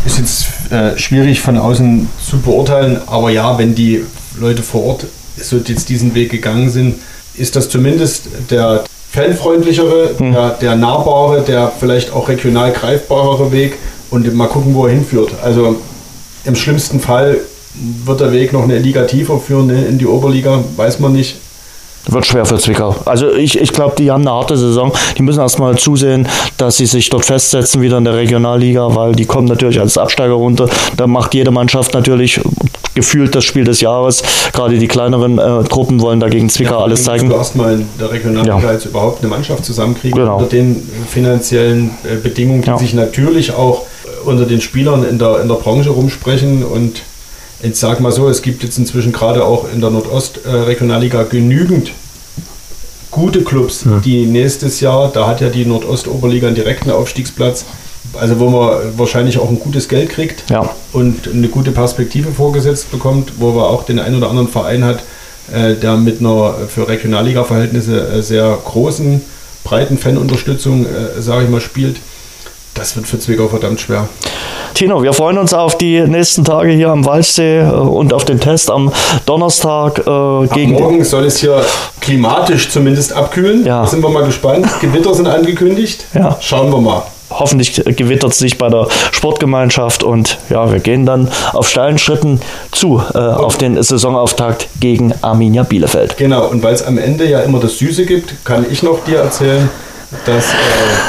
[SPEAKER 4] ist jetzt äh, schwierig von außen zu beurteilen, aber ja, wenn die Leute vor Ort so jetzt diesen Weg gegangen sind, ist das zumindest der fanfreundlichere, der, der nahbare, der vielleicht auch regional greifbarere Weg und mal gucken, wo er hinführt. Also im schlimmsten Fall wird der Weg noch eine Liga tiefer führen, ne, in die Oberliga, weiß man nicht.
[SPEAKER 2] Wird schwer für Zwickau. Also ich, ich glaube, die haben eine harte Saison. Die müssen erstmal zusehen, dass sie sich dort festsetzen wieder in der Regionalliga, weil die kommen natürlich als Absteiger runter. Da macht jede Mannschaft natürlich gefühlt das Spiel des Jahres. Gerade die kleineren äh, Truppen wollen dagegen Zwickau alles
[SPEAKER 4] Musst
[SPEAKER 2] zeigen.
[SPEAKER 4] Du erstmal in der Regionalliga
[SPEAKER 2] Ja.
[SPEAKER 4] jetzt überhaupt eine Mannschaft zusammenkriegen
[SPEAKER 2] Genau.
[SPEAKER 4] unter den äh, finanziellen äh, Bedingungen, die
[SPEAKER 2] Ja.
[SPEAKER 4] sich natürlich auch unter den Spielern in der, in der Branche rumsprechen. Und ich sag mal so, es gibt jetzt inzwischen gerade auch in der Nordost-Regionalliga genügend gute Clubs, die nächstes Jahr, da hat ja die Nordostoberliga einen direkten Aufstiegsplatz, also wo man wahrscheinlich auch ein gutes Geld kriegt
[SPEAKER 2] Ja.
[SPEAKER 4] und eine gute Perspektive vorgesetzt bekommt, wo man auch den einen oder anderen Verein hat, äh, der mit einer für Regionalliga-Verhältnisse äh, sehr großen, breiten Fanunterstützung, äh, sage ich mal, spielt. Das wird für Zwickau verdammt schwer.
[SPEAKER 2] Tino, wir freuen uns auf die nächsten Tage hier am Walchsee äh, und auf den Test am Donnerstag äh, gegen
[SPEAKER 4] morgen soll es hier klimatisch zumindest abkühlen.
[SPEAKER 2] Ja.
[SPEAKER 4] Da sind wir mal gespannt. Gewitter sind angekündigt.
[SPEAKER 2] Ja.
[SPEAKER 4] Schauen wir mal.
[SPEAKER 2] Hoffentlich gewittert es sich bei der Sportgemeinschaft und ja, wir gehen dann auf steilen Schritten zu äh, auf den Saisonauftakt gegen Arminia Bielefeld.
[SPEAKER 4] Genau, und weil es am Ende ja immer das Süße gibt, kann ich noch dir erzählen, dass äh,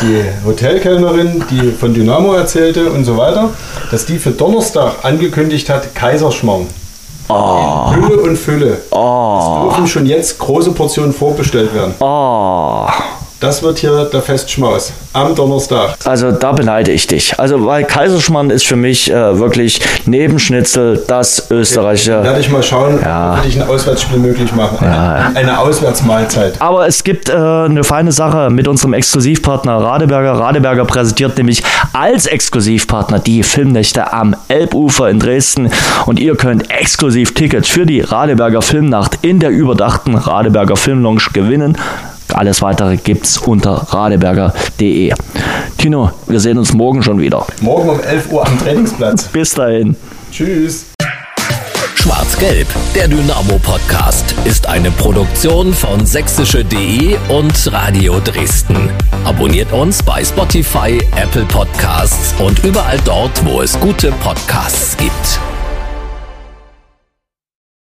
[SPEAKER 4] die Hotelkellnerin, die von Dynamo erzählte und so weiter, dass die für Donnerstag angekündigt hat, Kaiserschmarrn.
[SPEAKER 2] Oh.
[SPEAKER 4] Hülle und Fülle. Es dürfen schon jetzt große Portionen vorbestellt werden.
[SPEAKER 2] Oh.
[SPEAKER 4] Das wird hier der Festschmaus am Donnerstag.
[SPEAKER 2] Also da beneide ich dich. Also weil Kaiserschmarrn ist für mich äh, wirklich neben Schnitzel das österreichische.
[SPEAKER 4] Werde ich mal schauen,
[SPEAKER 2] Ja.
[SPEAKER 4] ob ich ein Auswärtsspiel möglich machen. Eine, eine Auswärtsmahlzeit.
[SPEAKER 2] Aber es gibt äh, eine feine Sache mit unserem Exklusivpartner Radeberger. Radeberger präsentiert nämlich als Exklusivpartner die Filmnächte am Elbufer in Dresden. Und ihr könnt exklusiv Tickets für die Radeberger Filmnacht in der überdachten Radeberger Filmlounge gewinnen. Alles weitere gibt's unter radeberger.de. Tino, wir sehen uns morgen schon wieder.
[SPEAKER 4] Morgen um 11 Uhr am Trainingsplatz.
[SPEAKER 2] Bis dahin.
[SPEAKER 4] Tschüss.
[SPEAKER 18] Schwarz-Gelb, der Dynamo-Podcast, ist eine Produktion von sächsische.de und Radio Dresden. Abonniert uns bei Spotify, Apple Podcasts und überall dort, wo es gute Podcasts gibt.